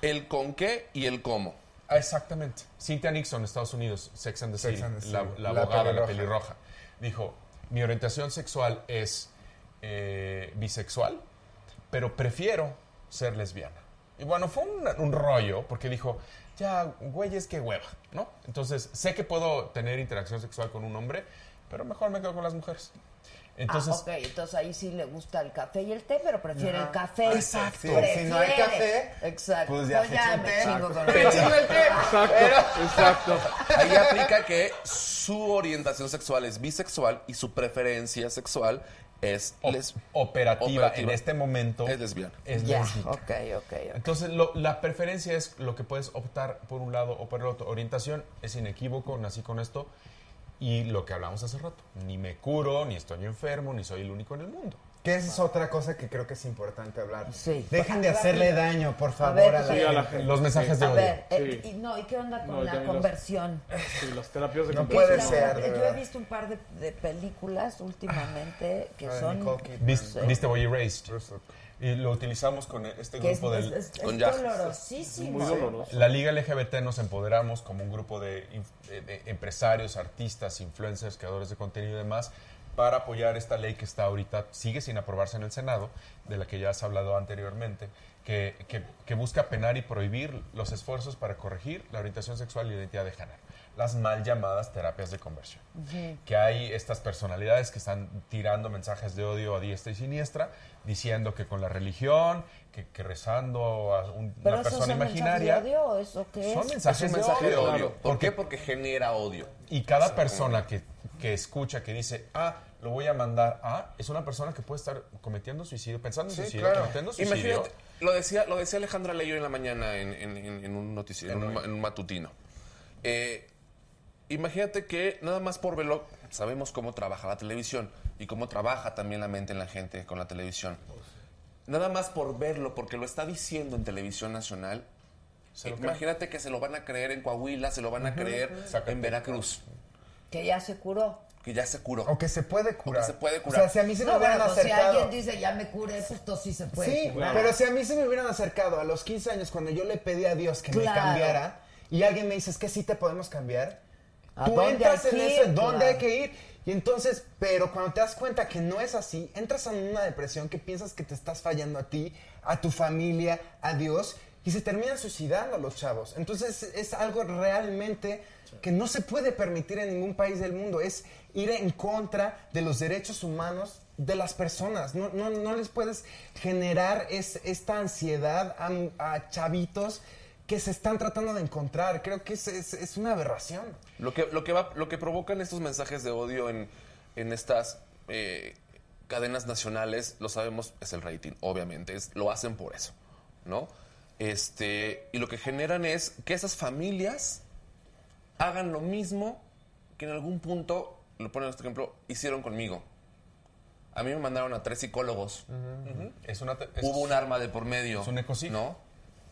el con qué y el cómo. Ah, exactamente. Cynthia Nixon, Estados Unidos, Sex and the Sex City, and the la, City. la La abogada, la pelirroja. pelirroja, dijo, mi orientación sexual es eh, bisexual, pero prefiero ser lesbiana. Y bueno, fue un, un rollo, porque dijo, ya, güey, es que hueva, ¿no? Entonces, sé que puedo tener interacción sexual con un hombre, pero mejor me quedo con las mujeres. Entonces, ah, ok, entonces ahí sí le gusta el café y el té, pero prefiere el café. Exacto. Sí, si no hay café, exacto. pues ya se echa un me té. chingo con ¡Me chingo el té! Exacto, exacto. Ahí aplica que su orientación sexual es bisexual y su preferencia sexual es les- operativa, operativa. en este momento Es lesbiana. es Ya, lésbica. ok, ok, ok. Entonces, lo- la preferencia es lo que puedes optar por un lado o por el otro. Orientación es inequívoco, nací con esto. Y lo que hablamos hace rato, ni me curo, ni estoy enfermo, ni soy el único en el mundo. Que esa es otra cosa que creo que es importante hablar. Sí. Dejen de hacerle daño, por favor, ver, a la Sí, a la gente. Los mensajes de A odio. ver, eh, y, no, ¿y qué onda con No, la los- conversión? Sí, las terapias de No conversión. puede La ser, de Yo he visto un par de, de películas últimamente que de son... Nicole Kidman. Vis- Sí. Viste Boy Erased. Y lo utilizamos con este grupo es, del... es- es con dolorosísimo. Muy doloroso. La Liga LGBT nos empoderamos como un grupo de, de- de empresarios, artistas, influencers, creadores de contenido y demás para apoyar esta ley que está ahorita, sigue sin aprobarse en el Senado, de la que ya has hablado anteriormente, que, que- que busca penar y prohibir los esfuerzos para corregir la orientación sexual y la identidad de género. Las mal llamadas terapias de conversión. Que hay estas personalidades que están tirando mensajes de odio a diestra y siniestra, diciendo que con la religión, que, que rezando a un- una persona son mensajes imaginaria. de odio, ¿o ¿eso qué Son es? mensajes, Es un de mensaje de odio. odio. ¿Por qué? Porque genera odio. Y cada persona que, que escucha, que dice, ah, lo voy a mandar a... Es una persona que puede estar cometiendo suicidio, pensando en Sí, suicidio, claro. cometiendo suicidio. Imagínate, lo decía, lo decía Alejandra Leyo en la mañana en, en- en- en un noticiero, en un, ma- en un matutino. Eh, imagínate que nada más por verlo, sabemos cómo trabaja la televisión y cómo trabaja también la mente en la gente con la televisión. Nada más por verlo, porque lo está diciendo en televisión nacional. imagínate que se lo van a creer en Coahuila, se lo van a creer en Veracruz, Que ya se curó. Que ya se curó. O que se puede curar. se puede O curar. sea, si a mí se me No, hubieran bueno, pues si acercado... alguien dice ya me curé, pues esto sí se puede Sí, curar. pero si a mí se me hubieran acercado a los 15 años cuando yo le pedí a Dios que me cambiara y alguien me dice, es que sí te podemos cambiar, ¿A tú dónde entras en que eso? ¿dónde Claro. hay que ir? Y entonces, pero cuando te das cuenta que no es así, entras en una depresión que piensas que te estás fallando a ti, a tu familia, a Dios, y se terminan suicidando los chavos. Entonces es algo realmente que no se puede permitir en ningún país del mundo, es ir en contra de los derechos humanos de las personas. No, no, no les puedes generar es- esta ansiedad a, chavitos que se están tratando de encontrar. Creo que es, es- una aberración. Lo que, lo que, lo que provocan estos mensajes de odio en, en estas eh, cadenas nacionales, lo sabemos, es el rating, obviamente. Es, lo hacen por eso, ¿no? Este, y lo que generan es que esas familias hagan lo mismo que en algún punto, lo ponen este ejemplo, hicieron conmigo. A mí me mandaron a tres psicólogos. Es una... es- Hubo un arma de por medio. Es un ecocidio. ¿No?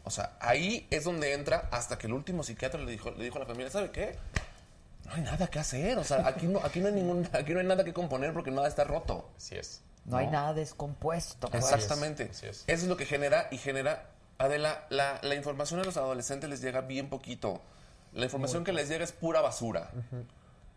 O sea, ahí es donde entra hasta que el último psiquiatra le dijo, le dijo a la familia, ¿sabe qué? No hay nada que hacer. O sea, aquí no, aquí no hay ningún, aquí no hay nada que componer porque nada está roto. Así es. No, hay nada descompuesto. pues. Exactamente. Eso es lo que genera y genera. Adela, la, la información a los adolescentes les llega bien poquito. La información que les llega es pura basura.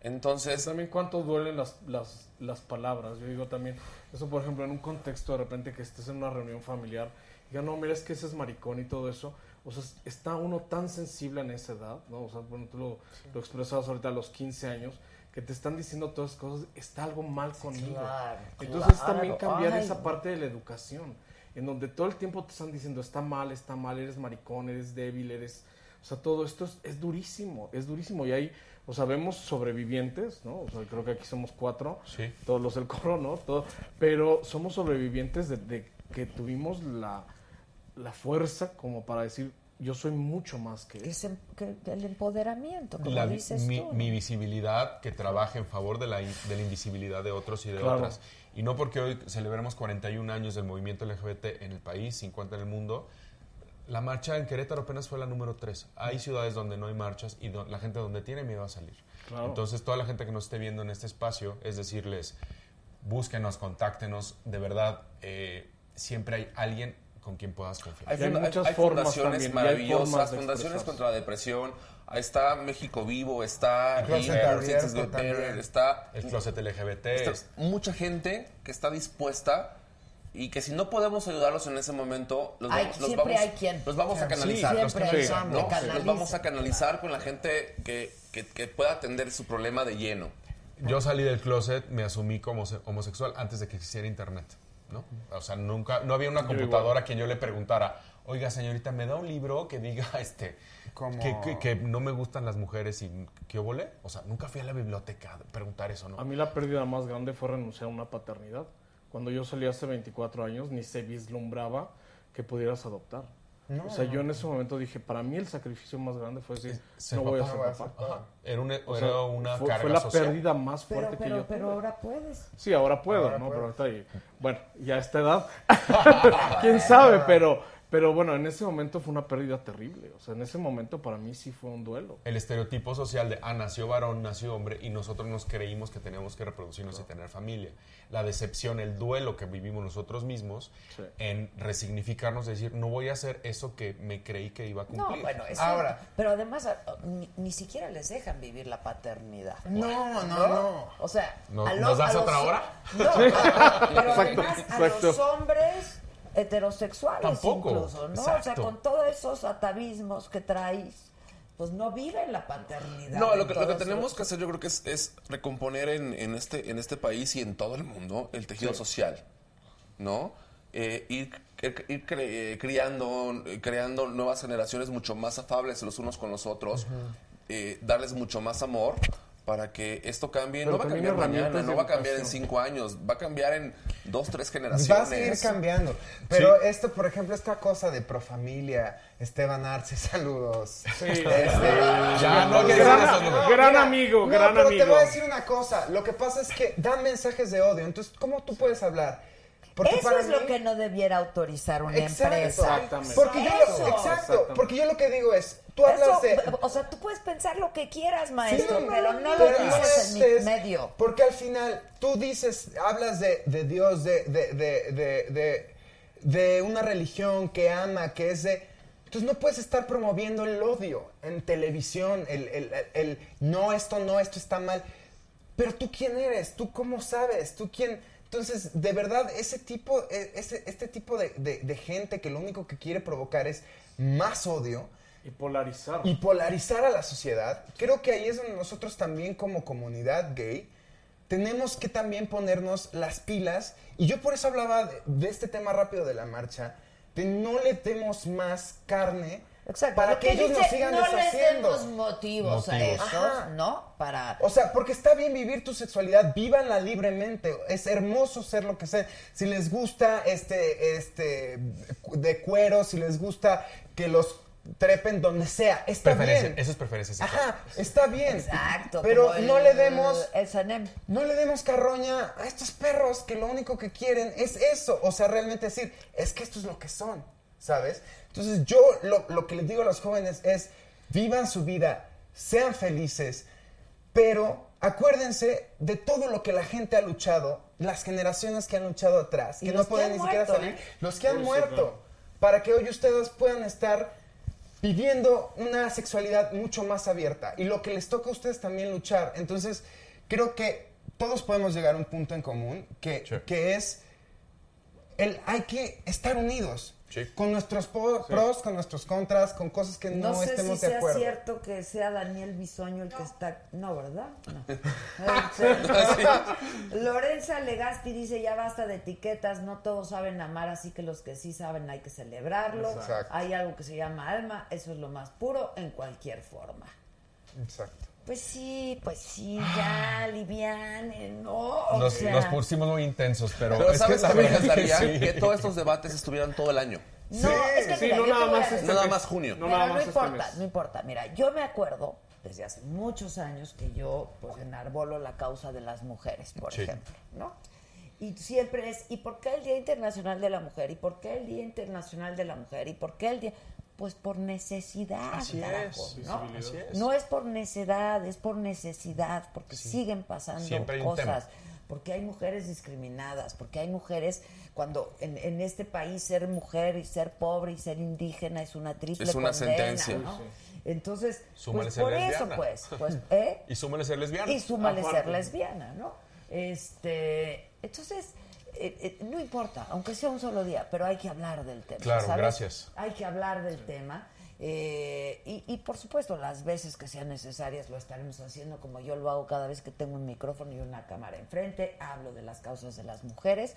Entonces. También cuánto duelen las, las, las palabras. Yo digo también, eso por ejemplo, en un contexto de repente que estés en una reunión familiar, y diga, no, mira, es que ese es maricón y todo eso. O sea, está uno tan sensible en esa edad, ¿no? O sea, bueno, tú lo, lo expresabas ahorita a los 15 años, que te están diciendo todas esas cosas, está algo mal conmigo. claro, Entonces claro. también cambiar Ay. esa parte de la educación, en donde todo el tiempo te están diciendo, está mal, está mal, eres maricón, eres débil, eres... O sea, todo esto es, es durísimo, es durísimo. Y hay, o sea, vemos sobrevivientes, ¿no? O sea, creo que aquí somos cuatro, Sí. todos los del coro, ¿no? Todo, pero somos sobrevivientes de, de que tuvimos la, la fuerza como para decir, yo soy mucho más que Es que- el empoderamiento, como la dices mi, tú. ¿no? mi visibilidad que trabaje en favor de la, de la invisibilidad de otros y de Claro. otras. Y no porque hoy celebremos 41 años del movimiento LGBT en el país, 50 en el mundo. La marcha en Querétaro apenas fue la número 3. Hay ciudades donde no hay marchas y la gente donde tiene miedo a salir. Claro. Entonces, toda la gente que nos esté viendo en este espacio es decirles, búsquenos, contáctenos. De verdad, eh, siempre hay alguien con quien puedas confiar. Hay, muchas hay formas fundaciones también, y hay maravillosas, fundaciones contra la depresión. Ahí está México Vivo, está El está, El closet LGBT. está mucha gente que está dispuesta y que si no podemos ayudarlos en ese momento, los Hay- vamos, los siempre vamos- hay quien. los vamos a Sí, canalizar. los vamos a canalizar con la gente que, que- que pueda atender su problema de lleno. Yo salí del closet, me asumí como se- homosexual antes de que existiera internet, ¿no? O sea, nunca, no había una computadora a quien yo le preguntara, oiga, señorita, ¿me da un libro que diga, este, Como- que, que- que no me gustan las mujeres y que yo volé? O sea, nunca fui a la biblioteca a preguntar eso, ¿no? A mí la pérdida más grande fue renunciar a una paternidad. Cuando yo salí hace 24 años, ni se vislumbraba que pudieras adoptar. o sea, yo en ese momento dije, para mí el sacrificio más grande fue decir, no voy a ser papá. Era una, O era sea, una fue, carga fue la social. pérdida más Pero, fuerte que pero, yo pero tuve. ahora puedes. Sí, ahora puedo, Ahora ¿no? Pero ahorita, y- bueno, ya a esta edad, quién sabe, pero, pero bueno, en ese momento fue una pérdida terrible. O sea, en ese momento para mí sí fue un duelo. El estereotipo social de, ah, nació varón, nació hombre, y nosotros nos creímos que teníamos que reproducirnos y tener familia. La decepción, el duelo que vivimos nosotros mismos Sí. en resignificarnos, decir, no voy a hacer eso que me creí que iba a No, cumplir. bueno, eso, Ahora. pero además a- ni, ni siquiera les dejan vivir la paternidad. No, no, no. O sea, ¿Nos- a nos das a los- otra hora? No, a- pero Exacto, además a exacto. los hombres heterosexuales Tampoco, incluso, ¿no? O sea, con todos esos atavismos que traes, pues no viven la paternidad. No, lo que, lo que tenemos que hacer yo creo que es, es recomponer en, en este, en este país y en todo el mundo el tejido social, ¿no? Eh, ir ir, cre- eh, criando, creando nuevas generaciones mucho más afables los unos con los otros, eh, darles mucho más amor para que esto cambie. Pero no va a cambiar mañana, no va a cambiar en cinco años, va a cambiar en dos, tres generaciones. Va a seguir cambiando. Pero esto, por ejemplo, esta cosa de Profamilia, Esteban Arce, saludos. Sí. Este, Ya, no esos nombres. Gran amigo, no, gran pero te voy a decir una cosa. Lo que pasa es que dan mensajes de odio. Entonces, ¿cómo tú puedes hablar? Porque Eso es lo que no debiera autorizar una Exacto. empresa. Porque yo, lo, exacto, porque yo lo que digo es, tú hablas Eso, de... O sea, tú puedes pensar lo que quieras, maestro, Sí, pero no pero lo no dices en mi medio. Porque al final tú dices, hablas de, de Dios, de, de, de, de, de- de una religión que ama, que es de... Entonces no puedes estar promoviendo el odio en televisión, el, el- el- el no, esto no, esto está mal. Pero tú quién eres, tú cómo sabes, tú quién... Entonces, de verdad, ese tipo, e- ese, este tipo de, de- de gente que lo único que quiere provocar es más odio, Y polarizar. y polarizar a la sociedad, creo que ahí es donde nosotros también como comunidad gay tenemos que también ponernos las pilas. Y yo por eso hablaba de, de este tema rápido de la marcha, de no le demos más carne para Lo que ellos dice, nos sigan no deshaciendo. les demos motivos, a Motivos. eso, Ajá. ¿no? Para... O sea, porque está bien vivir tu sexualidad, vívanla libremente. Es hermoso ser lo que sea. Si les gusta este, este, de cuero, si les gusta que los trepen donde sea, está Preferencia, bien. eso es preferencia sexual. Ajá, está bien. Exacto. Pero el- no le demos, el Sanem. no le demos carroña a estos perros que lo único que quieren es eso. O sea, realmente decir, es que esto es lo que son, ¿sabes? Entonces yo lo, lo que les digo a los jóvenes es, vivan su vida, sean felices, pero acuérdense de todo lo que la gente ha luchado, las generaciones que han luchado atrás, que no pueden ni siquiera salir, ¿eh? los que han muerto, para que hoy ustedes puedan estar viviendo una sexualidad mucho más abierta y lo que les toca a ustedes también luchar. Entonces, creo que todos podemos llegar a un punto en común que, que es el hay que estar unidos. Con nuestros pros, con nuestros contras, con cosas que no, No, sé si estemos de sea acuerdo. cierto que sea Daniel Bisoño el que está... No, ¿verdad? No. Lorenza Legazpi dice, ya basta de etiquetas, no todos saben amar, así que los que sí saben hay que celebrarlo. Exacto. Hay algo que se llama alma, eso es lo más puro en cualquier forma. Exacto. Pues sí, pues sí, ya, liviane, ¿no? O Nos, sea, nos pusimos muy intensos, pero, Pero es ¿sabes que qué la me encantaría? sí. Que todos estos debates estuvieran todo el año. No, es que Sí, mira, no yo te nada voy a más decir- este No nada mes. más junio. No Pero nada no más este importa, mes. no importa. Mira, yo me acuerdo desde hace muchos años que yo pues enarbolo la causa de las mujeres, por Sí. ejemplo, ¿no? Y siempre es, ¿y por qué el Día Internacional de la Mujer? ¿Y por qué el Día Internacional de la Mujer? ¿Y por qué el Día...? Pues por necesidad, Así carajo, es, ¿no? así es. No es por necedad, es por necesidad, porque siguen pasando cosas porque hay mujeres discriminadas, porque hay mujeres, cuando en, en este país ser mujer y ser pobre y ser indígena es una triple Es una condena, sentencia. ¿no? Entonces, Súmale pues ser por lesbiana. eso, pues, pues, ¿eh? Y súmale ser lesbiana. Y súmale ser lesbiana, ¿no? Este, entonces, eh, eh, no importa, aunque sea un solo día, pero hay que hablar del tema. Claro, ¿sabes? gracias. Hay que hablar del tema. eh, y, y, por supuesto, las veces que sean necesarias lo estaremos haciendo como yo lo hago cada vez que tengo un micrófono y una cámara enfrente. Hablo de las causas de las mujeres,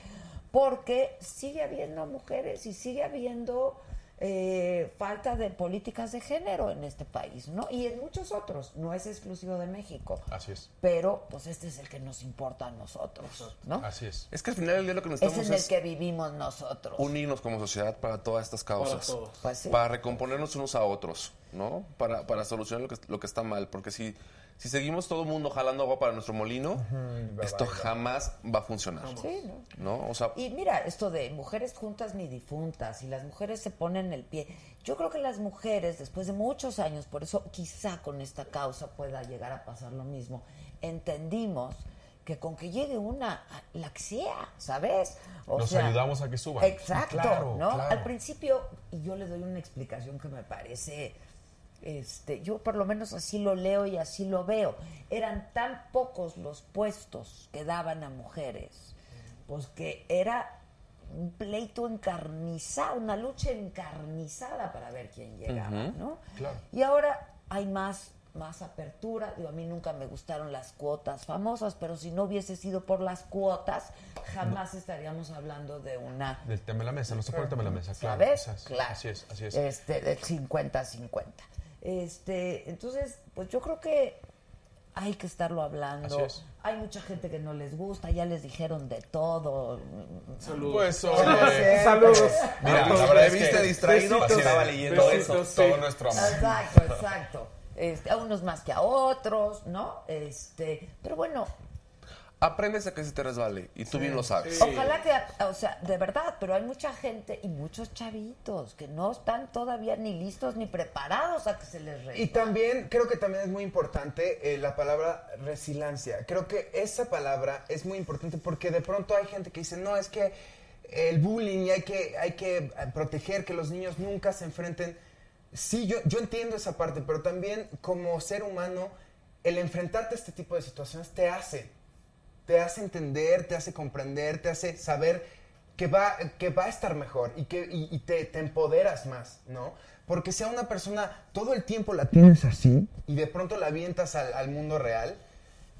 porque sigue habiendo mujeres y sigue habiendo eh, falta de políticas de género en este país, ¿no? Y en muchos otros, no es exclusivo de México. Así es. Pero, pues este es el que nos importa a nosotros, ¿no? Así es. Es que al final del día lo que Es necesitamos en el es que vivimos nosotros. unirnos como sociedad para todas estas causas. Para todos. Pues sí. Para recomponernos unos a otros, ¿no? Para, para solucionar lo que, lo que está mal. Porque si, si seguimos todo el mundo jalando agua para nuestro molino, esto jamás va a funcionar. Sí, ¿no? ¿No? O sea, Y mira, esto de mujeres juntas ni difuntas, y las mujeres se ponen el pie. Yo creo que las mujeres, después de muchos años, por eso quizá con esta causa pueda llegar a pasar lo mismo, entendimos que con que llegue una, la que sea, ¿sabes? O Los ayudamos a que suban. Exacto, Claro, ¿no? claro. Al principio, y yo le doy una explicación que me parece, este, yo por lo menos así lo leo y así lo veo. Eran tan pocos los puestos que daban a mujeres, pues que era un pleito encarnizado, una lucha encarnizada para ver quién llegaba, ¿no? Claro. Y ahora hay más más apertura. Digo, a mí nunca me gustaron las cuotas famosas, pero si no hubiese sido por las cuotas, jamás estaríamos hablando de una Del tema de la mesa, no se pone el tema de la mesa, claro. ¿Sabes? Así es, así es. Este, del 50-50. Este, entonces, pues yo creo que hay que estarlo hablando. Así es. Hay mucha gente que no les gusta, ya les dijeron de todo. Saludos. Pues, oye. Saludos. Mira, Pues, la verdad ¿me es viste que distraído? Besitos, Estaba leyendo besitos, eso. sí. todo nuestro amor. Exacto, exacto. Este, a unos más que a otros, ¿no? Este, pero bueno, Aprendes a que se te resbale y tú bien lo sabes. Ojalá que, o sea, de verdad, pero hay mucha gente y muchos chavitos que no están todavía ni listos ni preparados a que se les Y resbale. también, creo que también es muy importante eh, la palabra resiliencia. Creo que esa palabra es muy importante porque de pronto hay gente que dice, no, es que el bullying y hay que, hay que eh, proteger que los niños nunca se enfrenten. Sí, yo, yo entiendo esa parte, pero también como ser humano, el enfrentarte a este tipo de situaciones te hace, te hace entender, te hace comprender, te hace saber que va, que va a estar mejor y que y, y te, te empoderas más, ¿no? Porque si a una persona todo el tiempo la tienes así y de pronto la avientas al, al mundo real,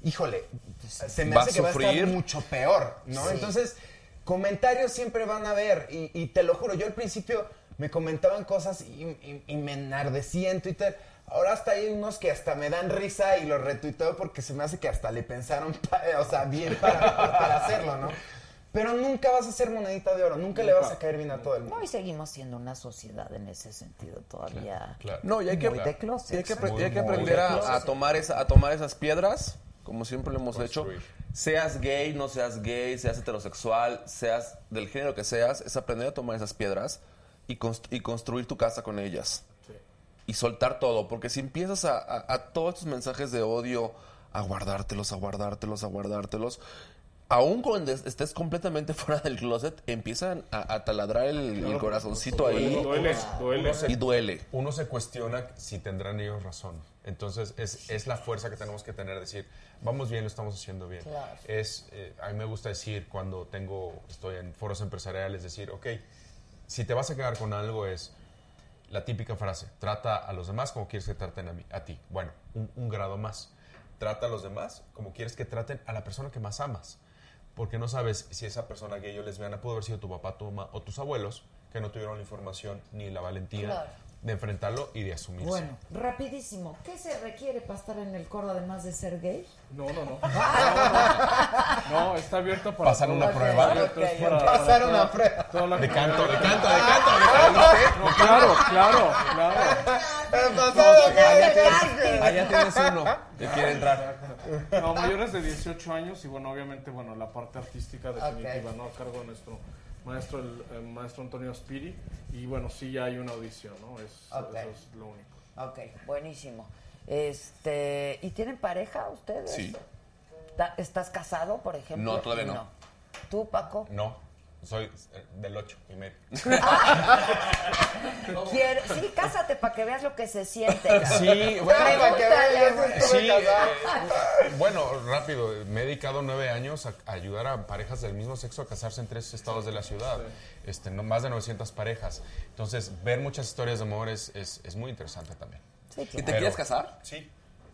híjole, se me hace que va a estar mucho peor, ¿no? Sí. Entonces, comentarios siempre van a haber y, y te lo juro, yo al principio me comentaban cosas y, y- y me enardecía en Twitter. Ahora hasta hay unos que hasta me dan risa y los retuiteo porque se me hace que hasta le pensaron, pa- o sea, bien para, para hacerlo, ¿no? Pero nunca vas a ser monedita de oro, nunca, le vas a caer bien a todo el mundo. No, y seguimos siendo una sociedad en ese sentido todavía. Claro. No, y hay que, Muy de closet. y hay que, apre- Muy, y hay que muy aprender de a, tomar esa, a tomar esas piedras, como siempre lo hemos hecho. Seas gay, no seas gay, seas heterosexual, seas del género que seas, es aprender a tomar esas piedras y, const- y construir tu casa con ellas. Y soltar todo, porque si empiezas a, a- a todos estos mensajes de odio, a guardártelos, a guardártelos, a guardártelos, aún cuando es- estés completamente fuera del closet, empiezan a, a taladrar el, el corazoncito ahí Duele, duele. y duele. uno se cuestiona si tendrán ellos razón. Entonces, es, es la fuerza que tenemos que tener, decir, vamos bien, lo estamos haciendo bien. Claro. Es, eh, a mí me gusta decir, cuando tengo, estoy en foros empresariales, decir, ok, si te vas a quedar con algo es la típica frase, trata a los demás como quieres que traten a, ti. Bueno, un, un grado más. Trata a los demás como quieres que traten a la persona que más amas. Porque no sabes si esa persona gay o lesbiana pudo haber sido tu papá, tu mamá o tus abuelos que no tuvieron la información ni la valentía Claro. De enfrentarlo y de asumirse. Bueno, rapidísimo. ¿Qué se requiere para estar en el coro además de ser gay? No, no, no. No, no, está abierto para. Pasan una prueba. Para- para Pasar una prueba. toda De canto, de canto, de canto, de canto. No, claro, claro, claro. Allá tienes uno que quiere entrar. No, mayores de 18 años y bueno, obviamente, bueno, la parte artística definitiva, ¿no? A cargo de nuestro maestro, el, el maestro Antonio Spiri. Y bueno, sí ya hay una audición, ¿no? Es. Eso es lo único. Ok, buenísimo. Este, ¿y tienen pareja ustedes? Sí. ¿Estás casado, por ejemplo? No, todavía no. ¿Tú, Paco? No, soy eh, del 8 y medio. ¿Quieres? Sí, cásate para que veas lo que se siente. cabrón. Sí, bueno, güey. Sí, eh, bueno, rápido, me he dedicado nueve años a, a ayudar a parejas del mismo sexo a casarse en tres estados de la ciudad, este, no, más de 900 parejas. Entonces, ver muchas historias de amor es, es, es muy interesante también. Sí, ¿Y claro. te quieres casar? Sí.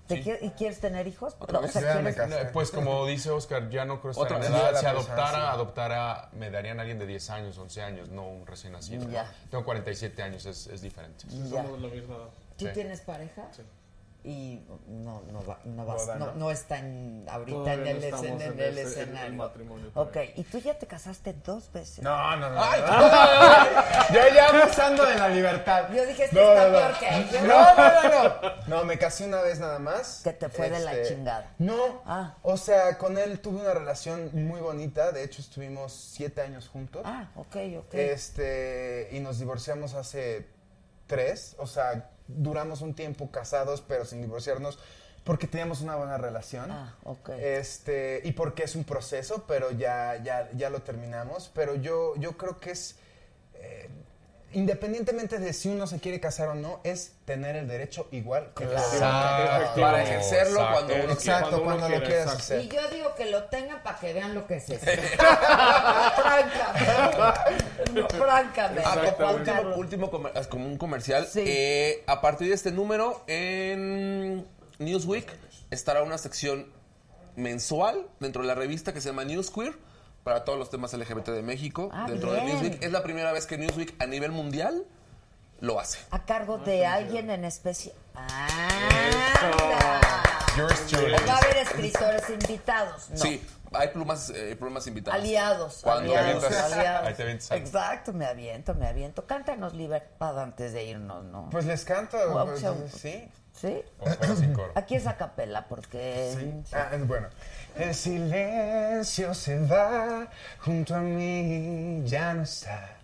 ¿Te quie- ¿Y quieres tener hijos? ¿Otra O vez? sea, Ya me ¿quieres- casé. Pues como dice Oscar, ya no creo estar Otra en vez. edad. Si la adoptara, sí. adoptara, me darían a alguien de 10 años, 11 años, no un recién nacido. Ya. Tengo 47 años, es, es diferente. Ya. Somos de la misma edad. ¿Tú Sí. tienes pareja? Sí. Y no, no, va, no, vas, no, ¿no? está en, ahorita en el, escen- en en el ese- en el escenario. matrimonio ok. ¿y tú ya te casaste dos veces? No, no, no. Yo ya abusando de la libertad. Yo dije, este No, está no, no. peor que yo. No, no, no, no. No, me casé una vez nada más. Este, Que te fue de la chingada. No. Ah. O sea, con él tuve una relación muy bonita. De hecho, estuvimos siete años juntos. Ah, ok, ok. Este, y nos divorciamos hace tres. O sea, duramos un tiempo casados, pero sin divorciarnos. Porque teníamos una buena relación. Ah, ok. Este, y porque es un proceso, pero ya, ya, ya lo terminamos. Pero yo, yo creo que es, eh, independientemente de si uno se quiere casar o no, es tener el derecho igual que Claro. Exacto. Para ejercerlo Exacto. cuando uno Exacto, Cuando uno cuando, lo quiera, quieras hacer. Y yo digo que lo tengan para que vean lo que es eso. francamente. francamente. Ah, último, último comer- como un comercial. Sí. Eh, a partir de este número, en Newsweek estará una sección mensual dentro de la revista que se llama Newsqueer para todos los temas LGBT de México. Ah, dentro de. Newsweek. Es la primera vez que Newsweek a nivel mundial lo hace. A cargo de alguien en especial. Ah, Yours truly. ¿O va a haber escritores invitados? No. Sí, hay plumas, eh, plumas invitadas. Aliados, Cuando aliados, aliados. ahí te avientas. Exacto, me aviento, me aviento. Cántanos Libertad antes de irnos, ¿no? Pues les canto, pues, sí. ¿Sí? Aquí es a capela porque... Sí. Ah, es bueno. El silencio se va junto a mí, ya no está.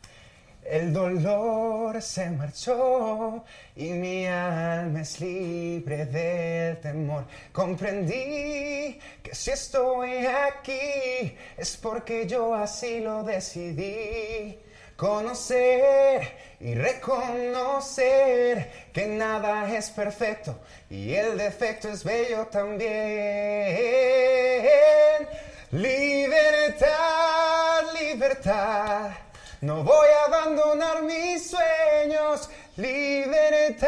El dolor se marchó y mi alma es libre del temor. Comprendí que si estoy aquí es porque yo así lo decidí. Conocer y reconocer que nada es perfecto y el defecto es bello también. Libertad, libertad. No voy a abandonar mis sueños. Libertad,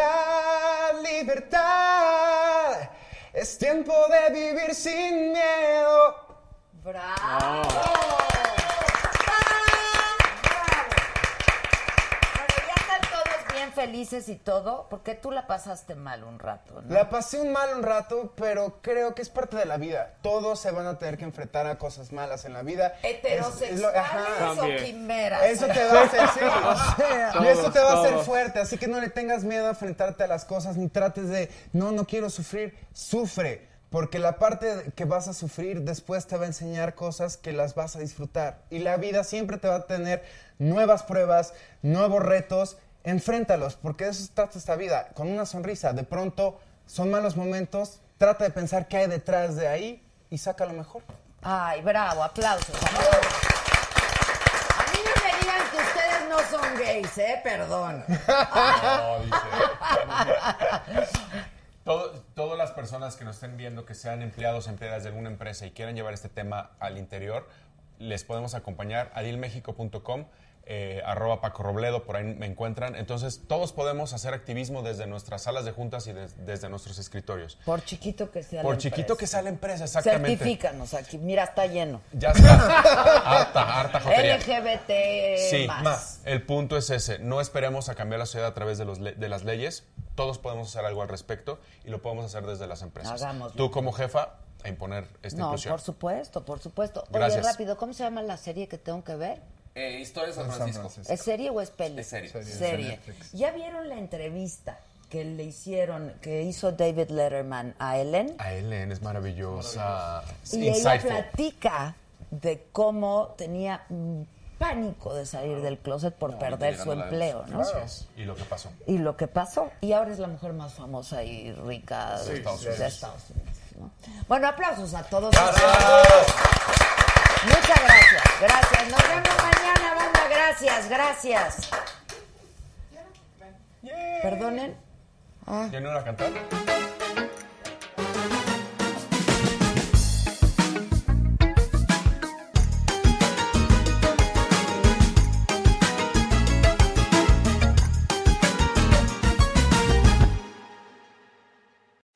libertad. Es tiempo de vivir sin miedo. ¡Bravo ya están todos bien felices y todo, porque tú la pasaste mal un rato, ¿no? La pasé un mal un rato, pero creo que es parte de la vida. Todos se van a tener que enfrentar a cosas malas en la vida. Es- es ¿Heterosexuales lo- ajá. o quimeras? Eso te va a hacer, sí, o sea, Todos, y eso te va a hacer fuerte, así que no le tengas miedo a enfrentarte a las cosas, ni trates de, no, no quiero sufrir, sufre, porque la parte que vas a sufrir después te va a enseñar cosas que las vas a disfrutar. Y la vida siempre te va a tener nuevas pruebas, nuevos retos, enfréntalos, porque de eso se trata esta vida, con una sonrisa, de pronto son malos momentos, trata de pensar qué hay detrás de ahí y saca lo mejor. Ay, bravo, aplausos. A mí no me digan que ustedes no son gays, ¿eh? Perdón. No, dice. Todo- todas las personas que nos estén viendo, que sean empleados empleadas de alguna empresa y quieran llevar este tema al interior, les podemos acompañar a dilmexico.com, eh, arroba Paco Robledo, por ahí me encuentran. Entonces, todos podemos hacer activismo desde nuestras salas de juntas y des- desde nuestros escritorios. Por chiquito que sea Por la chiquito que empresa. sea la empresa, exactamente. Certifícanos aquí. Mira, está lleno. Ya está. harta, harta jotería. LGBT Sí, más. El punto es ese. No esperemos a cambiar la sociedad a través de, los de las leyes. Todos podemos hacer algo al respecto y lo podemos hacer desde las empresas. Hagámoslo. Tú como jefa a imponer esta No, inclusión. por supuesto, por supuesto. Oye, Gracias. rápido, ¿cómo se llama la serie que tengo que ver? Eh, Historia de San San Francisco. Francisco. ¿Es serie o es peli? Es serie. Serie. Serie. ¿Ya vieron la entrevista que le hicieron, que hizo David Letterman a Ellen? A Ellen es maravillosa. Y ella platica de cómo tenía pánico de salir del closet por perder su empleo, ¿no? Es. Y lo que pasó. Y lo que pasó. Y ahora es la mujer más famosa y rica de, Estados de Unidos. Estados Unidos. ¿no? Bueno, aplausos a todos. Gracias. Muchas gracias. Gracias. Nos vemos mañana, banda. Gracias, gracias. Perdonen. ¿Ya no